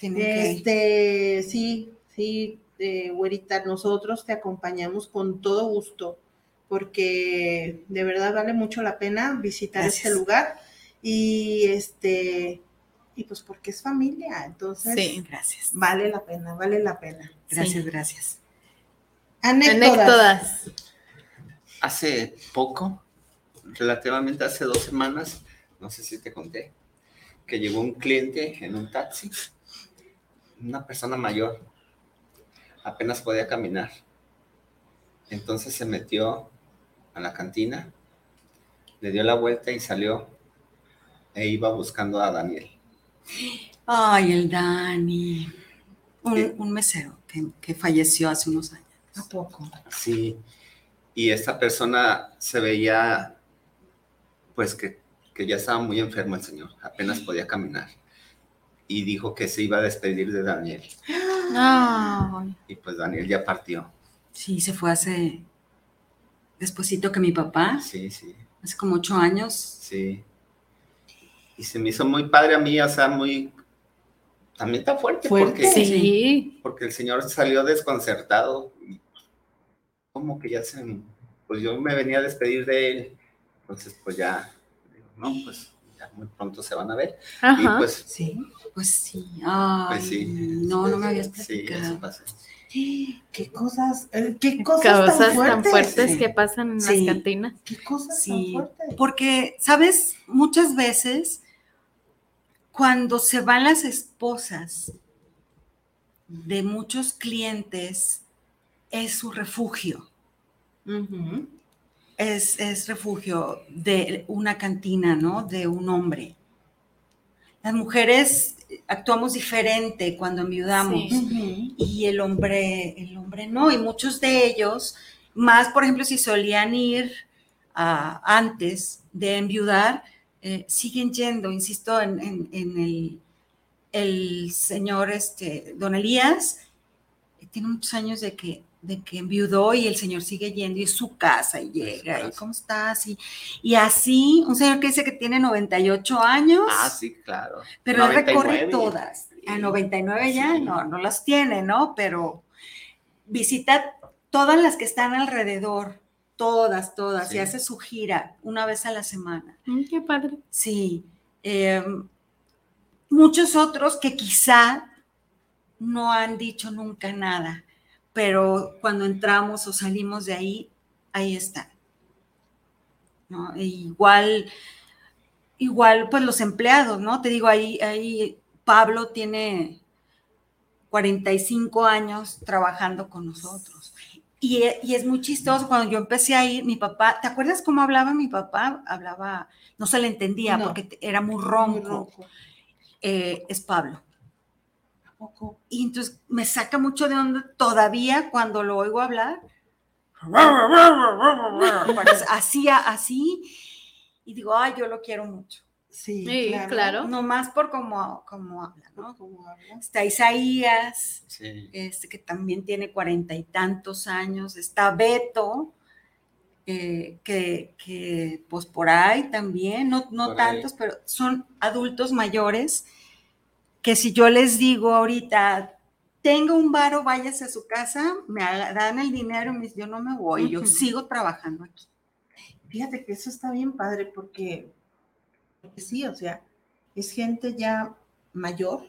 C: Este, sí, sí, eh, güerita, nosotros te acompañamos con todo gusto, porque de verdad vale mucho la pena visitar
E: Gracias.
C: este lugar y este, y pues porque es familia, entonces
D: Sí.
E: Gracias.
C: vale la pena, vale la pena.
E: Gracias, gracias.
C: Anécdotas.
D: Anécdotas.
B: Hace poco, relativamente hace dos semanas, no sé si te conté, que llegó un cliente en un taxi, una persona mayor, apenas podía caminar. Entonces se metió a la cantina, le dio la vuelta y salió e iba buscando a Daniel.
E: Ay, el Dani. Un, mesero que, que falleció hace unos años.
C: ¿A poco?
B: Sí, y esta persona se veía, pues que, que ya estaba muy enfermo el señor, apenas podía caminar. Y dijo que se iba a despedir de Daniel.
E: Ay.
B: Y pues Daniel ya partió.
E: Sí, se fue hace despuesito que mi papá,
B: Sí, sí,
E: hace como ocho años.
B: sí. Y se me hizo muy padre a mí, o sea, muy... También está fuerte,
C: Fuerte.
B: porque,
D: Sí.
B: porque el señor salió desconcertado. y Como que ya se... Pues yo me venía a despedir de él. Entonces, pues ya... digo, no, pues ya muy pronto se van a ver. Y
D: Ajá.
B: pues
E: Sí, pues sí. Ay,
B: Pues sí.
E: No, no me habías
B: Sí, eso
E: platicado.
B: pasó.
C: ¿Qué cosas, eh, qué cosas,
D: Cosas
C: tan fuertes?
D: fuertes
E: Sí.
D: que pasan en
E: Sí.
D: las cantinas.
C: ¿Qué cosas
E: Sí,
C: tan fuertes?
E: porque, ¿sabes? Muchas veces, cuando se van las esposas de muchos clientes, es su refugio. Es, es refugio de una cantina, ¿no? De un hombre. Las mujeres actuamos diferente cuando enviudamos.
D: Sí.
E: Y el hombre, el hombre no, y muchos de ellos, más por ejemplo si solían ir ah, antes de enviudar, eh, siguen yendo, insisto, en, en- en el, el señor este, don Elías, eh, tiene muchos años de que, de que enviudó y el señor sigue yendo y es su casa y llega, y
B: casa.
E: ¿cómo estás? Y, y así, un señor que dice que tiene 98 años.
B: Ah, sí, claro.
E: Pero él
B: 99.
E: recorre todas. A 99 ya
B: Sí.
E: no, no las tiene, ¿no? Pero visita todas las que están alrededor, todas, todas,
B: Sí.
E: y hace su gira una vez a la semana.
D: Mm, Qué padre.
E: Sí. eh, muchos otros que quizá no han dicho nunca nada, pero cuando entramos o salimos de ahí, ahí están. ¿no? E igual, igual, pues los empleados, ¿no? Te digo, ahí, ahí Pablo tiene 45 años trabajando con nosotros. Y, e- y es muy chistoso, cuando yo empecé a ir, mi papá, ¿te acuerdas cómo hablaba mi papá? Hablaba, no se le entendía
C: No.
E: porque era muy
C: Muy
E: ronco. Eh, es Pablo.
C: ¿A poco?
E: Y entonces me saca mucho de onda todavía cuando lo oigo hablar. Parece- *laughs* Así, así. Y digo, ay, yo lo quiero mucho.
C: Sí,
D: Sí, claro.
E: No más por cómo, cómo habla, ¿no?
C: ¿Cómo habla?
E: Está Isaías,
B: Sí.
E: este, que también tiene cuarenta y tantos años. Está Beto, eh, que, que, pues por ahí también, no, no
B: Por ahí.
E: tantos, pero son adultos mayores que si yo les digo ahorita, tengo un varo, váyase a su casa, me dan el dinero, y me dicen, yo no me voy, yo sigo trabajando aquí.
C: Fíjate que eso está bien padre porque sí, o sea, es gente ya mayor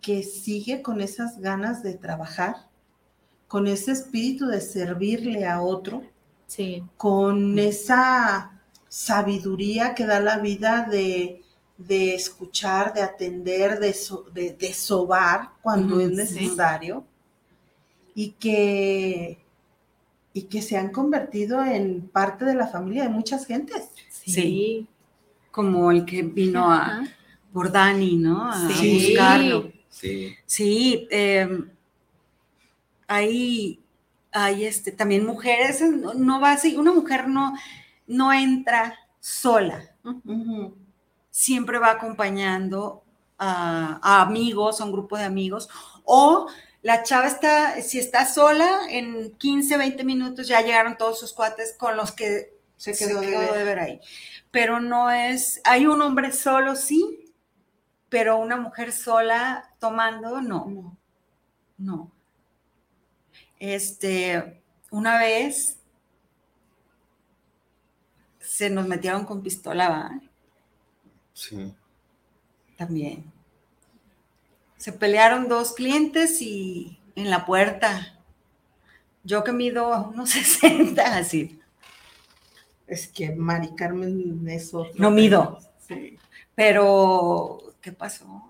C: que sigue con esas ganas de trabajar, con ese espíritu de servirle a otro,
D: Sí.
C: con esa sabiduría que da la vida de de escuchar, de atender, de, so- de, de sobar cuando es
E: sí.
C: necesario y que, y que se han convertido en parte de la familia de muchas gentes.
E: Sí. Como el que vino a, por Dani, ¿no? A
C: Sí.
E: buscarlo.
B: Sí.
E: Sí, eh, hay, hay este, también mujeres, no, no va así, una mujer no, no entra sola, siempre va acompañando a, a amigos, a un grupo de amigos, o la chava está, si está sola, en 15, 20 minutos ya llegaron todos sus cuates con los que
C: Se
E: se
C: quedó
E: quedó,
C: de ver.
E: de ver ahí. Pero no es, hay un hombre solo, sí, pero una mujer sola tomando, no. No. Este, una vez se nos metieron con pistola, ¿va?
B: Sí.
E: También. Se pelearon dos clientes y en la puerta. Yo que mido unos *laughs* 60, así.
C: Es que Mari Carmen es otro
E: No mido.
C: Sí.
E: Pero, ¿qué pasó?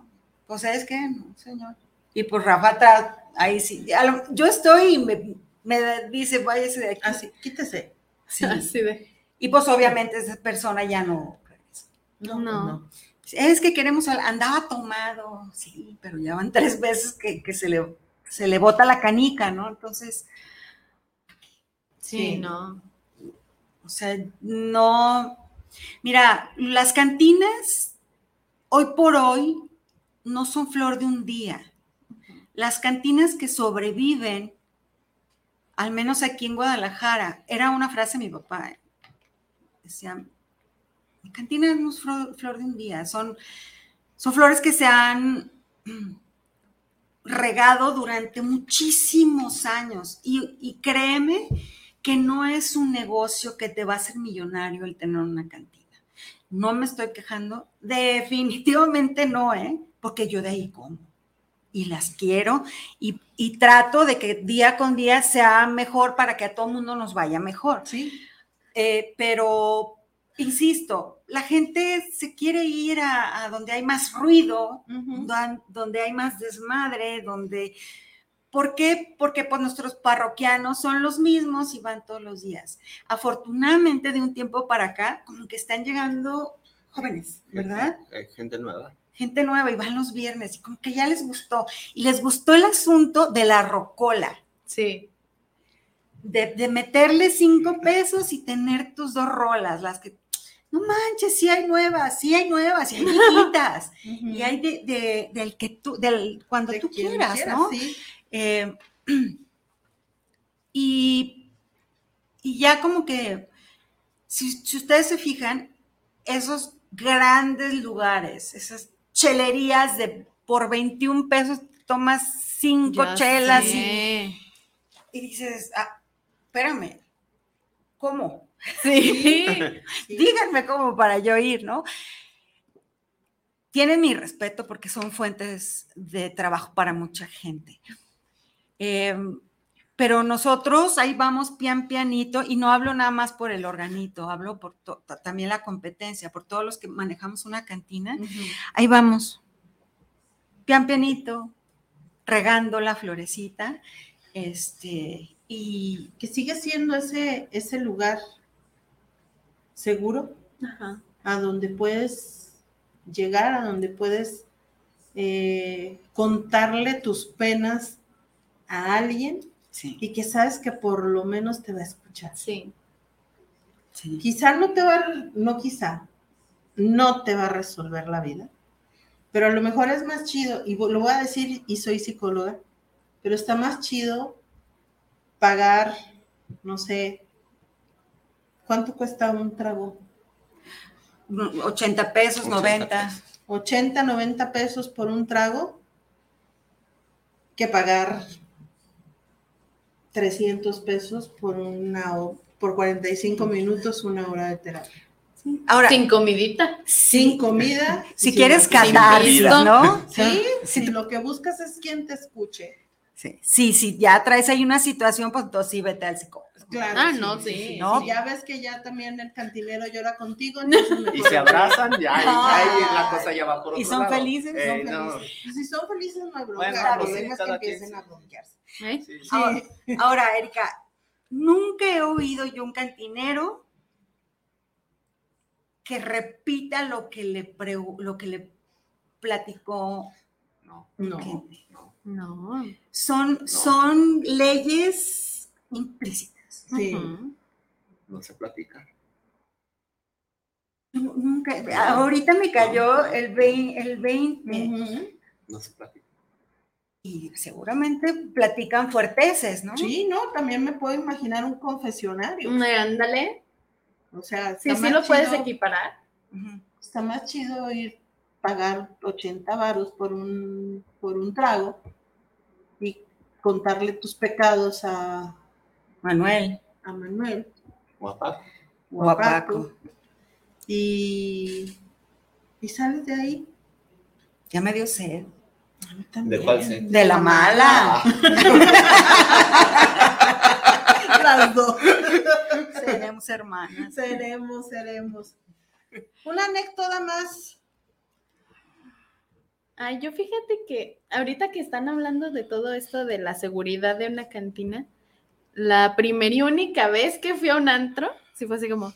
E: Pues es que, no, señor. Y pues Rafa atrás, ahí sí. yo estoy y me, me dice, váyase de aquí.
C: Así, quítese.
E: Sí. *laughs*
D: Así de.
E: Y pues obviamente esa persona ya no.
C: No,
D: No.
C: no.
E: Es que queremos, andaba tomado, sí, pero ya van *laughs* tres veces que, que se, le, se le bota la canica, ¿no? Entonces,
D: Sí, no.
E: O sea, no. Mira, las cantinas hoy por hoy no son flor de un día. Las cantinas que sobreviven, al menos aquí en Guadalajara, era una frase de mi papá. ¿eh? Decía, mi cantina no es flor, flor de un día, son, son flores que se han regado durante muchísimos años. Y, y créeme que no es un negocio que te va a hacer millonario el tener una cantina. No me estoy quejando, definitivamente no, ¿eh? Porque yo de ahí como y las quiero y, y trato de que día con día sea mejor para que a todo mundo nos vaya mejor.
C: Sí.
E: Eh, pero, insisto, la gente se quiere ir a, a donde hay más ruido, don- donde hay más desmadre, donde... ¿Por qué? Porque pues nuestros parroquianos son los mismos y van todos los días. Afortunadamente, de un tiempo para acá, como que están llegando jóvenes, ¿verdad?
B: Hay gente nueva.
E: gente nueva y van los viernes y como que ya les gustó. Y les gustó el asunto de la rocola.
D: Sí.
E: De, de meterle cinco pesos y tener tus dos rolas, las que, no manches, sí hay nuevas, sí hay nuevas, sí hay *laughs* viejitas. Y hay de, de- del que tú, del, cuando tú quieras,
C: quiera,
E: ¿no?
C: sí.
E: Eh, *clears throat* y, y ya como que, si, si ustedes se fijan, esos grandes lugares, esas chelerías de por 21 pesos tomas cinco
D: Ya
E: chelas y, y dices, ah, espérame, ¿cómo? *laughs*
D: Sí.
E: Díganme cómo para yo ir, ¿no? Tienen mi respeto porque son fuentes de trabajo para mucha gente. Eh, pero nosotros ahí vamos pian pianito y no hablo nada más por el organito, hablo por también la competencia, por todos los que manejamos una cantina. Ahí vamos, pian pianito, regando la florecita, este, y
C: Que sigue siendo ese, ese lugar seguro
D: Ajá.
C: a donde puedes llegar, a donde puedes eh, contarle tus penas a alguien y que sabes que por lo menos te va a escuchar.
D: Sí.
C: Quizá no te va, a- no quizá, no te va a resolver la vida, pero a lo mejor es más chido, y lo voy a decir y soy psicóloga, pero está más chido pagar, no sé, ¿cuánto cuesta un trago?
E: 80 pesos, 90.
C: 80, 90 pesos por un trago que pagar 300 pesos por una por 45 minutos, una hora de terapia.
E: Ahora,
D: Sin comidita.
C: Sin comida.
E: Si
C: y
E: quieres
C: sin
E: catarsis. ¿no?
C: Sí,
E: Sí.
C: si lo que buscas es quien te escuche.
E: Sí, sí, sí, ya traes ahí una situación, pues entonces sí vete al psicólogo.
C: Claro,
D: Ah, no, sí.
E: ¿no?
C: Si ya ves que ya también el cantinero llora contigo, *laughs*
B: Y se abrazan, ya, *laughs* y
C: Ay.
B: ahí la cosa ya va por otro
E: ¿Y son
B: lado.
E: felices?
B: Eh,
C: Son
B: no.
C: felices. Pues Si son felices, no hay bronca.
B: Bueno, pues sí,
C: es que
B: quien
C: empiecen
B: sí.
C: a bronquearse.
D: ¿Eh?
B: Sí, sí.
E: Ahora, ahora, Erika, nunca he oído yo un cantinero que repita lo que le, pregu- lo que le platicó.
B: No.
C: No.
E: que-
D: No.
E: Son, son leyes implícitas.
C: Sí.
D: Ujú.
B: No se platica.
E: Nu- Nunca, ahorita me cayó el 20, el 20
C: Ujú.
B: No se platica.
E: y seguramente platican fuerteces, ¿no?
C: Sí, no, también me puedo imaginar un confesionario.
D: Eh, Ándale.
C: O sea,
D: Sí, sí lo puedes
C: chido-
D: equiparar.
C: Está más chido ir pagar 80 varos por un, por un trago y contarle tus pecados a,
E: Manuel.
C: a Manuel
B: Guapa.
C: o a
E: Guapaco.
C: Paco y, y sales de ahí.
E: Ya me dio sed.
C: A mí también.
B: ¿De cuál sed?
E: De la mala. *laughs*
C: Las dos.
E: Seremos hermanas.
C: Seremos, seremos. Una anécdota más.
D: Ay, yo fíjate que ahorita que están hablando de todo esto de la seguridad de una cantina, la primera y única vez que fui a un antro, sí fue así como,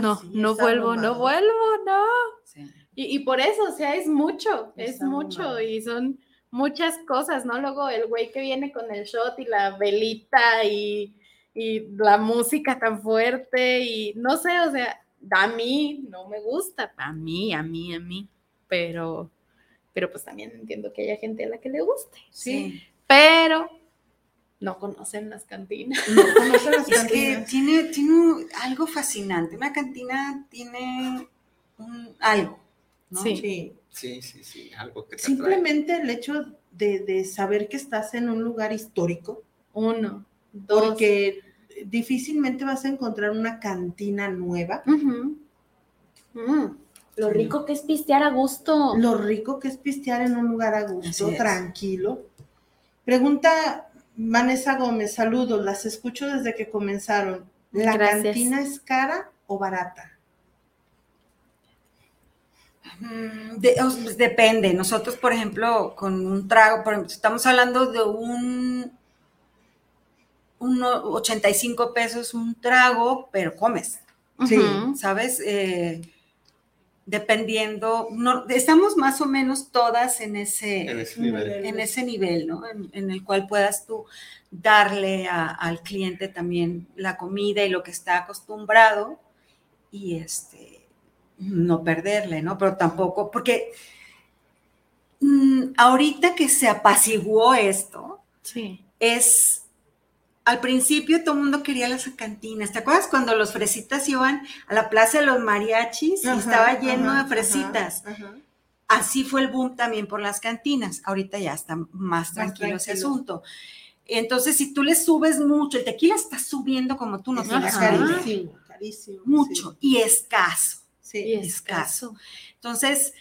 D: no,
C: sí,
D: no vuelvo, no vuelvo, no.
E: Sí.
D: Y, y por eso, o sea, es mucho, es
C: Está
D: mucho y son muchas cosas, ¿no? Luego el güey que viene con el shot y la velita y, y la música tan fuerte y no sé, o sea, a mí no me gusta, a mí, a mí, a mí, pero, pero pues también entiendo que haya gente a la que le guste,
E: Sí.
D: pero no conocen las cantinas.
C: No conocen las *laughs*
E: Es que
C: cantinas.
E: tiene, tiene un- algo fascinante. Una cantina tiene un, algo. ¿no?
D: Sí.
C: Sí.
B: Sí, sí, sí. Algo que te atrae.
C: Simplemente el hecho de, de saber que estás en un lugar histórico,
D: Uno, dos.
C: porque difícilmente vas a encontrar una cantina nueva.
D: Mm, Lo rico que es pistear a gusto.
C: Lo rico que es pistear en un lugar a gusto, tranquilo. Pregunta Vanessa Gómez, saludos, las escucho desde que comenzaron. ¿La
D: Gracias.
C: cantina es cara o barata?
E: Mm, de- pues depende. Nosotros, por ejemplo, con un trago, por ejemplo, estamos hablando de un, un o- 85 pesos un trago, pero comes,
C: Sí.
E: ¿sabes? Eh, dependiendo, no, estamos más o menos todas en ese,
B: En ese nivel.
E: en ese nivel, ¿no? En, en el cual puedas tú darle a- al cliente también la comida y lo que está acostumbrado y este, no perderle, ¿no? Pero tampoco, porque mm, ahorita que se apaciguó esto,
D: Sí.
E: es, al principio todo el mundo quería las cantinas. ¿Te acuerdas cuando los fresitas iban a la plaza de los mariachis y
C: Ajá,
E: estaba lleno
C: ajá,
E: de fresitas?
C: ajá, ajá.
E: Así fue el boom también por las cantinas. Ahorita ya está más tranquilo ese asunto. Entonces, si tú le subes mucho, el tequila está subiendo como tú no tienes
C: carísimo, carísimo.
E: Mucho y escaso.
C: Sí.
D: Y
E: escaso. Entonces,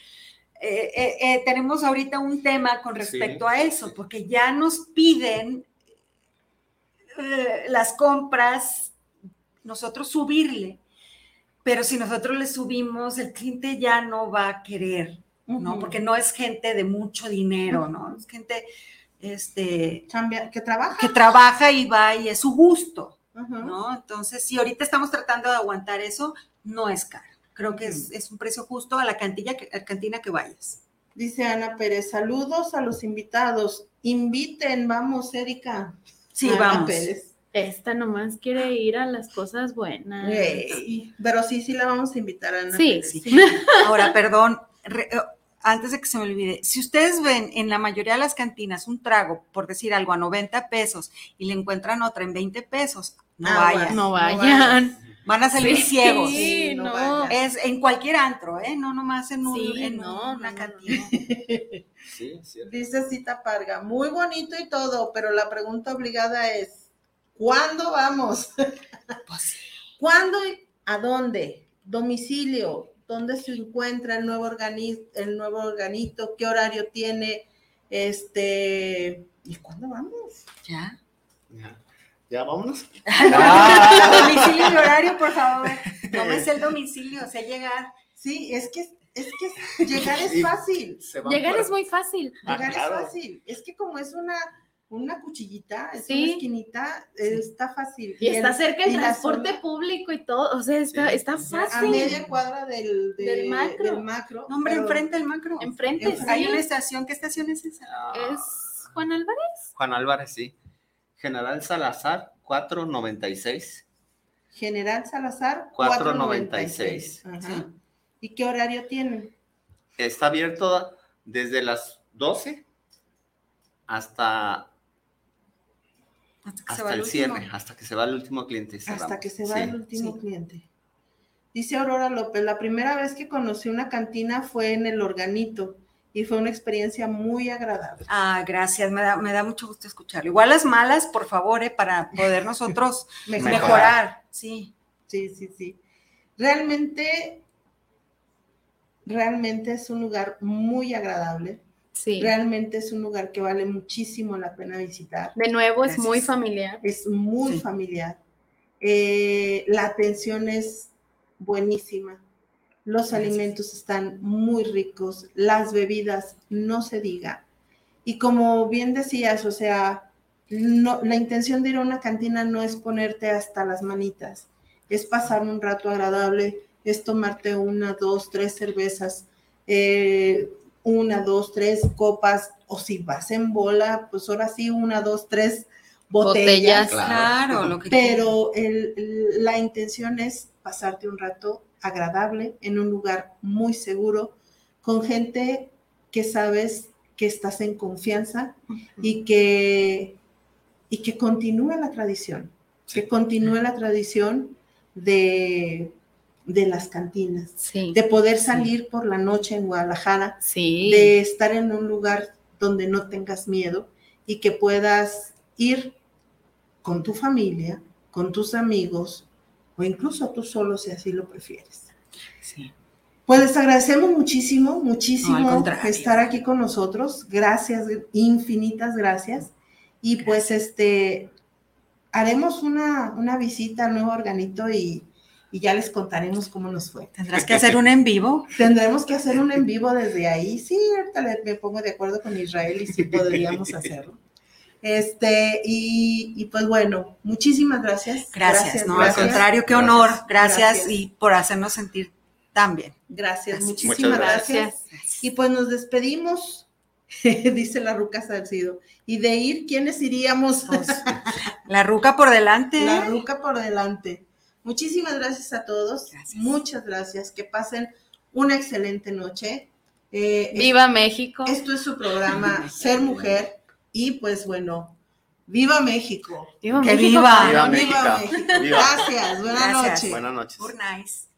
E: eh, eh, eh, tenemos ahorita un tema con respecto
B: Sí,
E: a eso,
B: sí.
E: porque ya nos piden las compras, nosotros subirle, pero si nosotros le subimos, el cliente ya no va a querer, ¿no? Porque no es gente de mucho dinero, ¿no? Es gente este,
C: Chambea- que trabaja.
E: que trabaja y va y es su gusto. ¿no? Entonces, si ahorita estamos tratando de aguantar eso, no es caro. Creo que es, es un precio justo a la cantilla a la cantina que vayas.
C: Dice Ana Pérez, saludos a los invitados. Inviten, vamos, Erika.
E: Sí,
C: Ana
E: vamos.
C: Pérez.
D: Esta nomás quiere ir a las cosas buenas.
C: Pero sí, sí la vamos a invitar a Ana
D: Sí,
C: Pérez.
D: sí. *laughs*
E: Ahora, perdón, re- eh, antes de que se me olvide, si ustedes ven en la mayoría de las cantinas un trago, por decir algo, a 90 pesos y le encuentran otra en 20 pesos, no
C: Aguas,
E: vayan.
D: No
C: No
D: vayan.
E: Van a salir
D: Sí,
E: ciegos.
D: Sí,
C: no.
E: Es en cualquier antro, ¿eh? No nomás en, un,
D: Sí,
E: en
D: no,
E: una
D: no, no.
E: cantina. *laughs*
B: Sí, cierto.
C: Dice Cita Parga, muy bonito y todo, pero la pregunta obligada es, ¿cuándo vamos? *laughs*
E: Pues sí.
C: ¿Cuándo y a dónde? Domicilio, ¿dónde se encuentra el nuevo, organi- el nuevo organito? ¿Qué horario tiene? Este, ¿y cuándo vamos?
E: Ya.
B: Ya, ya vámonos. *laughs*
E: domicilio y horario, por favor. No me sé el domicilio, sé llegar.
C: Sí, es que es que llegar es fácil.
D: Llegar
B: por-
D: es muy fácil.
B: Ah,
C: Llegar
B: claro.
C: es fácil. Es que como es una, una cuchillita, es
D: Sí.
C: una esquinita, está fácil.
D: Y está
C: el-
D: cerca el transporte
C: zona
D: público y todo. O sea, está,
B: Sí.
D: está
C: A
D: fácil.
C: media cuadra del, de-
D: Del macro.
C: del macro,
E: No, hombre,
C: pero-
E: enfrente del macro.
D: Enfrente,
C: Enfrente.
E: Hay
D: sí.
E: una estación. ¿Qué estación es esa?
D: Es Juan Álvarez.
B: Juan Álvarez, sí. General Salazar, 496.
C: General Salazar,
B: 496.
C: 496. Ajá. ¿Y qué horario tienen?
B: Está abierto desde las 12 hasta,
E: Hasta que se
B: hasta
E: va
B: el
E: último.
B: cierre, hasta que se va el último cliente. cerramos.
C: Hasta que se va
B: Sí.
C: el último
E: sí.
C: cliente. Dice Aurora López, la primera vez que conocí una cantina fue en el organito y fue una experiencia muy agradable.
E: Ah, gracias, me da, me da mucho gusto escucharlo. Igual las malas, por favor, eh, para poder nosotros *laughs*
C: Mejorar.
E: mejorar. Sí.
C: Sí, sí, sí. Realmente, realmente es un lugar muy agradable.
D: Sí.
C: Realmente es un lugar que vale muchísimo la pena visitar.
D: De nuevo, es muy familiar.
C: Es muy
E: Sí.
C: familiar. Eh, la atención es buenísima. Los
E: Gracias.
C: alimentos están muy ricos. Las bebidas, no se diga. Y como bien decías, o sea, no, la intención de ir a una cantina no es ponerte hasta las manitas, es pasar un rato agradable, es tomarte una, dos, tres cervezas, eh, una, dos, tres copas, o si vas en bola, pues ahora sí, una, dos, tres botellas.
D: Botellas.
E: Claro, lo que
C: Pero el- el- la intención es pasarte un rato agradable en un lugar muy seguro, con gente que sabes que estás en confianza y que, y que continúe la tradición, que continúe la tradición de, de las cantinas,
D: Sí.
C: de poder salir por la noche en Guadalajara, de estar en un lugar donde no tengas miedo y que puedas ir con tu familia, con tus amigos o incluso tú solo si así lo prefieres.
E: Sí.
C: Pues les agradecemos muchísimo, muchísimo estar aquí con nosotros. Gracias, infinitas gracias. Y pues este, haremos una, una visita al nuevo organito y, y ya les contaremos cómo nos fue.
E: Tendrás que hacer un en vivo.
C: Tendremos que hacer un en vivo desde ahí. Sí, ahorita me pongo de acuerdo con Israel y sí podríamos *laughs* hacerlo. Este, y, y pues bueno, muchísimas gracias.
E: Gracias, no,
C: gracias.
E: al contrario, qué
B: Gracias.
E: honor. Gracias,
C: Gracias.
E: y por hacernos sentir tan bien.
C: Gracias,
E: Gracias.
C: muchísimas gracias. Y pues nos despedimos, *laughs* dice la Ruca Salcido. Y de ir, ¿quiénes iríamos?
E: La ruca por delante.
C: La Ruca por delante. Muchísimas gracias a todos.
E: Gracias.
C: Muchas gracias. Que pasen una excelente noche. Eh,
D: Viva México.
C: Esto es su programa Ser Mujer. Y pues bueno, ¡Viva México!
D: Viva
E: Que
D: México.
E: viva.
B: Viva
C: ¡Viva
B: México.
C: México!
B: Viva.
C: Gracias, buenas noches.
B: Buenas noches.
E: Good nice.